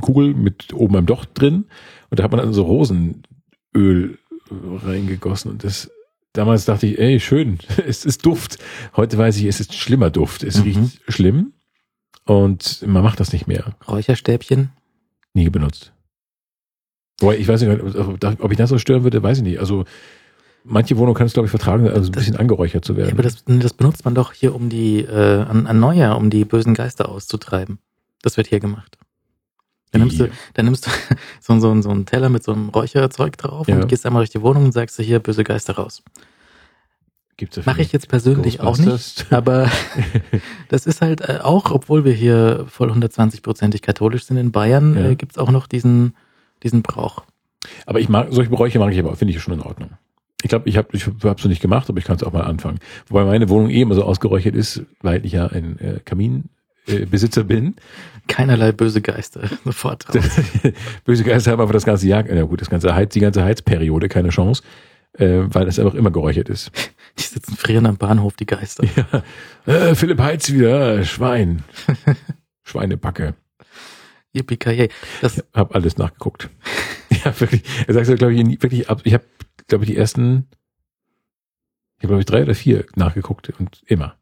Kugel mit oben einem Docht drin. Und da hat man dann so Rosenöl reingegossen. Und das, damals dachte ich, ey, schön, es ist Duft. Heute weiß ich, es ist schlimmer Duft. Es Mhm. riecht schlimm. Und man macht das nicht mehr. Räucherstäbchen. Nie benutzt. Wobei, ich weiß nicht, ob ich das so stören würde, weiß ich nicht. Also, manche Wohnungen kann es, glaube ich, vertragen, also ein bisschen angeräuchert zu Ja, werden. aber das, das benutzt man doch hier, um die, äh, an, an Neujahr, um die bösen Geister auszutreiben. Das wird hier gemacht. Dann nimmst du, dann nimmst du so, so, so einen Teller mit so einem Räucherzeug drauf Ja. und gehst einmal durch die Wohnung und sagst du hier böse Geister raus. Gibt's dafür Mache ich jetzt persönlich auch nicht, aber das ist halt äh, auch, obwohl wir hier voll 120-prozentig katholisch sind in Bayern, Ja. äh, gibt's auch noch diesen, diesen Brauch. Aber ich mag, solche Beräuche mag ich aber, finde ich schon in Ordnung. Ich glaube, ich habe ich hab's noch nicht gemacht, aber ich kann es auch mal anfangen. Wobei meine Wohnung eh immer so ausgeräuchert ist, weil ich ja ein äh, Kaminbesitzer äh, bin. Keinerlei böse Geister sofort. Böse Geister haben aber das ganze Jahr, ja gut, das ganze Heiz, die ganze Heizperiode keine Chance, äh, weil das einfach immer geräuchert ist. Die sitzen frieren am Bahnhof, die Geister. Ja. Äh, Philipp Heiz wieder, Schwein. Schweinebacke. Yippie Das, Ich habe alles nachgeguckt. Ja, wirklich. Er sagt, glaube ich, wirklich ab. Ich habe, glaube ich, die ersten, ich habe, glaube ich, drei oder vier nachgeguckt und immer.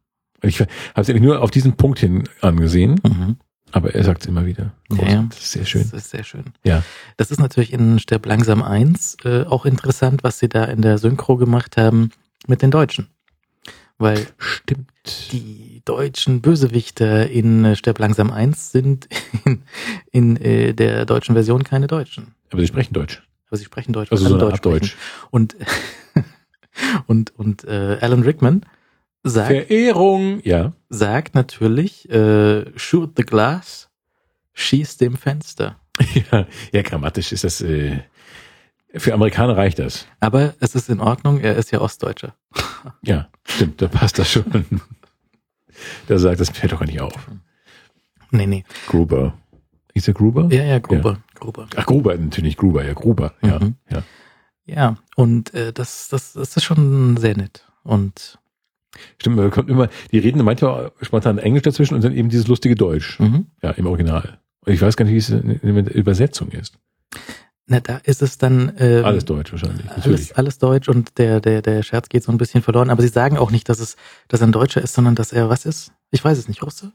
Und ich habe es eigentlich nur auf diesen Punkt hin angesehen, mhm. aber er sagt es immer wieder. Ja, ja. Das ist sehr schön. Das ist sehr schön. Ja. Das ist natürlich in Sterb langsam 1 äh, auch interessant, was sie da in der Synchro gemacht haben mit den Deutschen. Weil Stimmt. die deutschen Bösewichter in äh, Sterb langsam 1 sind in, in äh, der deutschen Version keine Deutschen. Aber sie sprechen Deutsch. Aber sie sprechen Deutsch. Also so sprechen. Deutsch. Und, und, und äh, Alan Rickman sagt, Verehrung. Ja. sagt natürlich, äh, shoot the glass, schieß dem Fenster. ja. Ja, grammatisch ist das, äh, für Amerikaner reicht das. Aber es ist in Ordnung, er ist ja Ostdeutscher. Ja, stimmt, da passt das schon. Da sagt, das fällt doch gar nicht auf. Nee, nee. Gruber. Ist der Gruber? Ja, ja, Gruber, Gruber. Ach, Gruber, natürlich nicht Gruber, ja, Gruber. Ja, Mhm. ja. Ja, und äh, das, das, das ist schon sehr nett. Und Stimmt, man kommt immer, die reden manchmal spontan Englisch dazwischen und dann eben dieses lustige Deutsch. mhm. Ja, im Original. Und ich weiß gar nicht, wie es in der Übersetzung ist. Na, da ist es dann ähm, Alles Deutsch wahrscheinlich, alles, natürlich. alles Deutsch und der, der, der Scherz geht so ein bisschen verloren. Aber sie sagen auch nicht, dass es, dass er ein Deutscher ist, sondern dass er was ist? Ich weiß es nicht, Russe?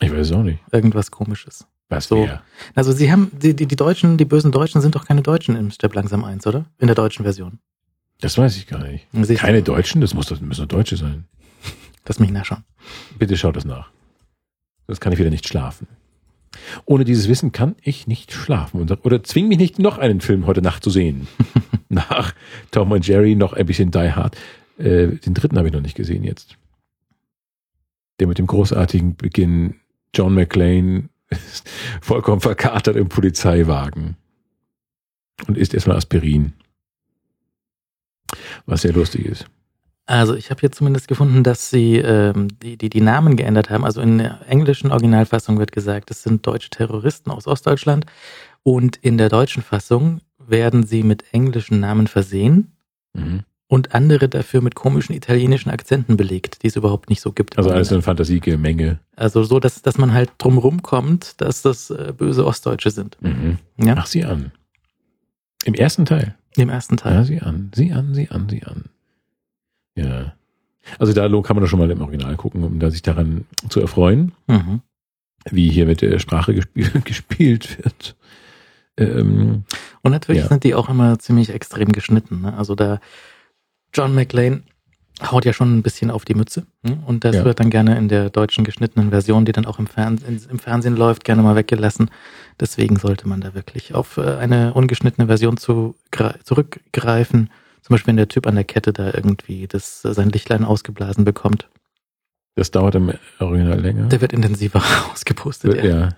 Ich weiß es auch nicht. Irgendwas komisches. Was So. wer? Also sie haben, die, die, die Deutschen, die bösen Deutschen sind doch keine Deutschen im Step langsam 1, oder? In der deutschen Version. Das weiß ich gar nicht. Sie- Keine Deutschen? Das muss doch, müssen Deutsche sein. Lass mich nachschauen. Bitte schaut das nach. Sonst kann ich wieder nicht schlafen. Ohne dieses Wissen kann ich nicht schlafen. Oder zwing mich nicht, noch einen Film heute Nacht zu sehen. nach Tom und Jerry noch ein bisschen Die Hard. Äh, den dritten habe ich noch nicht gesehen jetzt. Der mit dem großartigen Beginn John McClane ist vollkommen verkatert im Polizeiwagen und isst erstmal Aspirin. Was sehr lustig ist. Also ich habe hier zumindest gefunden, dass sie ähm, die, die, die Namen geändert haben. Also in der englischen Originalfassung wird gesagt, es sind deutsche Terroristen aus Ostdeutschland. Und in der deutschen Fassung werden sie mit englischen Namen versehen Mhm. und andere dafür mit komischen italienischen Akzenten belegt, die es überhaupt nicht so gibt. Also alles eine Fantasiegemenge. also so, dass, dass man halt drumrum kommt, dass das äh, böse Ostdeutsche sind. Mhm. Ja, Ach, sieh an. Im ersten Teil. im ersten Teil. Ja, sieh an, sieh an, sieh an, sieh an. Ja. Also da kann man doch schon mal im Original gucken, um da sich daran zu erfreuen, Mhm. wie hier mit der Sprache gespielt, gespielt wird. Ähm, Und natürlich Ja. sind die auch immer ziemlich extrem geschnitten. Ne? Also da John McClane haut ja schon ein bisschen auf die Mütze. Ne? Und das Ja. wird dann gerne in der deutschen geschnittenen Version, die dann auch im, Fernsehen im Fernsehen läuft, gerne mal weggelassen. Deswegen sollte man da wirklich auf äh, eine ungeschnittene Version zu, zurückgreifen. Zum Beispiel, wenn der Typ an der Kette da irgendwie das, sein Lichtlein ausgeblasen bekommt. das dauert im Original länger. Der wird intensiver ausgepustet. Ja. ja.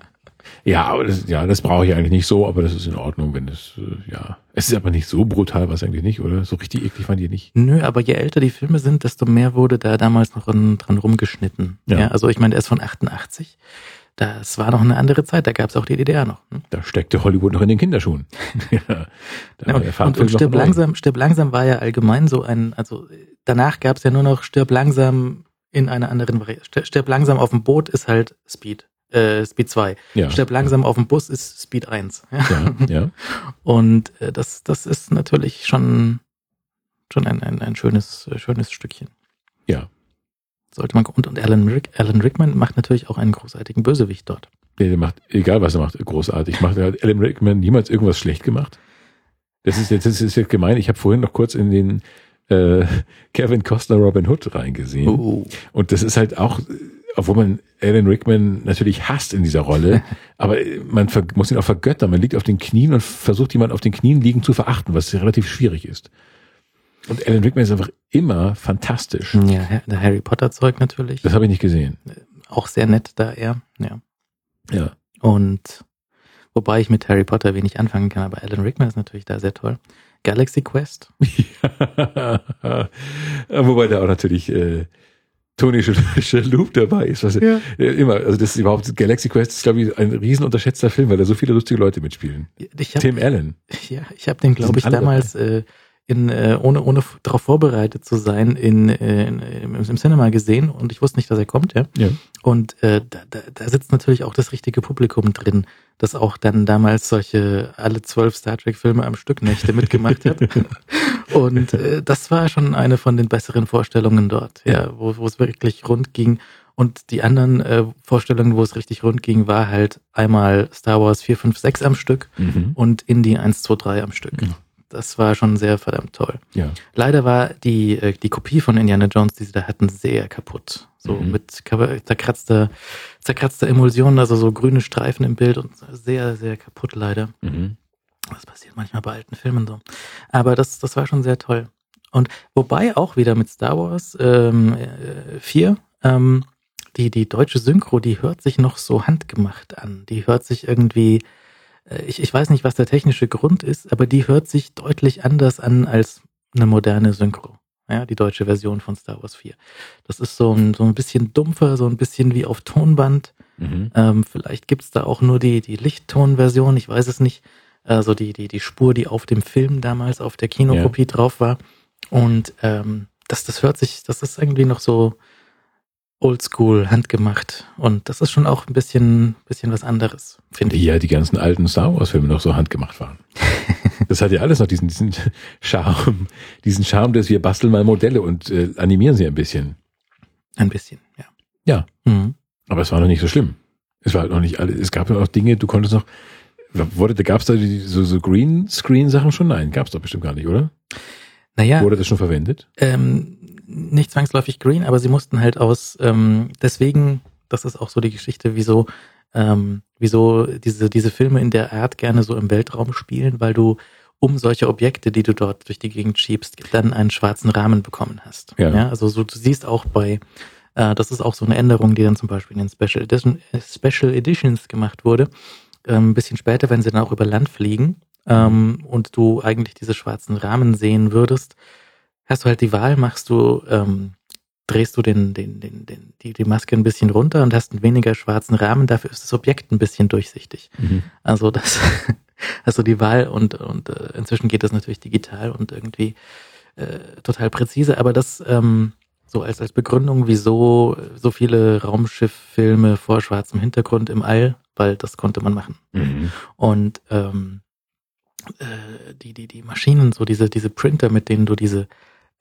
Ja, aber das, ja, das brauche ich eigentlich nicht so, aber das ist in Ordnung, wenn es, äh, ja. Es ist aber nicht so brutal, was eigentlich nicht, oder? So richtig eklig fand ihr nicht. Nö, aber je älter die Filme sind, desto mehr wurde da damals noch dran, dran rumgeschnitten. Ja. Ja. also ich meine, der ist von 88. Das war noch eine andere Zeit, da gab es auch die DDR noch. hm? Da steckte Hollywood noch in den Kinderschuhen. ja, Ja, und, und, Stirb langsam, Stirb langsam war ja allgemein so ein, also danach gab es ja nur noch Stirb langsam in einer anderen Variante. Stirb, langsam auf dem Boot ist halt Speed, äh, Speed 2. Ja, Stirb langsam auf dem Bus ist Speed 1. Ja. ja. Und äh, das, das ist natürlich schon, schon ein, ein, ein schönes, schönes Stückchen. Ja. Sollte man, und, und Alan, Rick, Alan Rickman macht natürlich auch einen großartigen Bösewicht dort. Der, der macht, egal was er macht, großartig. Macht er hat Alan Rickman niemals irgendwas schlecht gemacht? Das ist jetzt, das ist jetzt gemein. Ich habe vorhin noch kurz in den äh, Kevin Costner Robin Hood reingesehen. Oh. Und das ist halt auch, obwohl man Alan Rickman natürlich hasst in dieser Rolle, aber man muss ihn auch vergöttern. Man liegt auf den Knien und versucht jemand auf den Knien liegen zu verachten, was relativ schwierig ist. Und Alan Rickman ist einfach immer fantastisch. Ja, der Harry Potter Zeug natürlich. Das habe ich nicht gesehen. Auch sehr nett da er. Ja. Ja. Und wobei ich mit Harry Potter wenig anfangen kann, aber Alan Rickman ist natürlich da sehr toll. Galaxy Quest. Ja, Wobei da auch natürlich äh, Tony Shalhoub dabei ist. Was Ja. äh, immer, also das ist überhaupt Galaxy Quest ist glaube ich ein riesen unterschätzter Film, weil da so viele lustige Leute mitspielen. Hab, Tim Allen. Ja, ich habe den, glaube ich, damals äh, in, äh, ohne, ohne darauf vorbereitet zu sein, in, äh, in, im, im Cinema gesehen und ich wusste nicht, dass er kommt, ja. Ja. Und äh, da, da, da sitzt natürlich auch das richtige Publikum drin, das auch dann damals solche alle zwölf Star Trek-Filme am Stück Nächte mitgemacht hat. und äh, das war schon eine von den besseren Vorstellungen dort, ja, wo, wo es wirklich rund ging. Und die anderen äh, Vorstellungen, wo es richtig rund ging, war halt einmal Star Wars 4, 5, 6 am Stück Mhm. und Indie 1, 2, 3 am Stück. Mhm. Das war schon sehr verdammt toll. Ja. Leider war die, äh, die Kopie von Indiana Jones, die sie da hatten, sehr kaputt. So Mhm. mit zerkratzter, zerkratzter Emulsion, also so grüne Streifen im Bild und sehr, sehr kaputt leider. Mhm. Das passiert manchmal bei alten Filmen so. Aber das, das war schon sehr toll. Und wobei auch wieder mit Star Wars ähm, äh, 4, ähm, die, die deutsche Synchro, die hört sich noch so handgemacht an. Die hört sich irgendwie, äh, ich, ich weiß nicht, was der technische Grund ist, aber die hört sich deutlich anders an als eine moderne Synchro. Ja, die deutsche Version von Star Wars 4. Das ist so ein, so ein bisschen dumpfer, so ein bisschen wie auf Tonband. Mhm. Ähm, vielleicht gibt's da auch nur die, die Lichttonversion, ich weiß es nicht. Also die, die, die Spur, die auf dem Film damals auf der Kinokopie drauf war. Und ähm, das, das hört sich, das ist irgendwie noch so oldschool, handgemacht. Und das ist schon auch ein bisschen, bisschen was anderes, finde Wie ich. ja die ganzen alten Star Wars Filme noch so handgemacht waren. Das hat ja alles noch diesen, diesen Charme, diesen Charme, dass wir basteln mal Modelle und äh, animieren sie ein bisschen. Ein bisschen, ja. Ja. Mhm. Aber es war noch nicht so schlimm. Es war halt noch nicht alles. Es gab ja noch Dinge, du konntest noch. Wurde, gab es da die, so, so Greenscreen-Sachen schon? Nein, gab es doch bestimmt gar nicht, oder? Naja, Wurde das schon verwendet? ähm, nicht zwangsläufig green, aber sie mussten halt aus, ähm, deswegen, das ist auch so die Geschichte, wieso, ähm, wieso diese, diese Filme in der Art gerne so im Weltraum spielen, weil du um solche Objekte, die du dort durch die Gegend schiebst, dann einen schwarzen Rahmen bekommen hast. Ja. ja also so, du siehst auch bei, äh, das ist auch so eine Änderung, die dann zum Beispiel in den Special, Edition, Special Editions gemacht wurde. Ähm, ein bisschen später, wenn sie dann auch über Land fliegen ähm, und du eigentlich diese schwarzen Rahmen sehen würdest, hast du halt die Wahl, machst du, ähm, drehst du den, den, den, den, die, die Maske ein bisschen runter und hast einen weniger schwarzen Rahmen, dafür ist das Objekt ein bisschen durchsichtig. Mhm. Also das, also die Wahl und, und äh, inzwischen geht das natürlich digital und irgendwie äh, total präzise, aber das ähm, so als, als Begründung, wieso so viele Raumschifffilme vor schwarzem Hintergrund im All, weil das konnte man machen. Mhm. Und ähm, äh, die, die, die Maschinen, so diese, diese Printer, mit denen du diese,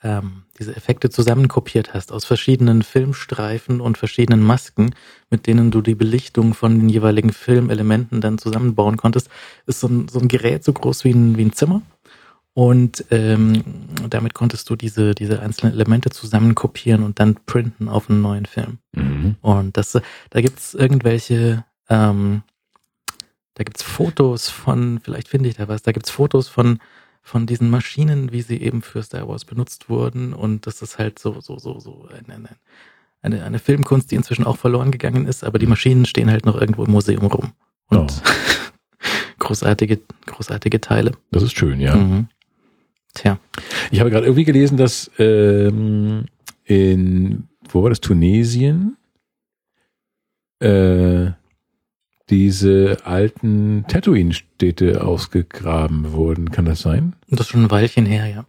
ähm, diese Effekte zusammenkopiert hast aus verschiedenen Filmstreifen und verschiedenen Masken, mit denen du die Belichtung von den jeweiligen Filmelementen dann zusammenbauen konntest, ist so ein, so ein Gerät so groß wie ein, wie ein Zimmer. Und ähm, damit konntest du diese, diese einzelnen Elemente zusammenkopieren und dann printen auf einen neuen Film. Mhm. Und das, da gibt's irgendwelche, ähm, da gibt's Fotos von, vielleicht finde ich da was, da gibt's Fotos von, von diesen Maschinen, wie sie eben für Star Wars benutzt wurden. Und das ist halt so, so, so, so eine, eine, eine Filmkunst, die inzwischen auch verloren gegangen ist, aber die Maschinen stehen halt noch irgendwo im Museum rum. Und Oh. großartige, großartige Teile. Das ist schön, ja. Mhm. Tja. Ich habe gerade irgendwie gelesen, dass ähm, in, wo war das, Tunesien, äh, diese alten Tatooine-Städte ausgegraben wurden. Kann das sein? Das ist schon ein Weilchen her, ja.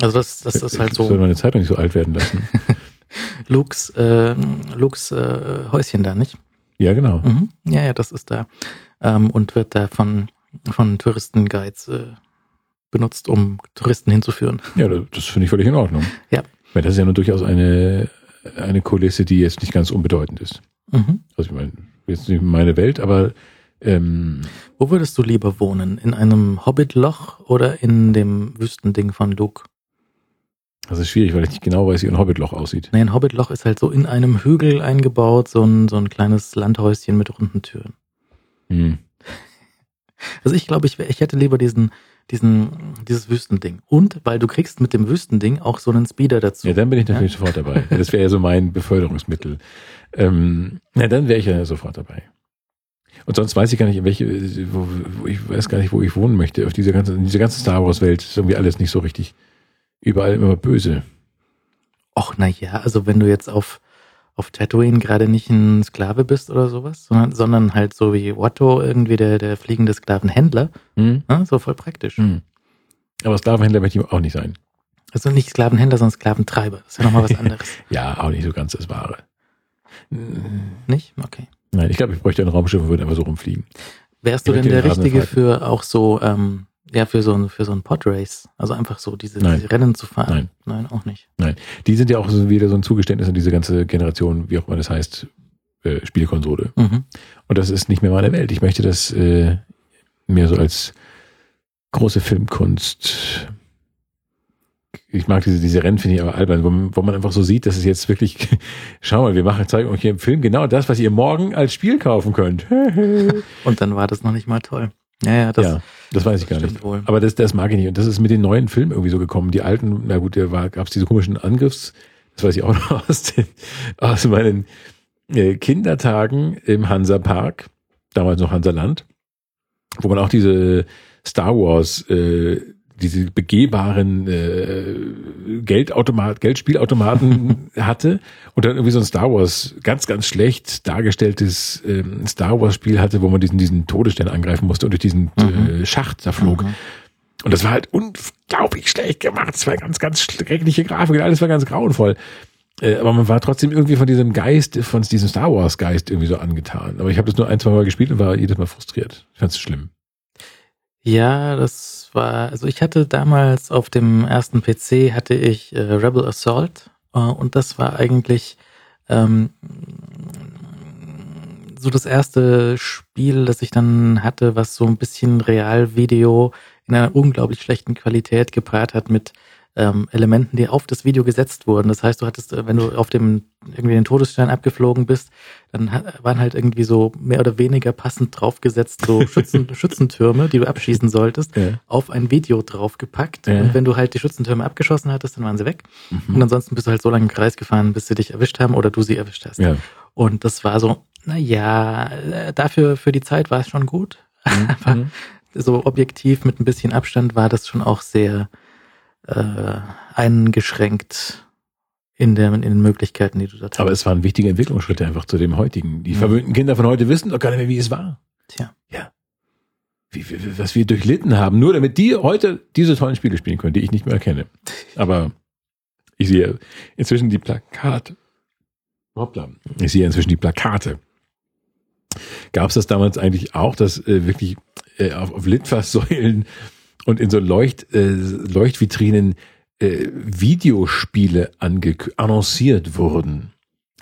Also das, das ist halt Ich soll so meine Zeitung nicht so alt werden lassen. Lukes, äh, Lukes äh, Häuschen da, nicht? ja, genau. Mhm. Ja, ja, das ist da. Ähm, und wird da von, von Touristenguides äh, benutzt, um Touristen hinzuführen. Ja, das, finde ich völlig in Ordnung. Ja. Weil das ist ja nur durchaus eine, eine Kulisse, die jetzt nicht ganz unbedeutend ist. Mhm. Also ich meine, jetzt nicht meine Welt, aber ähm, Wo würdest du lieber wohnen? In einem Hobbitloch oder in dem Wüstending von Luke? das ist schwierig, weil ich nicht genau weiß, wie ein Hobbitloch aussieht. Nee, ein Hobbitloch ist halt so in einem Hügel eingebaut, so ein, so ein kleines Landhäuschen mit runden Türen. Hm. Also ich glaube, ich, wär- ich hätte lieber diesen, diesen, dieses Wüstending. Und weil du kriegst mit dem Wüstending auch so einen Speeder dazu. Ja, dann bin ich natürlich sofort dabei. Das wäre ja so mein Beförderungsmittel. Ähm, ja, dann wäre ich ja sofort dabei. Und sonst weiß ich gar nicht, in welche, wo, wo, ich weiß gar nicht, wo ich wohnen möchte. Auf dieser ganzen, in dieser ganzen Star Wars Welt ist irgendwie alles nicht so richtig. Überall immer böse. Och, na ja, also wenn du jetzt auf, auf Tatooine gerade nicht ein Sklave bist oder sowas, sondern, sondern halt so wie Watto irgendwie der, der fliegende Sklavenhändler, Hm? ne, so voll praktisch. Hm. Aber Sklavenhändler möchte ich auch nicht sein. Also nicht Sklavenhändler, sondern Sklaventreiber. Das ist ja nochmal was anderes. Ja, auch nicht so ganz das Wahre. Hm. nicht? Okay. Nein, ich glaube, ich bräuchte ein Raumschiff und würde einfach so rumfliegen. Wärst du denn der Richtige für auch so, ähm, ja, für so ein, für so ein Podrace? Also einfach so diese, Nein. diese Rennen zu fahren? Nein. Nein, auch nicht. Die sind ja auch so wieder so ein Zugeständnis an diese ganze Generation, wie auch immer das heißt, äh, Spielekonsole. Mhm. Und das ist nicht mehr meine Welt. Ich möchte das äh, mehr so als große Filmkunst. Ich mag diese, diese Rennen, finde ich aber albern, wo man, wo man einfach so sieht, dass es jetzt wirklich, schau mal, wir machen, zeigen euch hier im Film genau das, was ihr morgen als Spiel kaufen könnt. Und dann war das noch nicht mal toll. Ja, ja, das, ja, das weiß ich gar stimmt nicht. wohl. Aber das, das mag ich nicht. Und das ist mit den neuen Filmen irgendwie so gekommen. Die alten, na gut, da gab es diese komischen Angriffs, das weiß ich auch noch aus, den, aus meinen äh, Kindertagen im Hansa-Park, damals noch Hansaland, wo man auch diese Star Wars, äh, diese begehbaren äh, Geldautomat, Geldspielautomaten hatte und dann irgendwie so ein Star Wars ganz, ganz schlecht dargestelltes ähm, Star Wars Spiel hatte, wo man diesen, diesen Todesstern angreifen musste und durch diesen Mhm. äh, Schacht da flog. Mhm. Und das war halt unglaublich schlecht gemacht. Es war ganz, ganz schreckliche Grafik und alles war ganz grauenvoll. Äh, aber man war trotzdem irgendwie von diesem Geist, von diesem Star Wars Geist irgendwie so angetan. Aber ich habe das nur ein, zwei Mal gespielt und war jedes Mal frustriert. Ich fand es schlimm. Ja, das war, also ich hatte damals auf dem ersten PC hatte ich äh, Rebel Assault äh, und das war eigentlich ähm, so das erste Spiel, das ich dann hatte, was so ein bisschen Realvideo in einer unglaublich schlechten Qualität gepaart hat mit ähm, Elementen, die auf das Video gesetzt wurden. Das heißt, du hattest, äh, wenn du auf dem irgendwie den Todesstern abgeflogen bist, dann waren halt irgendwie so mehr oder weniger passend draufgesetzt so Schützen, Schützentürme, die du abschießen solltest, ja. auf ein Video draufgepackt. Ja. Und wenn du halt die Schützentürme abgeschossen hattest, dann waren sie weg. Mhm. Und ansonsten bist du halt so lange im Kreis gefahren, bis sie dich erwischt haben oder du sie erwischt hast. Ja. Und das war so, na ja, äh, dafür für die Zeit war es schon gut. Mhm. Aber mhm. so objektiv mit ein bisschen Abstand war das schon auch sehr äh, eingeschränkt in, der, in den Möglichkeiten, die du da hast. Aber es waren wichtige Entwicklungsschritte einfach zu dem heutigen. Die verwöhnten Kinder von heute wissen doch gar nicht mehr, wie es war. Tja. Ja. Wie, wie, was wir durchlitten haben, nur damit die heute diese tollen Spiele spielen können, die ich nicht mehr erkenne. Aber ich sehe inzwischen die Plakate. Hoppla. Ich sehe inzwischen die Plakate. Gab es das damals eigentlich auch, dass äh, wirklich äh, auf, auf Litfaßsäulen und in so Leucht, äh, Leuchtvitrinen äh, Videospiele annonciert wurden.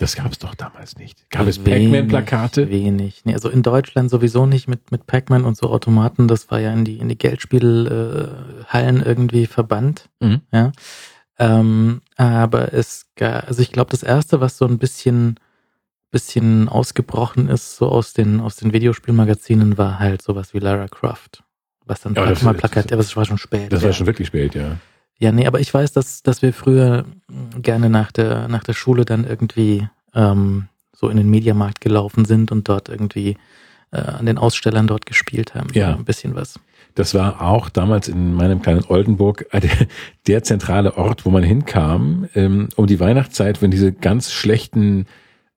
Das gab es doch damals nicht. Gab es Pac-Man-Plakate? Wenig. Nee, also in Deutschland sowieso nicht mit, mit Pac-Man und so Automaten. Das war ja in die, in die Geldspielhallen äh, irgendwie verbannt. Mhm. Ja. Ähm, aber es gab, also ich glaube, das erste, was so ein bisschen, bisschen ausgebrochen ist, so aus den, aus den Videospielmagazinen, war halt sowas wie Lara Croft. Was dann ja, das, mal Plakat, aber das war schon spät. Das ja. war schon wirklich spät, ja. Ja, nee, aber ich weiß, dass, dass wir früher gerne nach der, nach der Schule dann irgendwie ähm, so in den Mediamarkt gelaufen sind und dort irgendwie äh, an den Ausstellern dort gespielt haben. Ja. So ein bisschen was. Das war auch damals in meinem kleinen Oldenburg der, der zentrale Ort, wo man hinkam, ähm, um die Weihnachtszeit, wenn diese ganz schlechten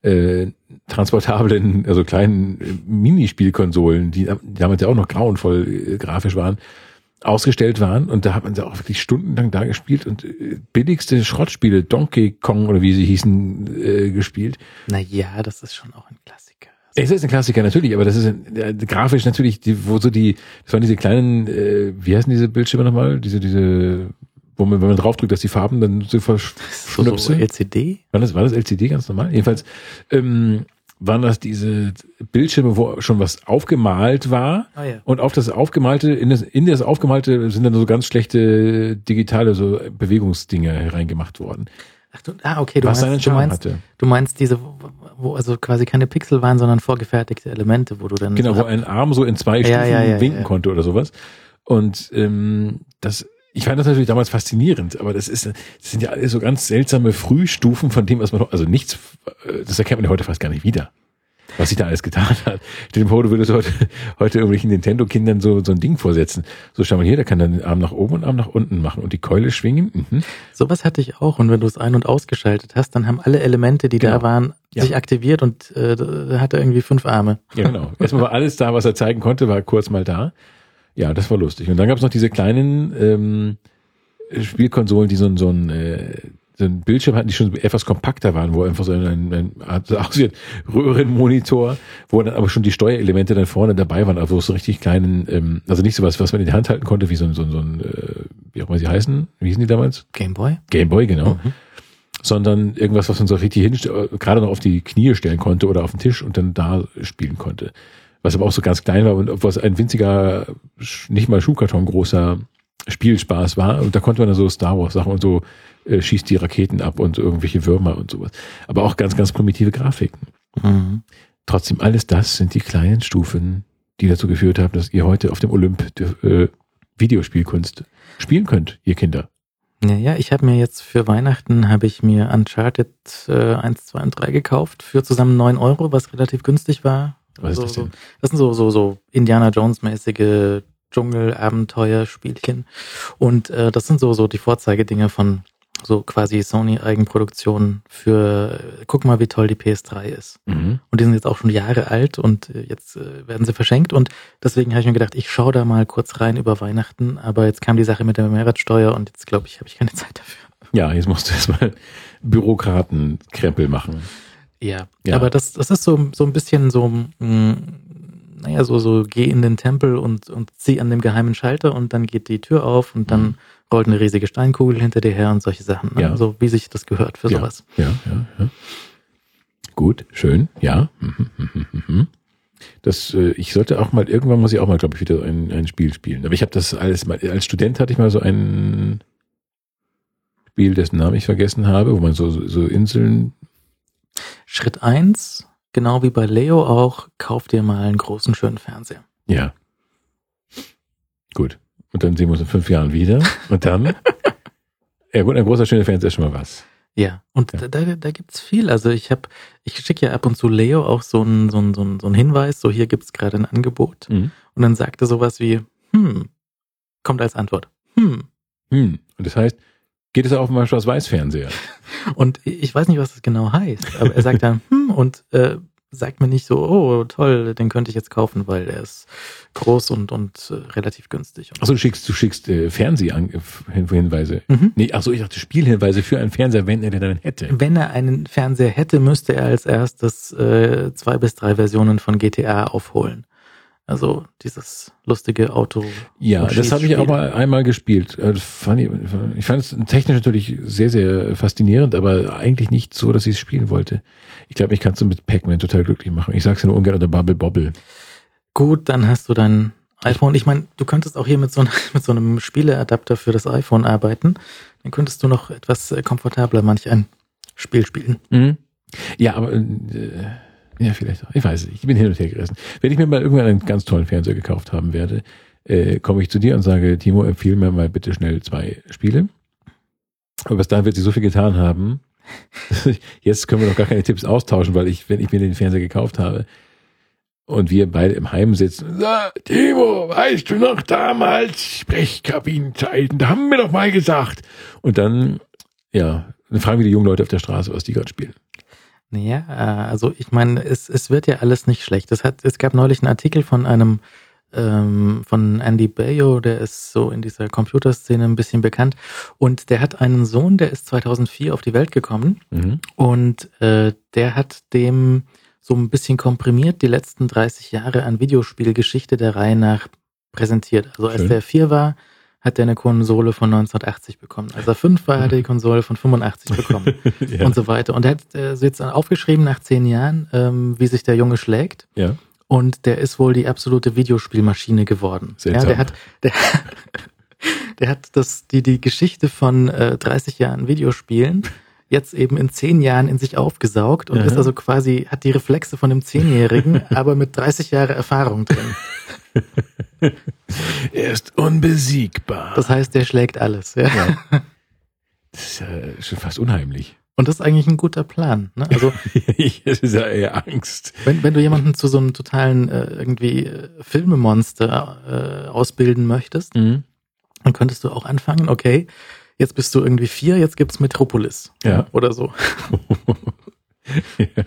äh, transportablen, also kleinen äh, Minispielkonsolen, die, damals ja auch noch grauenvoll äh, grafisch waren, ausgestellt waren und da hat man sie auch wirklich stundenlang da gespielt und äh, billigste Schrottspiele, Donkey Kong oder wie sie hießen, äh, gespielt. Naja, das ist schon auch ein Klassiker. Es ist ein Klassiker natürlich, aber das ist äh, grafisch natürlich, die, wo so die, das waren diese kleinen, äh, wie heißen diese Bildschirme nochmal? Diese, diese wo man, wenn man draufdrückt, dass die Farben dann so verschnipseln. So, so LCD? War das, war das LCD ganz normal? Jedenfalls ähm, waren das diese Bildschirme, wo schon was aufgemalt war. Ah, ja. Und auf das Aufgemalte, in das, in das Aufgemalte sind dann so ganz schlechte digitale so Bewegungsdinge hereingemacht worden. Ach du, ah, okay, du was meinst, du meinst, hatte. du meinst diese, wo also quasi keine Pixel waren, sondern vorgefertigte Elemente, wo du dann. Genau, wo ein Arm so in zwei ja, Stufen ja, winken konnte oder sowas. Und ähm, das ich fand das natürlich damals faszinierend, aber das ist, das sind ja alles so ganz seltsame Frühstufen von dem, was man, also nichts, das erkennt man ja heute fast gar nicht wieder. Was sich da alles getan hat. Stell dir vor, du würdest heute, heute irgendwelchen Nintendo-Kindern so, so ein Ding vorsetzen. So, schau mal hier, der kann dann den Arm nach oben und Arm nach unten machen und die Keule schwingen. Mhm. Sowas hatte ich auch. Und wenn du es ein- und ausgeschaltet hast, dann haben alle Elemente, die genau. da waren, ja. sich aktiviert und äh, hat er irgendwie fünf Arme. Ja, genau. Erstmal war alles da, was er zeigen konnte, war kurz mal da. Ja, das war lustig. Und dann gab es noch diese kleinen ähm, Spielkonsolen, die so, ein so ein äh, so ein Bildschirm hatten, die schon etwas kompakter waren, wo einfach so ein, ein, ein, ein Röhrenmonitor, wo dann aber schon die Steuerelemente dann vorne dabei waren, also so richtig kleinen, ähm, also nicht so was, was man in die Hand halten konnte, wie so ein, so ein, so ein äh, wie auch immer sie heißen, wie hießen die damals? Gameboy? Gameboy, genau. Mhm. Sondern irgendwas, was man so richtig hin, gerade noch auf die Knie stellen konnte oder auf den Tisch und dann da spielen konnte was aber auch so ganz klein war und was ein winziger, nicht mal Schuhkarton großer Spielspaß war. Und da konnte man dann so Star Wars Sachen und so äh, schießt die Raketen ab und irgendwelche Würmer und sowas. Aber auch ganz, ganz primitive Grafiken. Mhm. Trotzdem, alles das sind die kleinen Stufen, die dazu geführt haben, dass ihr heute auf dem Olymp äh, Videospielkunst spielen könnt, ihr Kinder. Ja, ja, ich habe mir jetzt für Weihnachten habe ich mir Uncharted äh, 1, 2 und 3 gekauft für zusammen 9 Euro, was relativ günstig war. Das denn? Das sind so, so, so Indiana Jones-mäßige Dschungel-Abenteuer-Spielchen. Und äh, das sind so, so die Vorzeigedinge von so quasi Sony-Eigenproduktionen für, äh, guck mal, wie toll die PS3 ist. Mhm. Und die sind jetzt auch schon Jahre alt und äh, jetzt äh, werden sie verschenkt. Und deswegen habe ich mir gedacht, ich schaue da mal kurz rein über Weihnachten. Aber jetzt kam die Sache mit der Mehrwertsteuer und jetzt glaube ich, habe ich keine Zeit dafür. Ja, jetzt musst du erstmal Bürokratenkrempel machen. Ja, ja. aber das, das ist so, so ein bisschen so, mh, mm, naja, so, so geh in den Tempel und, und zieh an dem geheimen Schalter und dann geht die Tür auf und dann mhm. rollt eine riesige Steinkugel hinter dir her und solche Sachen. Ne? Ja. So wie sich das gehört für ja. sowas. Ja, ja, ja. Gut, schön, ja. Mhm, mhm, das, äh, ich sollte auch mal, irgendwann muss ich auch mal, glaube ich, wieder ein, ein Spiel spielen. Aber ich habe das alles mal, als Student hatte ich mal so ein Spiel, dessen Namen ich vergessen habe, wo man so, so Inseln. Schritt eins, genau wie bei Leo auch, kauf dir mal einen großen, schönen Fernseher. Ja. Gut. Und dann sehen wir uns in fünf Jahren wieder. Und dann. ja gut, ein großer, schöner Fernseher ist schon mal was. Ja, und Ja. da, da, da gibt's viel. Also ich habe, ich schicke ja ab und zu Leo auch so einen so einen- so einen- so einen Hinweis, so hier gibt's gerade ein Angebot. Mhm. Und dann sagt er sowas wie, hm, kommt als Antwort, hm. Hm. Und das heißt, geht es auf einen Schwarz-Weiß-Fernseher? Und ich weiß nicht, was das genau heißt, aber er sagt dann, hm, und äh, sagt mir nicht so, oh toll, den könnte ich jetzt kaufen, weil er ist groß und, und äh, relativ günstig. Achso, du schickst, du schickst äh, Fernsehhinweise. Mhm. Nee, achso, ich dachte Spielhinweise für einen Fernseher, wenn er den dann hätte. Wenn er einen Fernseher hätte, müsste er als erstes äh, zwei bis drei Versionen von GTA aufholen. Also dieses lustige Auto. Ja, das habe ich mal einmal gespielt. Äh, fand Ich, ich fand es technisch natürlich sehr, sehr faszinierend, aber eigentlich nicht so, dass ich es spielen wollte. Ich glaube, ich kann es so mit Pac-Man total glücklich machen. Ich sag's ja nur ungern oder Bubble Bobble. Gut, dann hast du dein iPhone. Ich meine, du könntest auch hier mit so, einem- mit so einem Spieleadapter für das iPhone arbeiten. Dann könntest du noch etwas äh, komfortabler manch ein Spiel spielen. Mhm. Ja, aber äh, ja, vielleicht auch. Ich weiß es nicht. Ich bin hin und her gerissen. Wenn ich mir mal irgendwann einen ganz tollen Fernseher gekauft haben werde, äh, komme ich zu dir und sage, Timo, empfehle mir mal bitte schnell zwei Spiele. Aber bis dahin wird sie so viel getan haben. Jetzt können wir noch gar keine Tipps austauschen, weil ich, wenn ich mir den Fernseher gekauft habe und wir beide im Heim sitzen, so, Timo, weißt du noch damals Sprechkabinenzeiten, da haben wir doch mal gesagt. Und dann, ja, dann fragen wir die jungen Leute auf der Straße, was die gerade spielen. Naja, äh, also ich meine, es, es wird ja alles nicht schlecht. Es, hat, es gab neulich einen Artikel von einem ähm, von Andy Bayo, der ist so in dieser Computerszene ein bisschen bekannt. Und der hat einen Sohn, der ist 2004 auf die Welt gekommen. Mhm. Und äh, der hat dem so ein bisschen komprimiert die letzten 30 Jahre an Videospielgeschichte der Reihe nach präsentiert. Also als Schön. der vier war, hat er eine Konsole von 1980 bekommen. Als er fünf war, hat er die Konsole von 85 bekommen ja. und so weiter. Und er hat äh, jetzt aufgeschrieben nach zehn Jahren, ähm, wie sich der Junge schlägt. ja. Und der ist wohl die absolute Videospielmaschine geworden. Seltsam. Ja, der hat, der, der hat das, die, die Geschichte von äh, 30 Jahren Videospielen jetzt eben in zehn Jahren in sich aufgesaugt und Aha. ist also quasi, hat die Reflexe von einem Zehnjährigen, aber mit 30 Jahre Erfahrung drin. Er ist unbesiegbar. Das heißt, der schlägt alles. Ja. ja. Das ist ja schon fast unheimlich. Und das ist eigentlich ein guter Plan. Ne? Also das ist ja eher Angst. wenn, wenn du jemanden zu so einem totalen äh, irgendwie äh, Filmemonster äh, ausbilden möchtest, Mhm. dann könntest du auch anfangen, okay, jetzt bist du irgendwie vier, jetzt gibt's Metropolis. Ja. Oder so. Ja,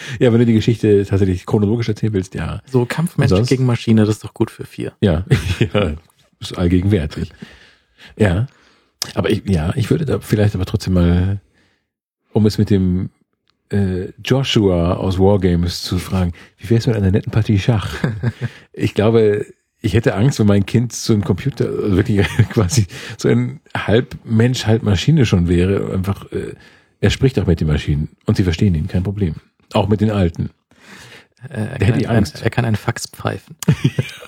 wenn du die Geschichte tatsächlich chronologisch erzählen willst, ja. So Kampfmensch gegen Maschine, das ist doch gut für vier. Ja, ja, ist allgegenwärtig. Ja. Aber ich, ja, ich würde da vielleicht aber trotzdem mal, um es mit dem äh, Joshua aus Wargames zu fragen, wie wäre es mit einer netten Partie Schach? ich glaube, ich hätte Angst, wenn mein Kind so ein Computer, also wirklich quasi so ein halb Mensch, halb Maschine schon wäre. Einfach, äh, er spricht auch mit den Maschinen und sie verstehen ihn, kein Problem. Auch mit den Alten. Äh, er, Der hätte kann, Angst. Ein, er kann einen Fax pfeifen.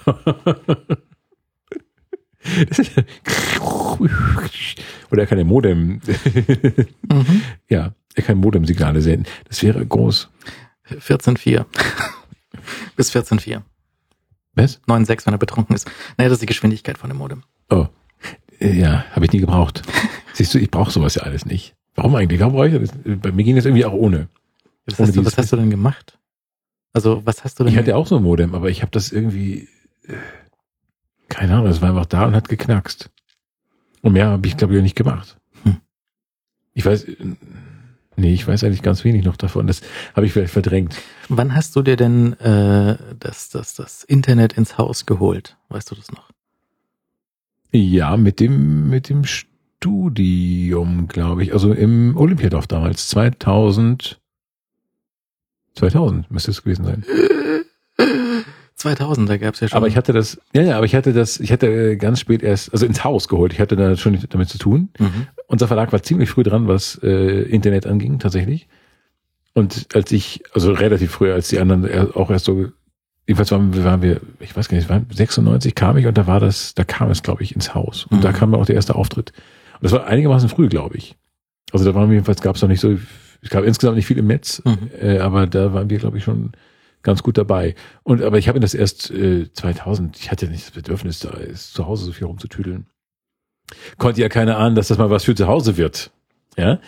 Oder er kann ein Modem, Mhm. ja, er kann Modem-Signale senden. Das wäre groß. 14,4. Bis 14,4. Was? 9,6, wenn er betrunken ist. Naja, das ist die Geschwindigkeit von dem Modem. Oh, ja, habe ich nie gebraucht. Siehst du, ich brauche sowas ja alles nicht. Warum eigentlich? Warum brauche ich das? Bei mir ging das irgendwie auch ohne. Was, hast du, was hast du denn gemacht? Also, was hast du denn Ich hatte auch so ein Modem, aber ich habe das irgendwie, äh, keine Ahnung, es war einfach da und hat geknackst. Und mehr habe ich, glaube ich, nicht gemacht. Hm. Ich weiß, äh, nee, ich weiß eigentlich ganz wenig noch davon. Das habe ich vielleicht verdrängt. Wann hast du dir denn äh, das, das, das Internet ins Haus geholt? Weißt du das noch? Ja, mit dem, mit dem Studium, glaube ich. Also im Olympiadorf damals. 2000, 2000 müsste es gewesen sein. 2000, da gab es ja schon. Aber ich hatte das, ja, ja, aber ich hatte das, ich hatte ganz spät erst, also ins Haus geholt. Ich hatte da schon damit zu tun. mhm. Unser Verlag war ziemlich früh dran, was äh, Internet anging, tatsächlich. Und als ich, also relativ früh, als die anderen er- auch erst so, jedenfalls waren, wir- waren wir, ich weiß gar nicht, waren 96 kam ich und da war das, da kam es, glaube ich, ins Haus. Und Mhm. da kam auch der erste Auftritt. Und das war einigermaßen früh, glaube ich. Also da waren wir jedenfalls, gab es noch nicht so, es gab insgesamt nicht viel im Netz, Mhm. äh, aber da waren wir, glaube ich, schon ganz gut dabei. Und aber ich habe das erst äh, 2000, ich hatte nicht das Bedürfnis, da ist zu Hause so viel rumzutüdeln. Konnte ja keiner ahnen, dass das mal was für zu Hause wird. Ja.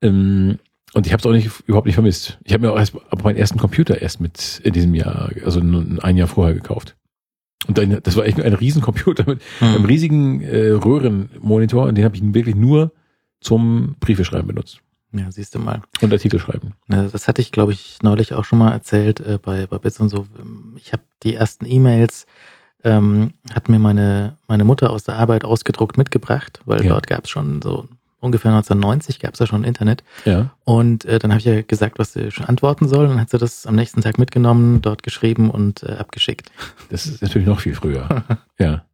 Ähm, und ich habe es auch nicht überhaupt nicht vermisst. Ich habe mir auch erst aber meinen ersten Computer erst mit in diesem Jahr, also ein Jahr vorher gekauft. Und dann, das war echt ein Riesencomputer mit einem Mhm. riesigen äh, Röhrenmonitor und den habe ich wirklich nur zum Briefeschreiben benutzt Ja, siehst du mal. und Artikel schreiben. Das hatte ich, glaube ich, neulich auch schon mal erzählt äh, bei, bei Bits und so. Ich habe die ersten E-Mails, ähm, hat mir meine, meine Mutter aus der Arbeit ausgedruckt mitgebracht, weil Ja. dort gab es schon so ungefähr 1990 gab es ja schon Internet. Ja. Und äh, dann habe ich ja gesagt, was sie schon antworten soll. Und dann hat sie das am nächsten Tag mitgenommen, dort geschrieben und äh, abgeschickt. Das ist natürlich noch viel früher. ja.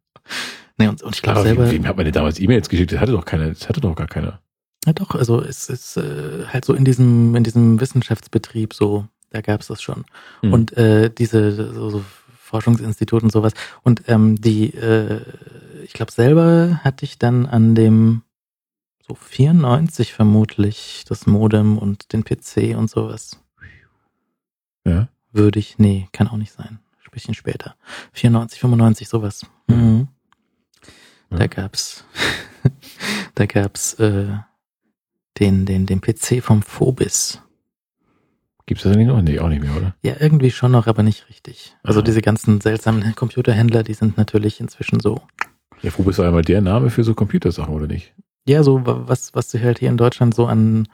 Nee, und, und ich glaube selber. wem, wem hat man denn damals E-Mails geschickt? Das hatte doch keiner, das hatte doch gar keiner. Ja doch, also es ist äh, halt so in diesem, in diesem Wissenschaftsbetrieb so, da gab es das schon. Hm. Und äh, diese so, so Forschungsinstitute und sowas. Und ähm, die, äh, ich glaube selber hatte ich dann an dem so 94 vermutlich das Modem und den PC und sowas. ja. Würde ich, nee, kann auch nicht sein. Ein bisschen später. 94, 95, sowas. Mhm. Ja. Da gab's, da gab's äh, den, den, den PC vom Phobis. Gibt's das nicht noch? Nee, auch nicht mehr, oder? Ja, irgendwie schon noch, aber nicht richtig. Also Aha. diese ganzen seltsamen Computerhändler, die sind natürlich inzwischen so. Ja, Phobis war ja mal der Name für so Computersachen, oder nicht? Ja, so wa- was, was sie halt hier in Deutschland so an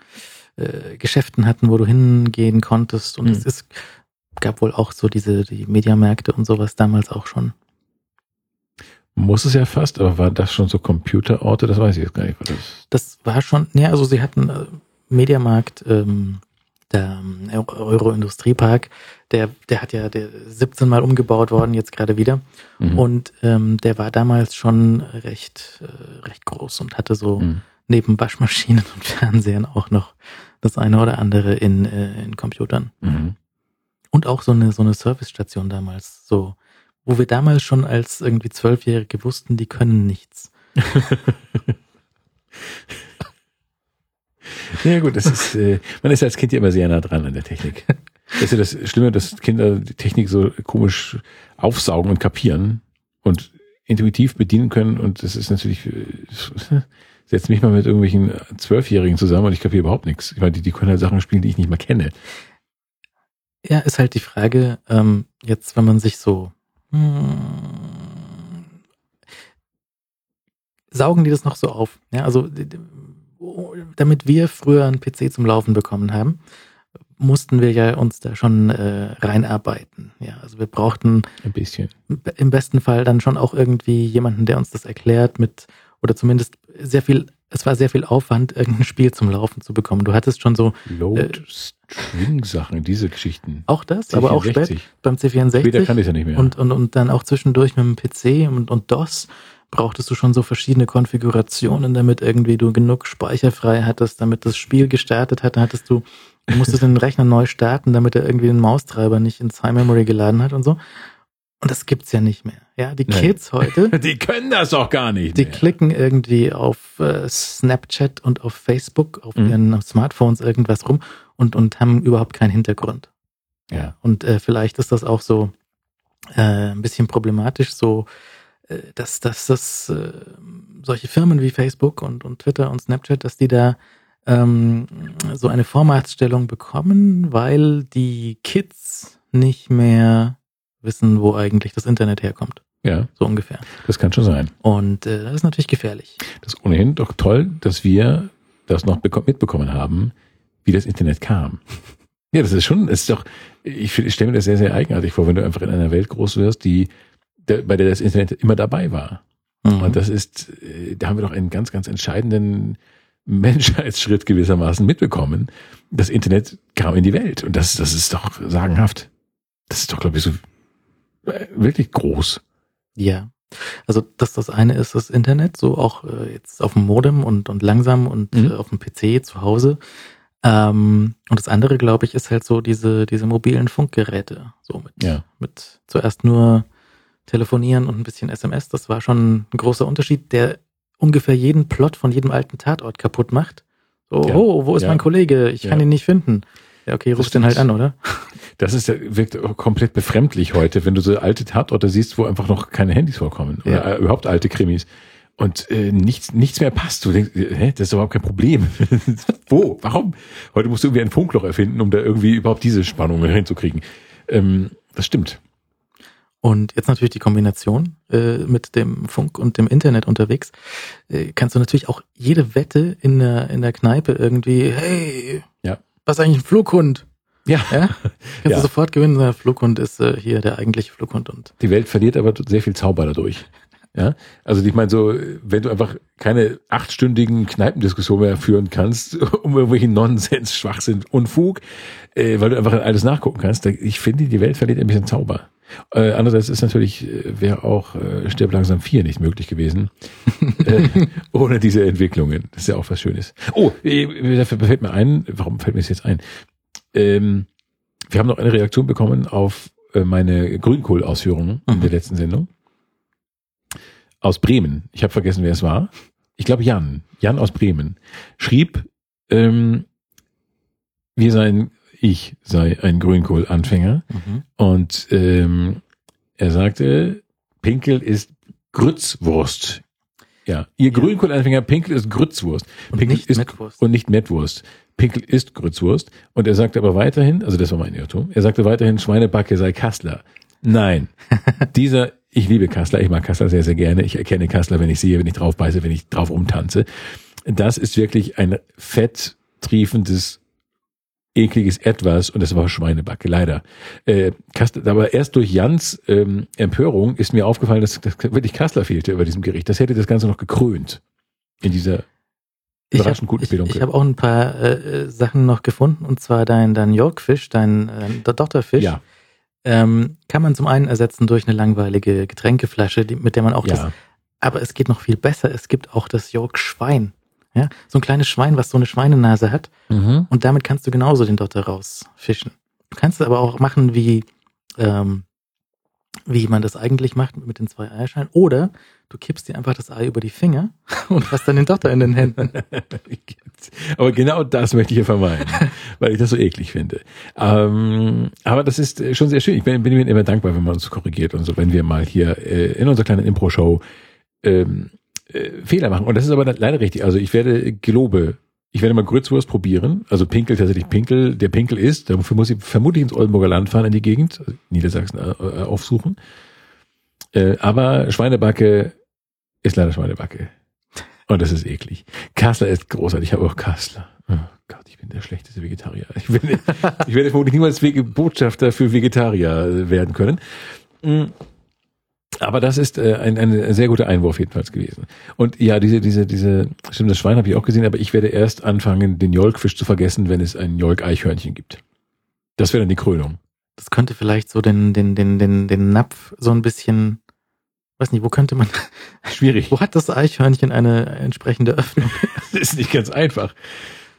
äh, Geschäften hatten, wo du hingehen konntest. Und Mhm. es ist, gab wohl auch so diese die Mediamärkte und sowas damals auch schon. Muss es ja fast, aber war das schon so Computerorte? Das weiß ich jetzt gar nicht. War das Das war schon, ja, also sie hatten äh, Mediamarkt, ähm, der ähm, Euro Industriepark, der, der hat ja der 17 Mal umgebaut worden, jetzt gerade wieder. Mhm. Und ähm, der war damals schon recht, äh, recht groß und hatte so Mhm. neben Waschmaschinen und Fernsehern auch noch das eine oder andere in, äh, in Computern. Mhm. Und auch so eine, so eine Servicestation damals, so, wo wir damals schon als irgendwie Zwölfjährige wussten, die können nichts. Ja gut, das ist, äh, man ist als Kind ja immer sehr nah dran an der Technik. Das ist ja das Schlimme, dass Kinder die Technik so komisch aufsaugen und kapieren und intuitiv bedienen können und das ist natürlich, äh, setzt mich mal mit irgendwelchen Zwölfjährigen zusammen und ich kapiere überhaupt nichts. Ich meine, die, die können halt Sachen spielen, die ich nicht mal kenne. Ja, ist halt die Frage, ähm, jetzt, wenn man sich so, hm, saugen die das noch so auf? Ja, also, damit wir früher einen PC zum Laufen bekommen haben, mussten wir ja uns da schon äh, reinarbeiten. Ja, also wir brauchten Ein bisschen. im besten Fall dann schon auch irgendwie jemanden, der uns das erklärt mit, oder zumindest sehr viel, es war sehr viel Aufwand, irgendein Spiel zum Laufen zu bekommen. Du hattest schon so Load, String-Sachen, diese Geschichten. auch das, aber auch spät, C64. beim C64. Später kann ich ja nicht mehr. Und, und, und dann auch zwischendurch mit dem PC und, und DOS brauchtest du schon so verschiedene Konfigurationen, damit irgendwie du genug Speicher frei hattest, damit das Spiel gestartet hat. Dann hattest du, du musstest den Rechner neu starten, damit er irgendwie den Maustreiber nicht ins High Memory geladen hat und so. Und das gibt's ja nicht mehr. Ja, die Nein. Kids heute, die können das auch gar nicht die mehr. klicken irgendwie auf äh, Snapchat und auf Facebook, auf Mhm. ihren Smartphones irgendwas rum und, und haben überhaupt keinen Hintergrund. Ja. Und äh, vielleicht ist das auch so äh, ein bisschen problematisch, so äh, dass, dass das äh, solche Firmen wie Facebook und, und Twitter und Snapchat, dass die da ähm, so eine Vormachtstellung bekommen, weil die Kids nicht mehr wissen, wo eigentlich das Internet herkommt. Ja, So ungefähr. das kann schon sein. Und äh, das ist natürlich gefährlich. Das ist ohnehin doch toll, dass wir das noch beko- mitbekommen haben, wie das Internet kam. Ja, das ist schon, das ist doch, ich, ich stelle mir das sehr, sehr eigenartig vor, wenn du einfach in einer Welt groß wirst, die, der, bei der das Internet immer dabei war. Mhm. Und das ist, äh, da haben wir doch einen ganz, ganz entscheidenden Menschheitsschritt gewissermaßen mitbekommen. Das Internet kam in die Welt und das, das ist doch sagenhaft. Das ist doch, glaube ich, so wirklich groß. Ja. Also dass das eine ist das Internet, so auch äh, jetzt auf dem Modem und, und langsam und Mhm. äh, auf dem PC zu Hause. Ähm, und das andere, glaube ich, ist halt so diese, diese mobilen Funkgeräte. So mit, Ja. mit zuerst nur telefonieren und ein bisschen SMS. Das war schon ein großer Unterschied, der ungefähr jeden Plot von jedem alten Tatort kaputt macht. So, Ja. oh, wo ist Ja. mein Kollege? Ich kann ihn nicht finden. Ja, okay, rufst den halt an, oder? Das ist, ja- wirkt auch komplett befremdlich heute, wenn du so alte Tatorte siehst, wo einfach noch keine Handys vorkommen. Oder Ja. äh, überhaupt alte Krimis. Und äh, nichts, nichts mehr passt. Du denkst, hä, das ist überhaupt kein Problem. wo? Warum? Heute musst du irgendwie ein Funkloch erfinden, um da irgendwie überhaupt diese Spannungen hinzukriegen. Ähm, das stimmt. Und jetzt natürlich die Kombination äh, mit dem Funk und dem Internet unterwegs. Äh, kannst du natürlich auch jede Wette in der, in der Kneipe irgendwie, hey, Ja. Was ist eigentlich ein Flughund? Ja. Ja? Kannst Ja. du sofort gewinnen, der Flughund ist äh, hier der eigentliche Flughund und Die Welt verliert aber sehr viel Zauber dadurch. Ja, also ich meine so, wenn du einfach keine achtstündigen Kneipendiskussionen mehr führen kannst, um irgendwelchen Nonsens, Schwachsinn, Unfug, äh, weil du einfach alles nachgucken kannst, ich finde, die Welt verliert ein bisschen Zauber. Äh, andererseits ist natürlich, äh, wäre auch äh, Stirb langsam 4 nicht möglich gewesen, äh, ohne diese Entwicklungen. Das ist ja auch was Schönes. Oh, äh, dafür fällt mir ein, warum fällt mir das jetzt ein? Ähm, wir haben noch eine Reaktion bekommen auf äh, meine Grünkohl-Ausführungen in Mhm. der letzten Sendung. Aus Bremen. Ich habe vergessen, wer es war. Ich glaube Jan. Jan aus Bremen. Schrieb, ähm, wir seien, ich sei ein Grünkohl-Anfänger. mhm. Und ähm, er sagte, Pinkel ist Grützwurst. Ja, ihr Ja. Grünkohl-Anfänger, Pinkel ist Grützwurst. und Pinkel nicht ist Mettwurst. und nicht Mettwurst. Pinkel ist Grützwurst. Und er sagte aber weiterhin, also das war mein Irrtum, er sagte weiterhin, Schweinebacke sei Kassler. Nein, dieser, ich liebe Kassler, ich mag Kassler sehr, sehr gerne. Ich erkenne Kassler, wenn ich sehe, wenn ich drauf beiße, wenn ich drauf umtanze. Das ist wirklich ein fetttriefendes, ekliges Etwas und das war Schweinebacke, leider. Äh, Kassler, aber erst durch Jans ähm, Empörung ist mir aufgefallen, dass, dass wirklich Kassler fehlte über diesem Gericht. Das hätte das Ganze noch gekrönt. In dieser Ich überraschend habe guten ich, Spelunke. ich hab auch ein paar äh, äh, Sachen noch gefunden und zwar dein, dein Yorkfisch, dein äh, Dotterfisch. Ja, Ähm, kann man zum einen ersetzen durch eine langweilige Getränkeflasche, die, mit der man auch das ja. Aber es geht noch viel besser. Es gibt auch das York-Schwein. Ja, so ein kleines Schwein, was so eine Schweinenase hat. Mhm. Und damit kannst du genauso den Dotter rausfischen. Du kannst es aber auch machen, wie, ähm, wie man das eigentlich macht mit den zwei Eierschalen. Oder du kippst dir einfach das Ei über die Finger und hast dann den Dotter in den Händen. aber genau das möchte ich hier vermeiden, weil ich das so eklig finde. Ähm, aber das ist äh, schon sehr schön. Ich bin, bin mir immer dankbar, wenn man uns korrigiert und so, wenn wir mal hier äh, in unserer kleinen Impro-Show ähm, äh, Fehler machen. Und das ist aber leider richtig. Also ich werde gelobe, ich werde mal Grützwurst probieren. Also Pinkel, tatsächlich Pinkel, der Pinkel ist. Dafür muss ich vermutlich ins Oldenburger Land fahren, in die Gegend, also Niedersachsen äh, äh, aufsuchen. Äh, aber Schweinebacke ist leider Schweinebacke. Und das ist eklig. Kassler ist großartig. Ich habe auch Kassler. Oh Gott, ich bin der schlechteste Vegetarier. Ich, bin, ich werde vermutlich niemals Botschafter für Vegetarier werden können. Aber das ist äh, ein, ein sehr guter Einwurf jedenfalls gewesen. Und ja, diese, diese, diese, stimmt, das Schwein habe ich auch gesehen, aber ich werde erst anfangen, den Jolkfisch zu vergessen, wenn es ein Jolk-Eichhörnchen gibt. Das wäre dann die Krönung. Das könnte vielleicht so den, den, den, den, den Napf so ein bisschen, weiß nicht, wo könnte man, Schwierig. wo hat das Eichhörnchen eine entsprechende Öffnung? Das ist nicht ganz einfach.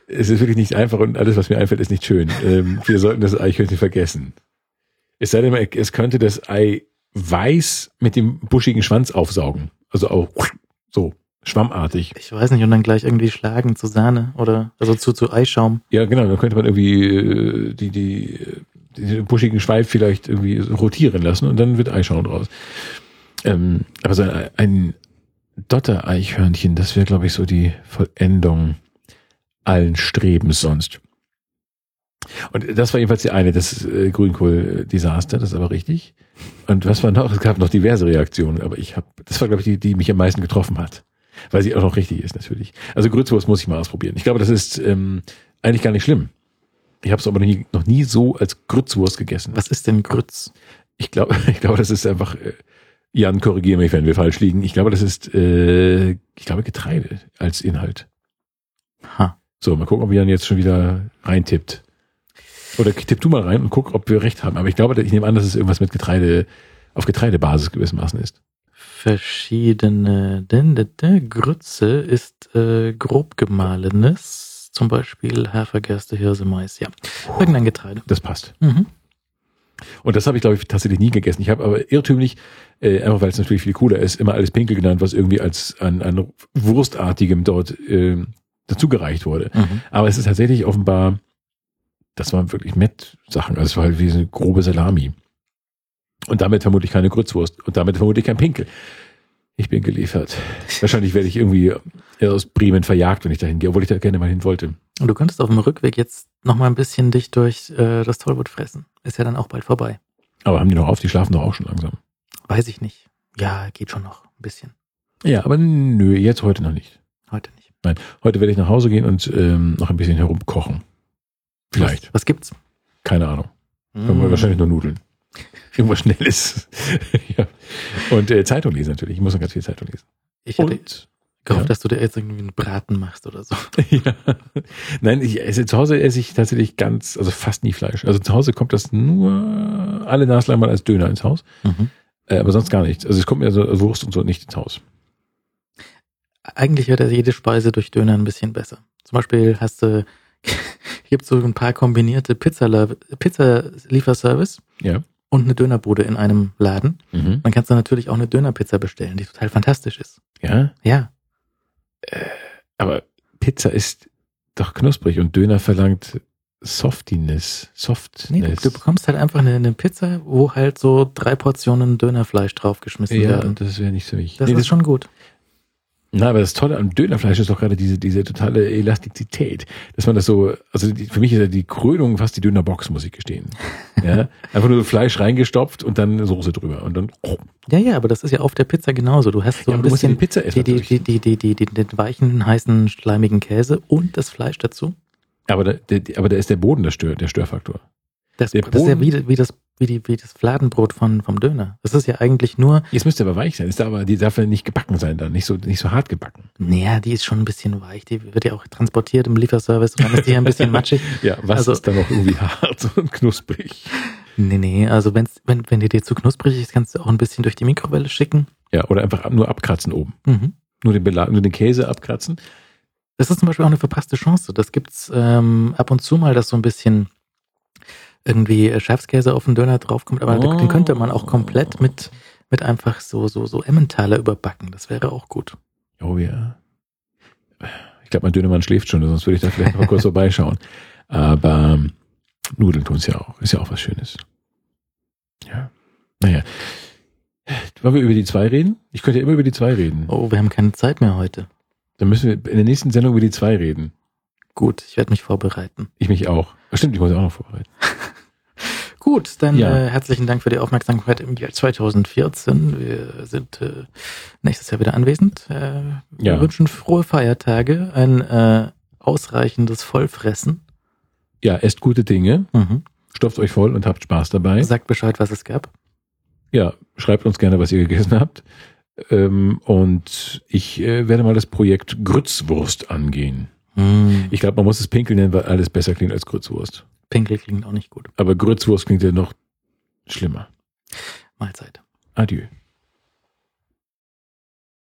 Es ist wirklich nicht einfach und alles, was mir einfällt, ist nicht schön. Ähm, wir sollten das Eichhörnchen vergessen. Es sei denn, es könnte das Ei weiß mit dem buschigen Schwanz aufsaugen. Also auch so schwammartig. Ich weiß nicht, und dann gleich irgendwie schlagen zu Sahne oder, also zu, zu Eischaum. Ja, genau, dann könnte man irgendwie äh, die, die, äh, den buschigen Schweif vielleicht irgendwie rotieren lassen und dann wird Eischaum draus. Ähm, aber so ein, ein Dotter-Eichhörnchen, das wäre, glaube ich, so die Vollendung allen Strebens sonst. Und das war jedenfalls die eine, das äh, Grünkohl-Desaster, das ist aber richtig. Und was war noch? Es gab noch diverse Reaktionen, aber ich habe, das war, glaube ich, die, die mich am meisten getroffen hat. Weil sie auch noch richtig ist, natürlich. Also Grützwurst muss ich mal ausprobieren. Ich glaube, das ist ähm, eigentlich gar nicht schlimm. Ich habe es aber noch nie, noch nie so als Grützwurst gegessen. Was ist denn Grütz? Ich glaube, ich glaube, das ist einfach, äh, Jan, korrigiere mich, wenn wir falsch liegen. Ich glaube, das ist, äh, ich glaube, Getreide als Inhalt. Ha. So, mal gucken, ob Jan jetzt schon wieder reintippt. Oder tipp du mal rein und guck, ob wir recht haben. Aber ich glaube, ich nehme an, dass es irgendwas mit Getreide, auf Getreidebasis gewissermaßen ist. Verschiedene, denn der, Grütze ist äh, grob gemahlenes, zum Beispiel Hafer, Gerste, Hirse, Mais, ja. Irgendein Getreide. Das passt. Mhm. Und das habe ich, glaube ich, tatsächlich nie gegessen. Ich habe aber irrtümlich, äh, einfach weil es natürlich viel cooler ist, immer alles Pinkel genannt, was irgendwie als an, an Wurstartigem dort äh, dazugereicht wurde. Mhm. Aber es ist tatsächlich offenbar, das waren wirklich Met-Sachen. Also es war halt wie eine grobe Salami. Und damit vermutlich keine Grützwurst. Und damit vermutlich kein Pinkel. Ich bin geliefert. Wahrscheinlich werde ich irgendwie aus Bremen verjagt, wenn ich dahin gehe, obwohl ich da gerne mal hin wollte. Und du könntest auf dem Rückweg jetzt noch mal ein bisschen dich durch äh, das Tollwood fressen. Ist ja dann auch bald vorbei. Aber haben die noch auf? Die schlafen doch auch schon langsam. Weiß ich nicht. Ja, geht schon noch ein bisschen. Ja, aber nö, jetzt heute noch nicht. Heute nicht. Heute werde ich nach Hause gehen und ähm, noch ein bisschen herumkochen. Vielleicht. Was, was gibt's? Keine Ahnung. Mm. Wahrscheinlich nur Nudeln. Irgendwas Schnelles. ja. Und äh, Zeitung lesen natürlich. Ich muss noch ganz viel Zeitung lesen. Ich hätte Und gehofft, ja. dass du dir jetzt irgendwie einen Braten machst oder so. ja. Nein, ich esse, zu Hause esse ich tatsächlich ganz, also fast nie Fleisch. Also zu Hause kommt das nur alle Naslang mal als Döner ins Haus, Mhm. äh, aber sonst gar nichts. Also es kommt mir so Wurst und so nicht ins Haus. Eigentlich wird ja jede Speise durch Döner ein bisschen besser. Zum Beispiel hast du, gibt so ein paar kombinierte Pizza- Pizza-Lieferservice Ja. und eine Dönerbude in einem Laden. Mhm. Man kannst dann natürlich auch eine Dönerpizza bestellen, die total fantastisch ist. Ja. Ja, Aber Pizza ist doch knusprig und Döner verlangt Softiness. Softness. nee, du, du bekommst halt einfach eine, eine Pizza, wo halt so drei Portionen Dönerfleisch draufgeschmissen ja, werden. das wäre nicht so wichtig. Das Nee, ist schon gut. Na, aber das Tolle am Dönerfleisch ist doch gerade diese, diese totale Elastizität, dass man das so, also die, für mich ist ja die Krönung fast die Dönerbox, muss ich gestehen. Ja, einfach nur so Fleisch reingestopft und dann Soße drüber und dann, oh, Ja, ja, aber das ist ja auf der Pizza genauso. Du hast so ja, ein musst ja die bisschen Pizza essen. die, die, die, die, die, die, den weichen, heißen, schleimigen Käse und das Fleisch dazu. aber, da, der, aber da ist der Boden der, Stör, der Störfaktor. Das, das ist ja wie, wie, das, wie, die, wie das Fladenbrot von, vom Döner. Das ist ja eigentlich nur, Jetzt müsste aber weich sein. Ist aber, die darf ja nicht gebacken sein dann, nicht so, nicht so hart gebacken. naja, die ist schon ein bisschen weich. Die wird ja auch transportiert im Lieferservice und dann ist die ja ein bisschen matschig. Ja, was Also- ist dann noch irgendwie hart und knusprig? Nee, nee, also wenn's, wenn, wenn die dir zu knusprig ist, kannst du auch ein bisschen durch die Mikrowelle schicken. Ja, oder einfach nur abkratzen oben. Mhm. Nur den, Belag, nur den Käse abkratzen. Das ist zum Beispiel auch eine verpasste Chance. Das gibt's ähm, ab und zu mal, dass so ein bisschen irgendwie Schafskäse auf den Döner draufkommt, aber Oh. den könnte man auch komplett mit, mit einfach so, so, so Emmentaler überbacken. Das wäre auch gut. Oh ja. Ich glaube, mein Dönermann schläft schon, sonst würde ich da vielleicht noch mal kurz vorbeischauen. Aber ähm, Nudeln tun's ja auch. Ist ja auch was Schönes. Ja. Naja. Wollen wir über die zwei reden? Ich könnte ja immer über die zwei reden. Oh, wir haben keine Zeit mehr heute. Dann müssen wir in der nächsten Sendung über die zwei reden. Gut, ich werde mich vorbereiten. Ich mich auch. Stimmt, ich muss ja auch noch vorbereiten. Gut, dann Ja. äh, herzlichen Dank für die Aufmerksamkeit im Jahr 2014. Wir sind äh, nächstes Jahr wieder anwesend. Äh, wir Ja. wünschen frohe Feiertage, ein äh, ausreichendes Vollfressen. Ja, esst gute Dinge, Mhm. stopft euch voll und habt Spaß dabei. Sagt Bescheid, was es gab. Ja, schreibt uns gerne, was ihr gegessen habt. Ähm, und ich äh, werde mal das Projekt Grützwurst angehen. Mm. Ich glaube, man muss es Pinkel nennen, weil alles besser klingt als Grützwurst. Pinkel klingt auch nicht gut. Aber Grützwurst klingt ja noch schlimmer. Mahlzeit. Adieu.